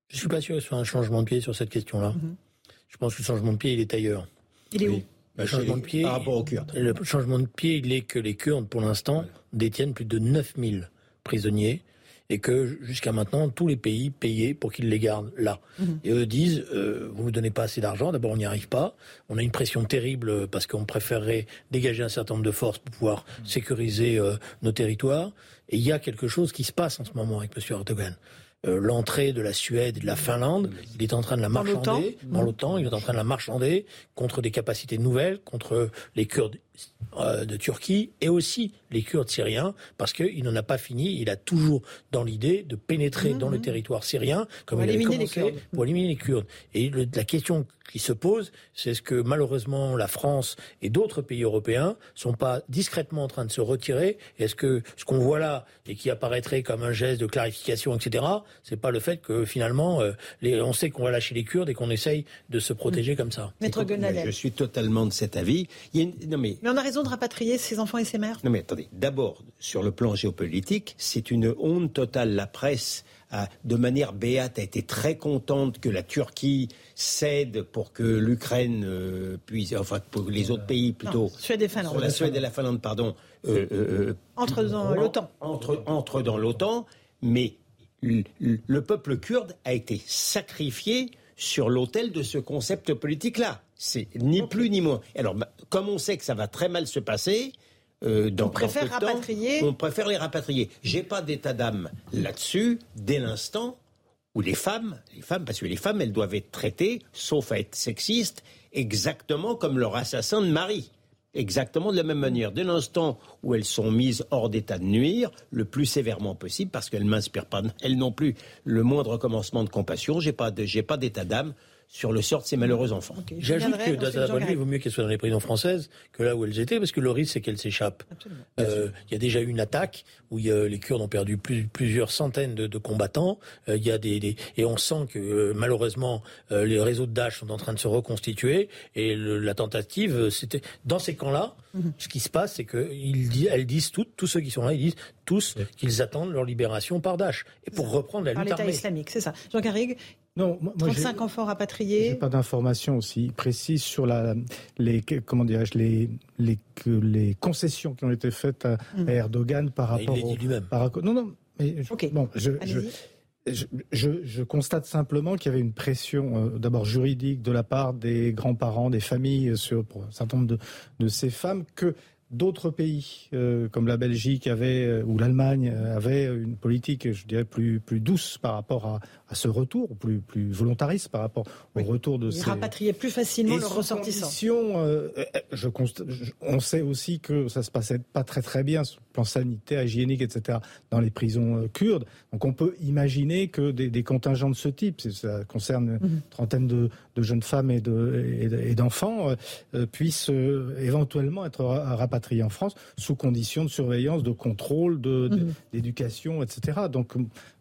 Je ne suis pas sûr qu'il soit un changement de pied sur cette question-là. Mhm. Je pense que le changement de pied, il est ailleurs. Il est où? Le changement de pied, par rapport aux Kurdes. Le changement de pied, il est que les Kurdes, pour l'instant, détiennent plus de 9000 prisonniers et que jusqu'à maintenant, tous les pays payaient pour qu'ils les gardent là. Mhm. Et eux disent, euh, vous ne nous donnez pas assez d'argent, d'abord on n'y arrive pas, on a une pression terrible parce qu'on préférerait dégager un certain nombre de forces pour pouvoir mhm. sécuriser euh, nos territoires, et il y a quelque chose qui se passe en ce moment avec M. Erdogan. l'entrée de la Suède et de la Finlande. Il est en train de la marchander dans l'OTAN. Il est en train de la marchander contre des capacités nouvelles, contre les Kurdes euh, de Turquie et aussi les Kurdes syriens, parce qu'il n'en a pas fini. Il a toujours dans l'idée de pénétrer dans le mhm. territoire syrien, comme il avait commencé, pour éliminer les Kurdes. Et la question qui se pose, c'est ce que malheureusement la France et d'autres pays européens sont pas discrètement en train de se retirer. Est-ce que ce qu'on voit là et qui apparaîtrait comme un geste de clarification, etc., c'est pas le fait que finalement euh, les, on sait qu'on va lâcher les Kurdes et qu'on essaye de se protéger comme ça. Maître Je suis totalement de cet avis. non mais... mais on a raison de rapatrier ses enfants et ses mères. Non mais attendez, d'abord sur le plan géopolitique, c'est une honte totale. La presse de manière béate, a été très contente que la Turquie cède pour que l'Ukraine euh, puisse, enfin pour les autres pays plutôt, Suède et Finlande. la Suède et la Finlande, pardon, euh, euh, entre dans l'OTAN. Entre, entre dans l'OTAN, mais le peuple kurde a été sacrifié sur l'autel de ce concept politique-là. C'est ni plus ni moins. Alors, comme on sait que ça va très mal se passer, euh, on préfère rapatrier. on préfère les rapatrier. J'ai pas d'état d'âme là-dessus dès l'instant où les femmes, les femmes, parce que les femmes, elles doivent être traitées, sauf à être sexistes, exactement comme leur assassin de mari. Exactement de la même manière. Dès l'instant où elles sont mises hors d'état de nuire, le plus sévèrement possible, parce qu'elles m'inspirent pas, elles non plus, le moindre commencement de compassion. J'ai pas j'ai pas d'état d'âme sur le sort de ces malheureux enfants. J'ajoute que de vue, il vaut mieux qu'elles soient dans les prisons françaises que là où elles étaient, parce que le risque, c'est qu'elles s'échappent. Euh, il y a déjà eu une attaque où les Kurdes ont perdu plusieurs centaines de, combattants. Euh, il y a des, et on sent que euh, malheureusement les réseaux de Daesh sont en train de se reconstituer. Et la tentative, c'était dans ces camps-là, mhm. ce qui se passe, c'est qu'elles elles disent toutes, tous ceux qui sont là, ils disent tous qu'ils attendent leur libération par Daesh et pour reprendre la lutte par islamique, c'est ça. Jean Carrigue, non, moi, 35 enfants rapatriés. J'ai pas d'informations aussi précises sur la, les, comment dirais-je, les, les, les concessions qui ont été faites à, hmm. Erdogan par rapport il au. lui-même. non, non. Mais bon, je, je, je, constate simplement qu'il y avait une pression, euh, d'abord juridique, de la part des grands-parents, des familles, sur, pour un certain nombre de, de ces femmes, que d'autres pays, euh, comme la Belgique avait, euh, ou l'Allemagne, euh, avaient une politique, je dirais, plus, plus douce par rapport à, à ce retour, plus, plus volontariste par rapport au retour de Ils ces... rapatriaient plus facilement leurs ressortissants. je on sait aussi que ça se passait pas très très bien sur le plan sanitaire, hygiénique, etc., dans les prisons kurdes. Donc on peut imaginer que des, des contingents de ce type, ça concerne une mhm. trentaine de, de, jeunes femmes et d'enfants, et, puissent éventuellement être rapatriés en France sous conditions de surveillance, de contrôle, mhm. d'éducation, etc. Donc,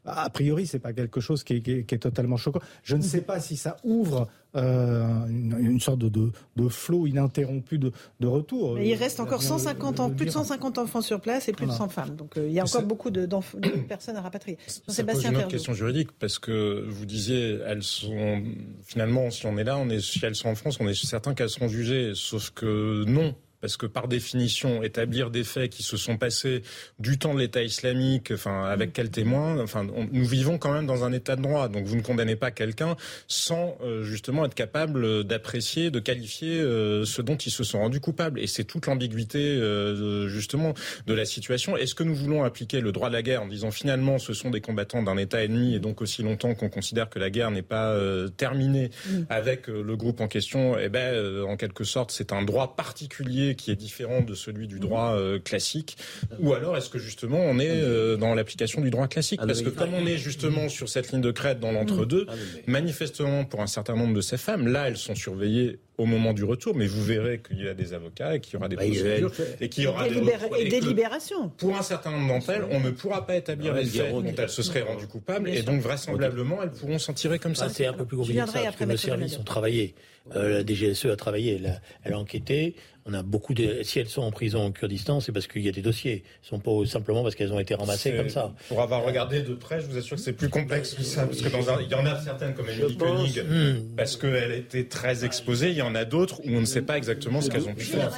a priori, c'est pas quelque chose qui est, totalement choquant. Je ne sais pas si ça ouvre euh, une, sorte de, flot ininterrompu de, retour. il reste encore 150 plus de 150 enfants sur place et plus de 100 femmes. Donc euh, il y a encore beaucoup de, personnes à rapatrier. Ça pose une autre question juridique parce que vous disiez, elles sont finalement, si on est là, on est, si elles sont en France, on est certain qu'elles seront jugées. Sauf que non, parce que par définition, établir des faits qui se sont passés du temps de l'État islamique, enfin avec quel témoin, enfin nous vivons quand même dans un État de droit, donc vous ne condamnez pas quelqu'un sans euh, justement être capable d'apprécier, de qualifier euh, ce dont ils se sont rendus coupables, et c'est toute l'ambiguïté euh, justement de la situation. Est-ce que nous voulons appliquer le droit de la guerre en disant finalement ce sont des combattants d'un État ennemi et donc aussi longtemps qu'on considère que la guerre n'est pas terminée mm. avec le groupe en question, eh ben en quelque sorte c'est un droit particulier qui est différent de celui du droit euh, classique Ou alors est-ce que justement on est euh, dans l'application du droit classique? Ah, Parce que comme on est justement sur cette ligne de crête dans l'entre-deux, ah, manifestement pour un certain nombre de ces femmes, là elles sont surveillées au moment du retour, mais vous verrez qu'il y a des avocats et qu'il y aura des bah, procès et qu'il y aura des, et des libérations. Pour un certain nombre d'entre elles, on ne pourra pas établir les faits dont elles se seraient rendues coupables et donc vraisemblablement elles pourront s'en tirer comme ça. C'est un peu plus compliqué que ça, parce que nos services ont travaillé. Euh, la DGSE a travaillé, elle a, elle a enquêté, on a beaucoup de. Si elles sont en prison au Kurdistan, c'est parce qu'il y a des dossiers. Ce sont pas simplement parce qu'elles ont été ramassées comme ça. Pour avoir regardé de près, je vous assure que c'est plus complexe que ça, parce que dans un, il y en a certaines comme Emily Koenig, hmm. parce qu'elle était très exposée. Il y en a d'autres où on ne sait pas exactement ce qu'elles ont pu faire.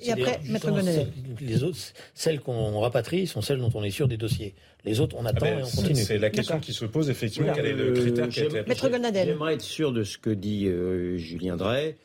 Et après, Maître Les autres, celles qu'on rapatrie, sont celles dont on est sûr des dossiers. Les autres, on attend ah ben, et on continue. C'est la question qui se pose effectivement. Quel est le critère qui a été Maître J'aimerais être sûr de ce que dit euh, Julien Drey.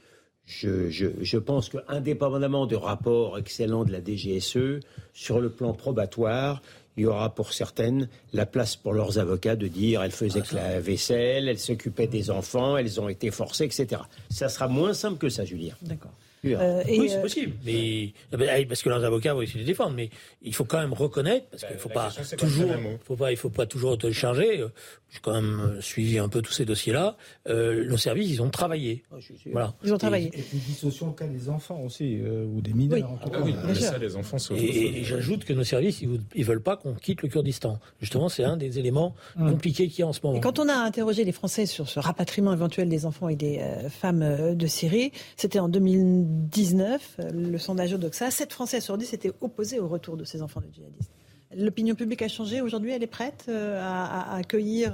Je, je, je, pense qu'indépendamment du rapport excellent de la DGSE, sur le plan probatoire, il y aura pour certaines la place pour leurs avocats de dire elles faisaient ah, la vaisselle, elles s'occupaient des enfants, elles ont été forcées, etc. Ça sera moins simple que ça, Julien. D'accord. Euh, oui, c'est euh, possible. Mais, eh ben, parce que leurs avocats vont essayer de défendre. Mais il faut quand même reconnaître, parce qu'il ne faut pas toujours, faut pas, il faut pas toujours te charger. Euh, j'ai quand même suivi un peu tous ces dossiers-là. Euh, nos services, ils ont travaillé. Voilà. Ils ont travaillé. Et, et dissociation cas des enfants aussi, ou des mineurs. Oui. Ah oui, mais ça, les enfants, Et, et j'ajoute que nos services, ils, ne veulent pas qu'on quitte le Kurdistan. Justement, c'est un des éléments hum. compliqués qu'il y a en ce moment. Et quand on a interrogé les Français sur ce rapatriement éventuel des enfants et des femmes de Syrie, c'était en 2019 le sondage Odoxa, 7 Français sur 10 étaient opposés au retour de ces enfants de djihadistes. L'opinion publique a changé. Aujourd'hui, elle est prête euh, à, accueillir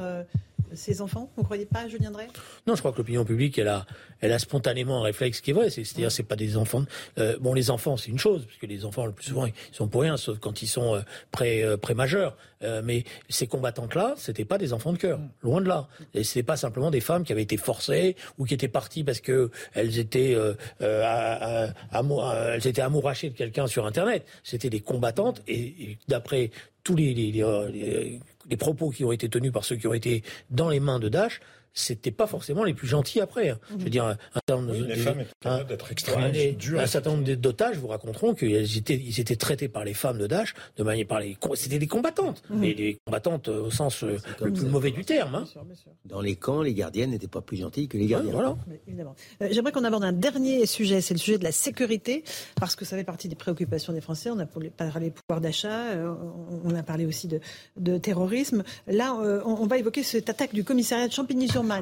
euh, ces enfants Vous ne croyez pas, Julien Drey? Non, je crois que l'opinion publique, elle a, elle a spontanément un réflexe qui est vrai. C'est-à-dire, c'est pas des enfants. Euh, bon, les enfants, c'est une chose, parce que les enfants, le plus souvent, ils sont pour rien, sauf quand ils sont euh, euh, majeurs mais ces combattantes-là, c'était pas des enfants de cœur, loin de là. Et c'était pas simplement des femmes qui avaient été forcées ou qui étaient parties parce que elles étaient, étaient amourachées de quelqu'un sur Internet. C'était des combattantes et, d'après tous les propos qui ont été tenus par ceux qui ont été dans les mains de Daesh, c'était pas forcément les plus gentils après. Hein. Je veux dire, un certain nombre d'être extrêmement Un certain nombre d'otages vous raconteront qu'ils étaient, ils étaient traités par les femmes de Daesh de manière par les, c'était des combattantes, mmh. mais des combattantes euh, au sens euh, le plus mauvais du terme. Hein. Dans les camps, les gardiennes n'étaient pas plus gentilles que les gardiens. voilà. Euh, j'aimerais qu'on aborde un dernier sujet, c'est le sujet de la sécurité, parce que ça fait partie des préoccupations des Français. On a parlé pouvoir d'achat, on a parlé aussi de, de terrorisme. Là, on, va évoquer cette attaque du commissariat de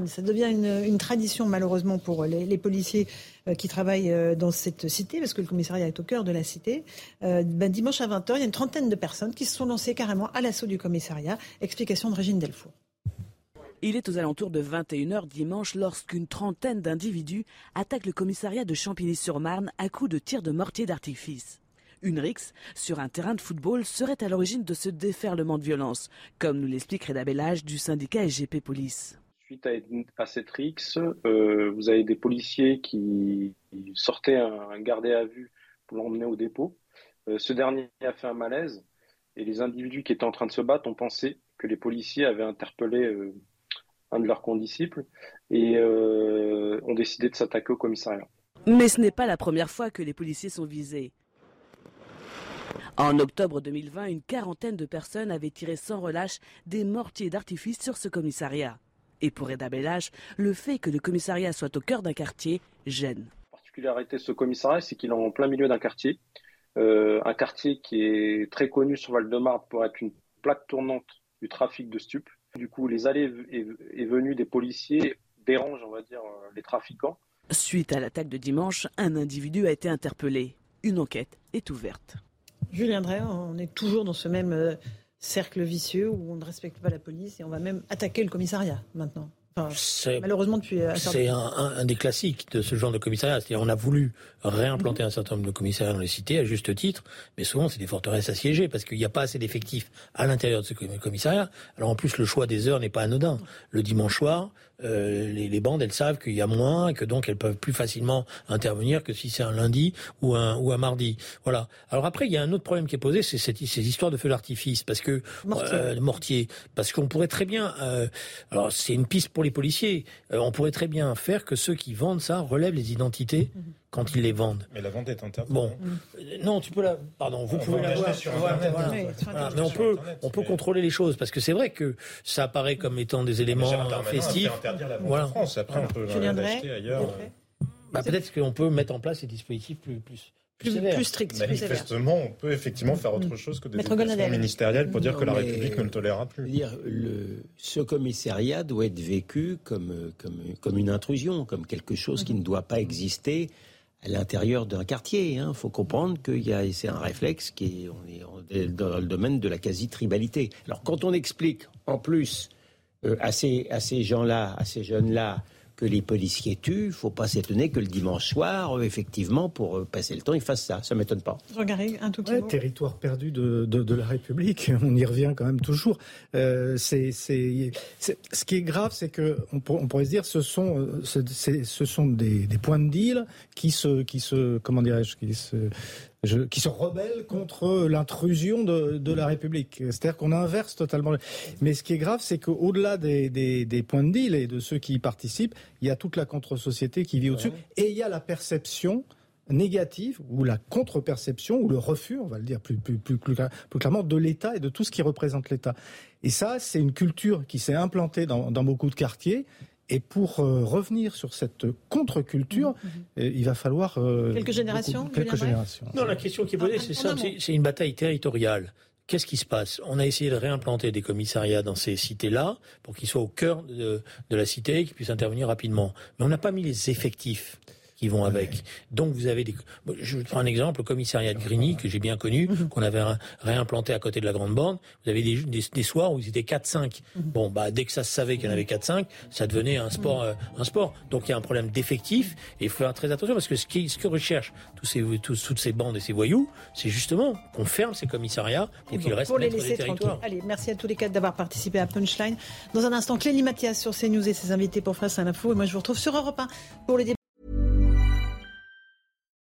Ça devient une, tradition malheureusement pour les, policiers euh, qui travaillent euh, dans cette cité, parce que le commissariat est au cœur de la cité. Euh, ben, dimanche à 20h, il y a une trentaine de personnes qui se sont lancées carrément à l'assaut du commissariat. Explication de Régine Delfour. Il est aux alentours de 21h dimanche lorsqu'une trentaine d'individus attaquent le commissariat de Champigny-sur-Marne à coups de tirs de mortier d'artifice. Une rixe sur un terrain de football serait à l'origine de ce déferlement de violence, comme nous l'explique Reda Bellage du syndicat SGP Police suite à, cette rixe, euh, vous avez des policiers qui sortaient un, gardé à vue pour l'emmener au dépôt. Euh, ce dernier a fait un malaise et les individus qui étaient en train de se battre ont pensé que les policiers avaient interpellé euh, un de leurs condisciples et ont décidé de s'attaquer au commissariat. Mais ce n'est pas la première fois que les policiers sont visés. En octobre 2020, une quarantaine de personnes avaient tiré sans relâche des mortiers d'artifice sur ce commissariat. Et pour Eda Bellage, le fait que le commissariat soit au cœur d'un quartier gêne. La particularité de ce commissariat, c'est qu'il est en plein milieu d'un quartier. Euh, un quartier qui est très connu sur Val-de-Marne pour être une plaque tournante du trafic de stupes. Du coup, les allées et venues des policiers dérangent, on va dire, euh, les trafiquants. Suite à l'attaque de dimanche, un individu a été interpellé. Une enquête est ouverte. Julien Drey, on est toujours dans ce même euh, cercle vicieux où on ne respecte pas la police et on va même attaquer le commissariat maintenant. malheureusement depuis. Euh, c'est un, des classiques de ce genre de commissariat. C'est-à-dire on a voulu réimplanter un certain nombre de commissariats dans les cités à juste titre, mais souvent c'est des forteresses assiégées parce qu'il n'y a pas assez d'effectifs à l'intérieur de ce commissariat. Alors en plus le choix des heures n'est pas anodin. Le dimanche soir, euh, les, bandes, elles savent qu'il y a moins et que donc elles peuvent plus facilement intervenir que si c'est un lundi ou un, ou un mardi. Voilà. Alors après, il y a un autre problème qui est posé, c'est cette, ces histoires de feux d'artifice, parce que mortier, euh, mortier parce qu'on pourrait très bien. Euh, alors c'est une piste pour les policiers. on pourrait très bien faire que ceux qui vendent ça relèvent les identités. Mhm quand ils les vendent. Mais la vente est interdite. Bon, non, tu peux la. Pardon, vous pouvez la voir. Sur mais on peut, on peut contrôler les choses parce que c'est vrai que ça apparaît comme étant des éléments festifs. Interdire la vente voilà. en France. Après, on peut l'acheter ailleurs. Bah, peut-être qu'on peut mettre en place des dispositifs plus, plus, plus, plus, strict. Manifestement, on peut effectivement faire autre mm. chose que des élections ministérielles pour dire que la République ne le tolérera plus. Dire, le, ce commissariat doit être vécu comme, comme, comme une intrusion, comme quelque chose qui ne doit pas exister à l'intérieur d'un quartier. Il hein. faut comprendre que c'est un réflexe qui est, dans le domaine de la quasi-tribalité. Alors quand on explique en plus euh, à ces, à ces gens-là, à ces jeunes-là, que les policiers tuent, il ne faut pas s'étonner que le dimanche soir, euh, effectivement, pour euh, passer le temps, ils fassent ça. Ça ne m'étonne pas. Regardez, un tout petit Territoire perdu de, de, la République, on y revient quand même toujours. Euh, c'est, c'est, ce qui est grave, c'est que on, on, pourrait se dire ce sont, ce sont des, des, points de deal qui se, qui se comment dirais-je, qui se qui se rebellent contre l'intrusion de, de, la République. C'est-à-dire qu'on inverse totalement. Mais ce qui est grave, c'est qu'au-delà des, des, des, points de deal et de ceux qui y participent, il y a toute la contre-société qui vit au-dessus. Et il y a la perception négative ou la contre-perception ou le refus, on va le dire plus, plus, plus, plus, clairement, de l'État et de tout ce qui représente l'État. Et ça, c'est une culture qui s'est implantée dans, dans beaucoup de quartiers et pour euh, revenir sur cette contre-culture, mmh, mmh. Euh, il va falloir euh, quelques générations. quelques générations. Non, la question qui est posée, ah, c'est simple, c'est une bataille territoriale. Qu'est-ce qui se passe? On a essayé de réimplanter des commissariats dans ces cités-là pour qu'ils soient au cœur de, de la cité et qu'ils puissent intervenir rapidement. Mais on n'a pas mis les effectifs qui vont avec. Donc vous avez des. Je prends un exemple, le commissariat de Grigny que j'ai bien connu, mhm. qu'on avait réimplanté à côté de la Grande Bande. Vous avez des, des, soirs où ils étaient 4-5. Mhm. Bon, bah dès que ça se savait qu'il y en avait 4-5, ça devenait un sport, euh, un sport. Donc il y a un problème d'effectif et il faut faire très attention parce que ce, qui, ce que recherchent tous ces, tous, toutes ces bandes et ces voyous, c'est justement qu'on ferme ces commissariats pour qu'ils restent pour les laisser tranquilles. Allez, merci à tous les quatre d'avoir participé à Punchline. Dans un instant, Clélie Mathias sur CNews et ses invités pour Face à l'info. Et moi, je vous retrouve sur Europe 1 pour le débat.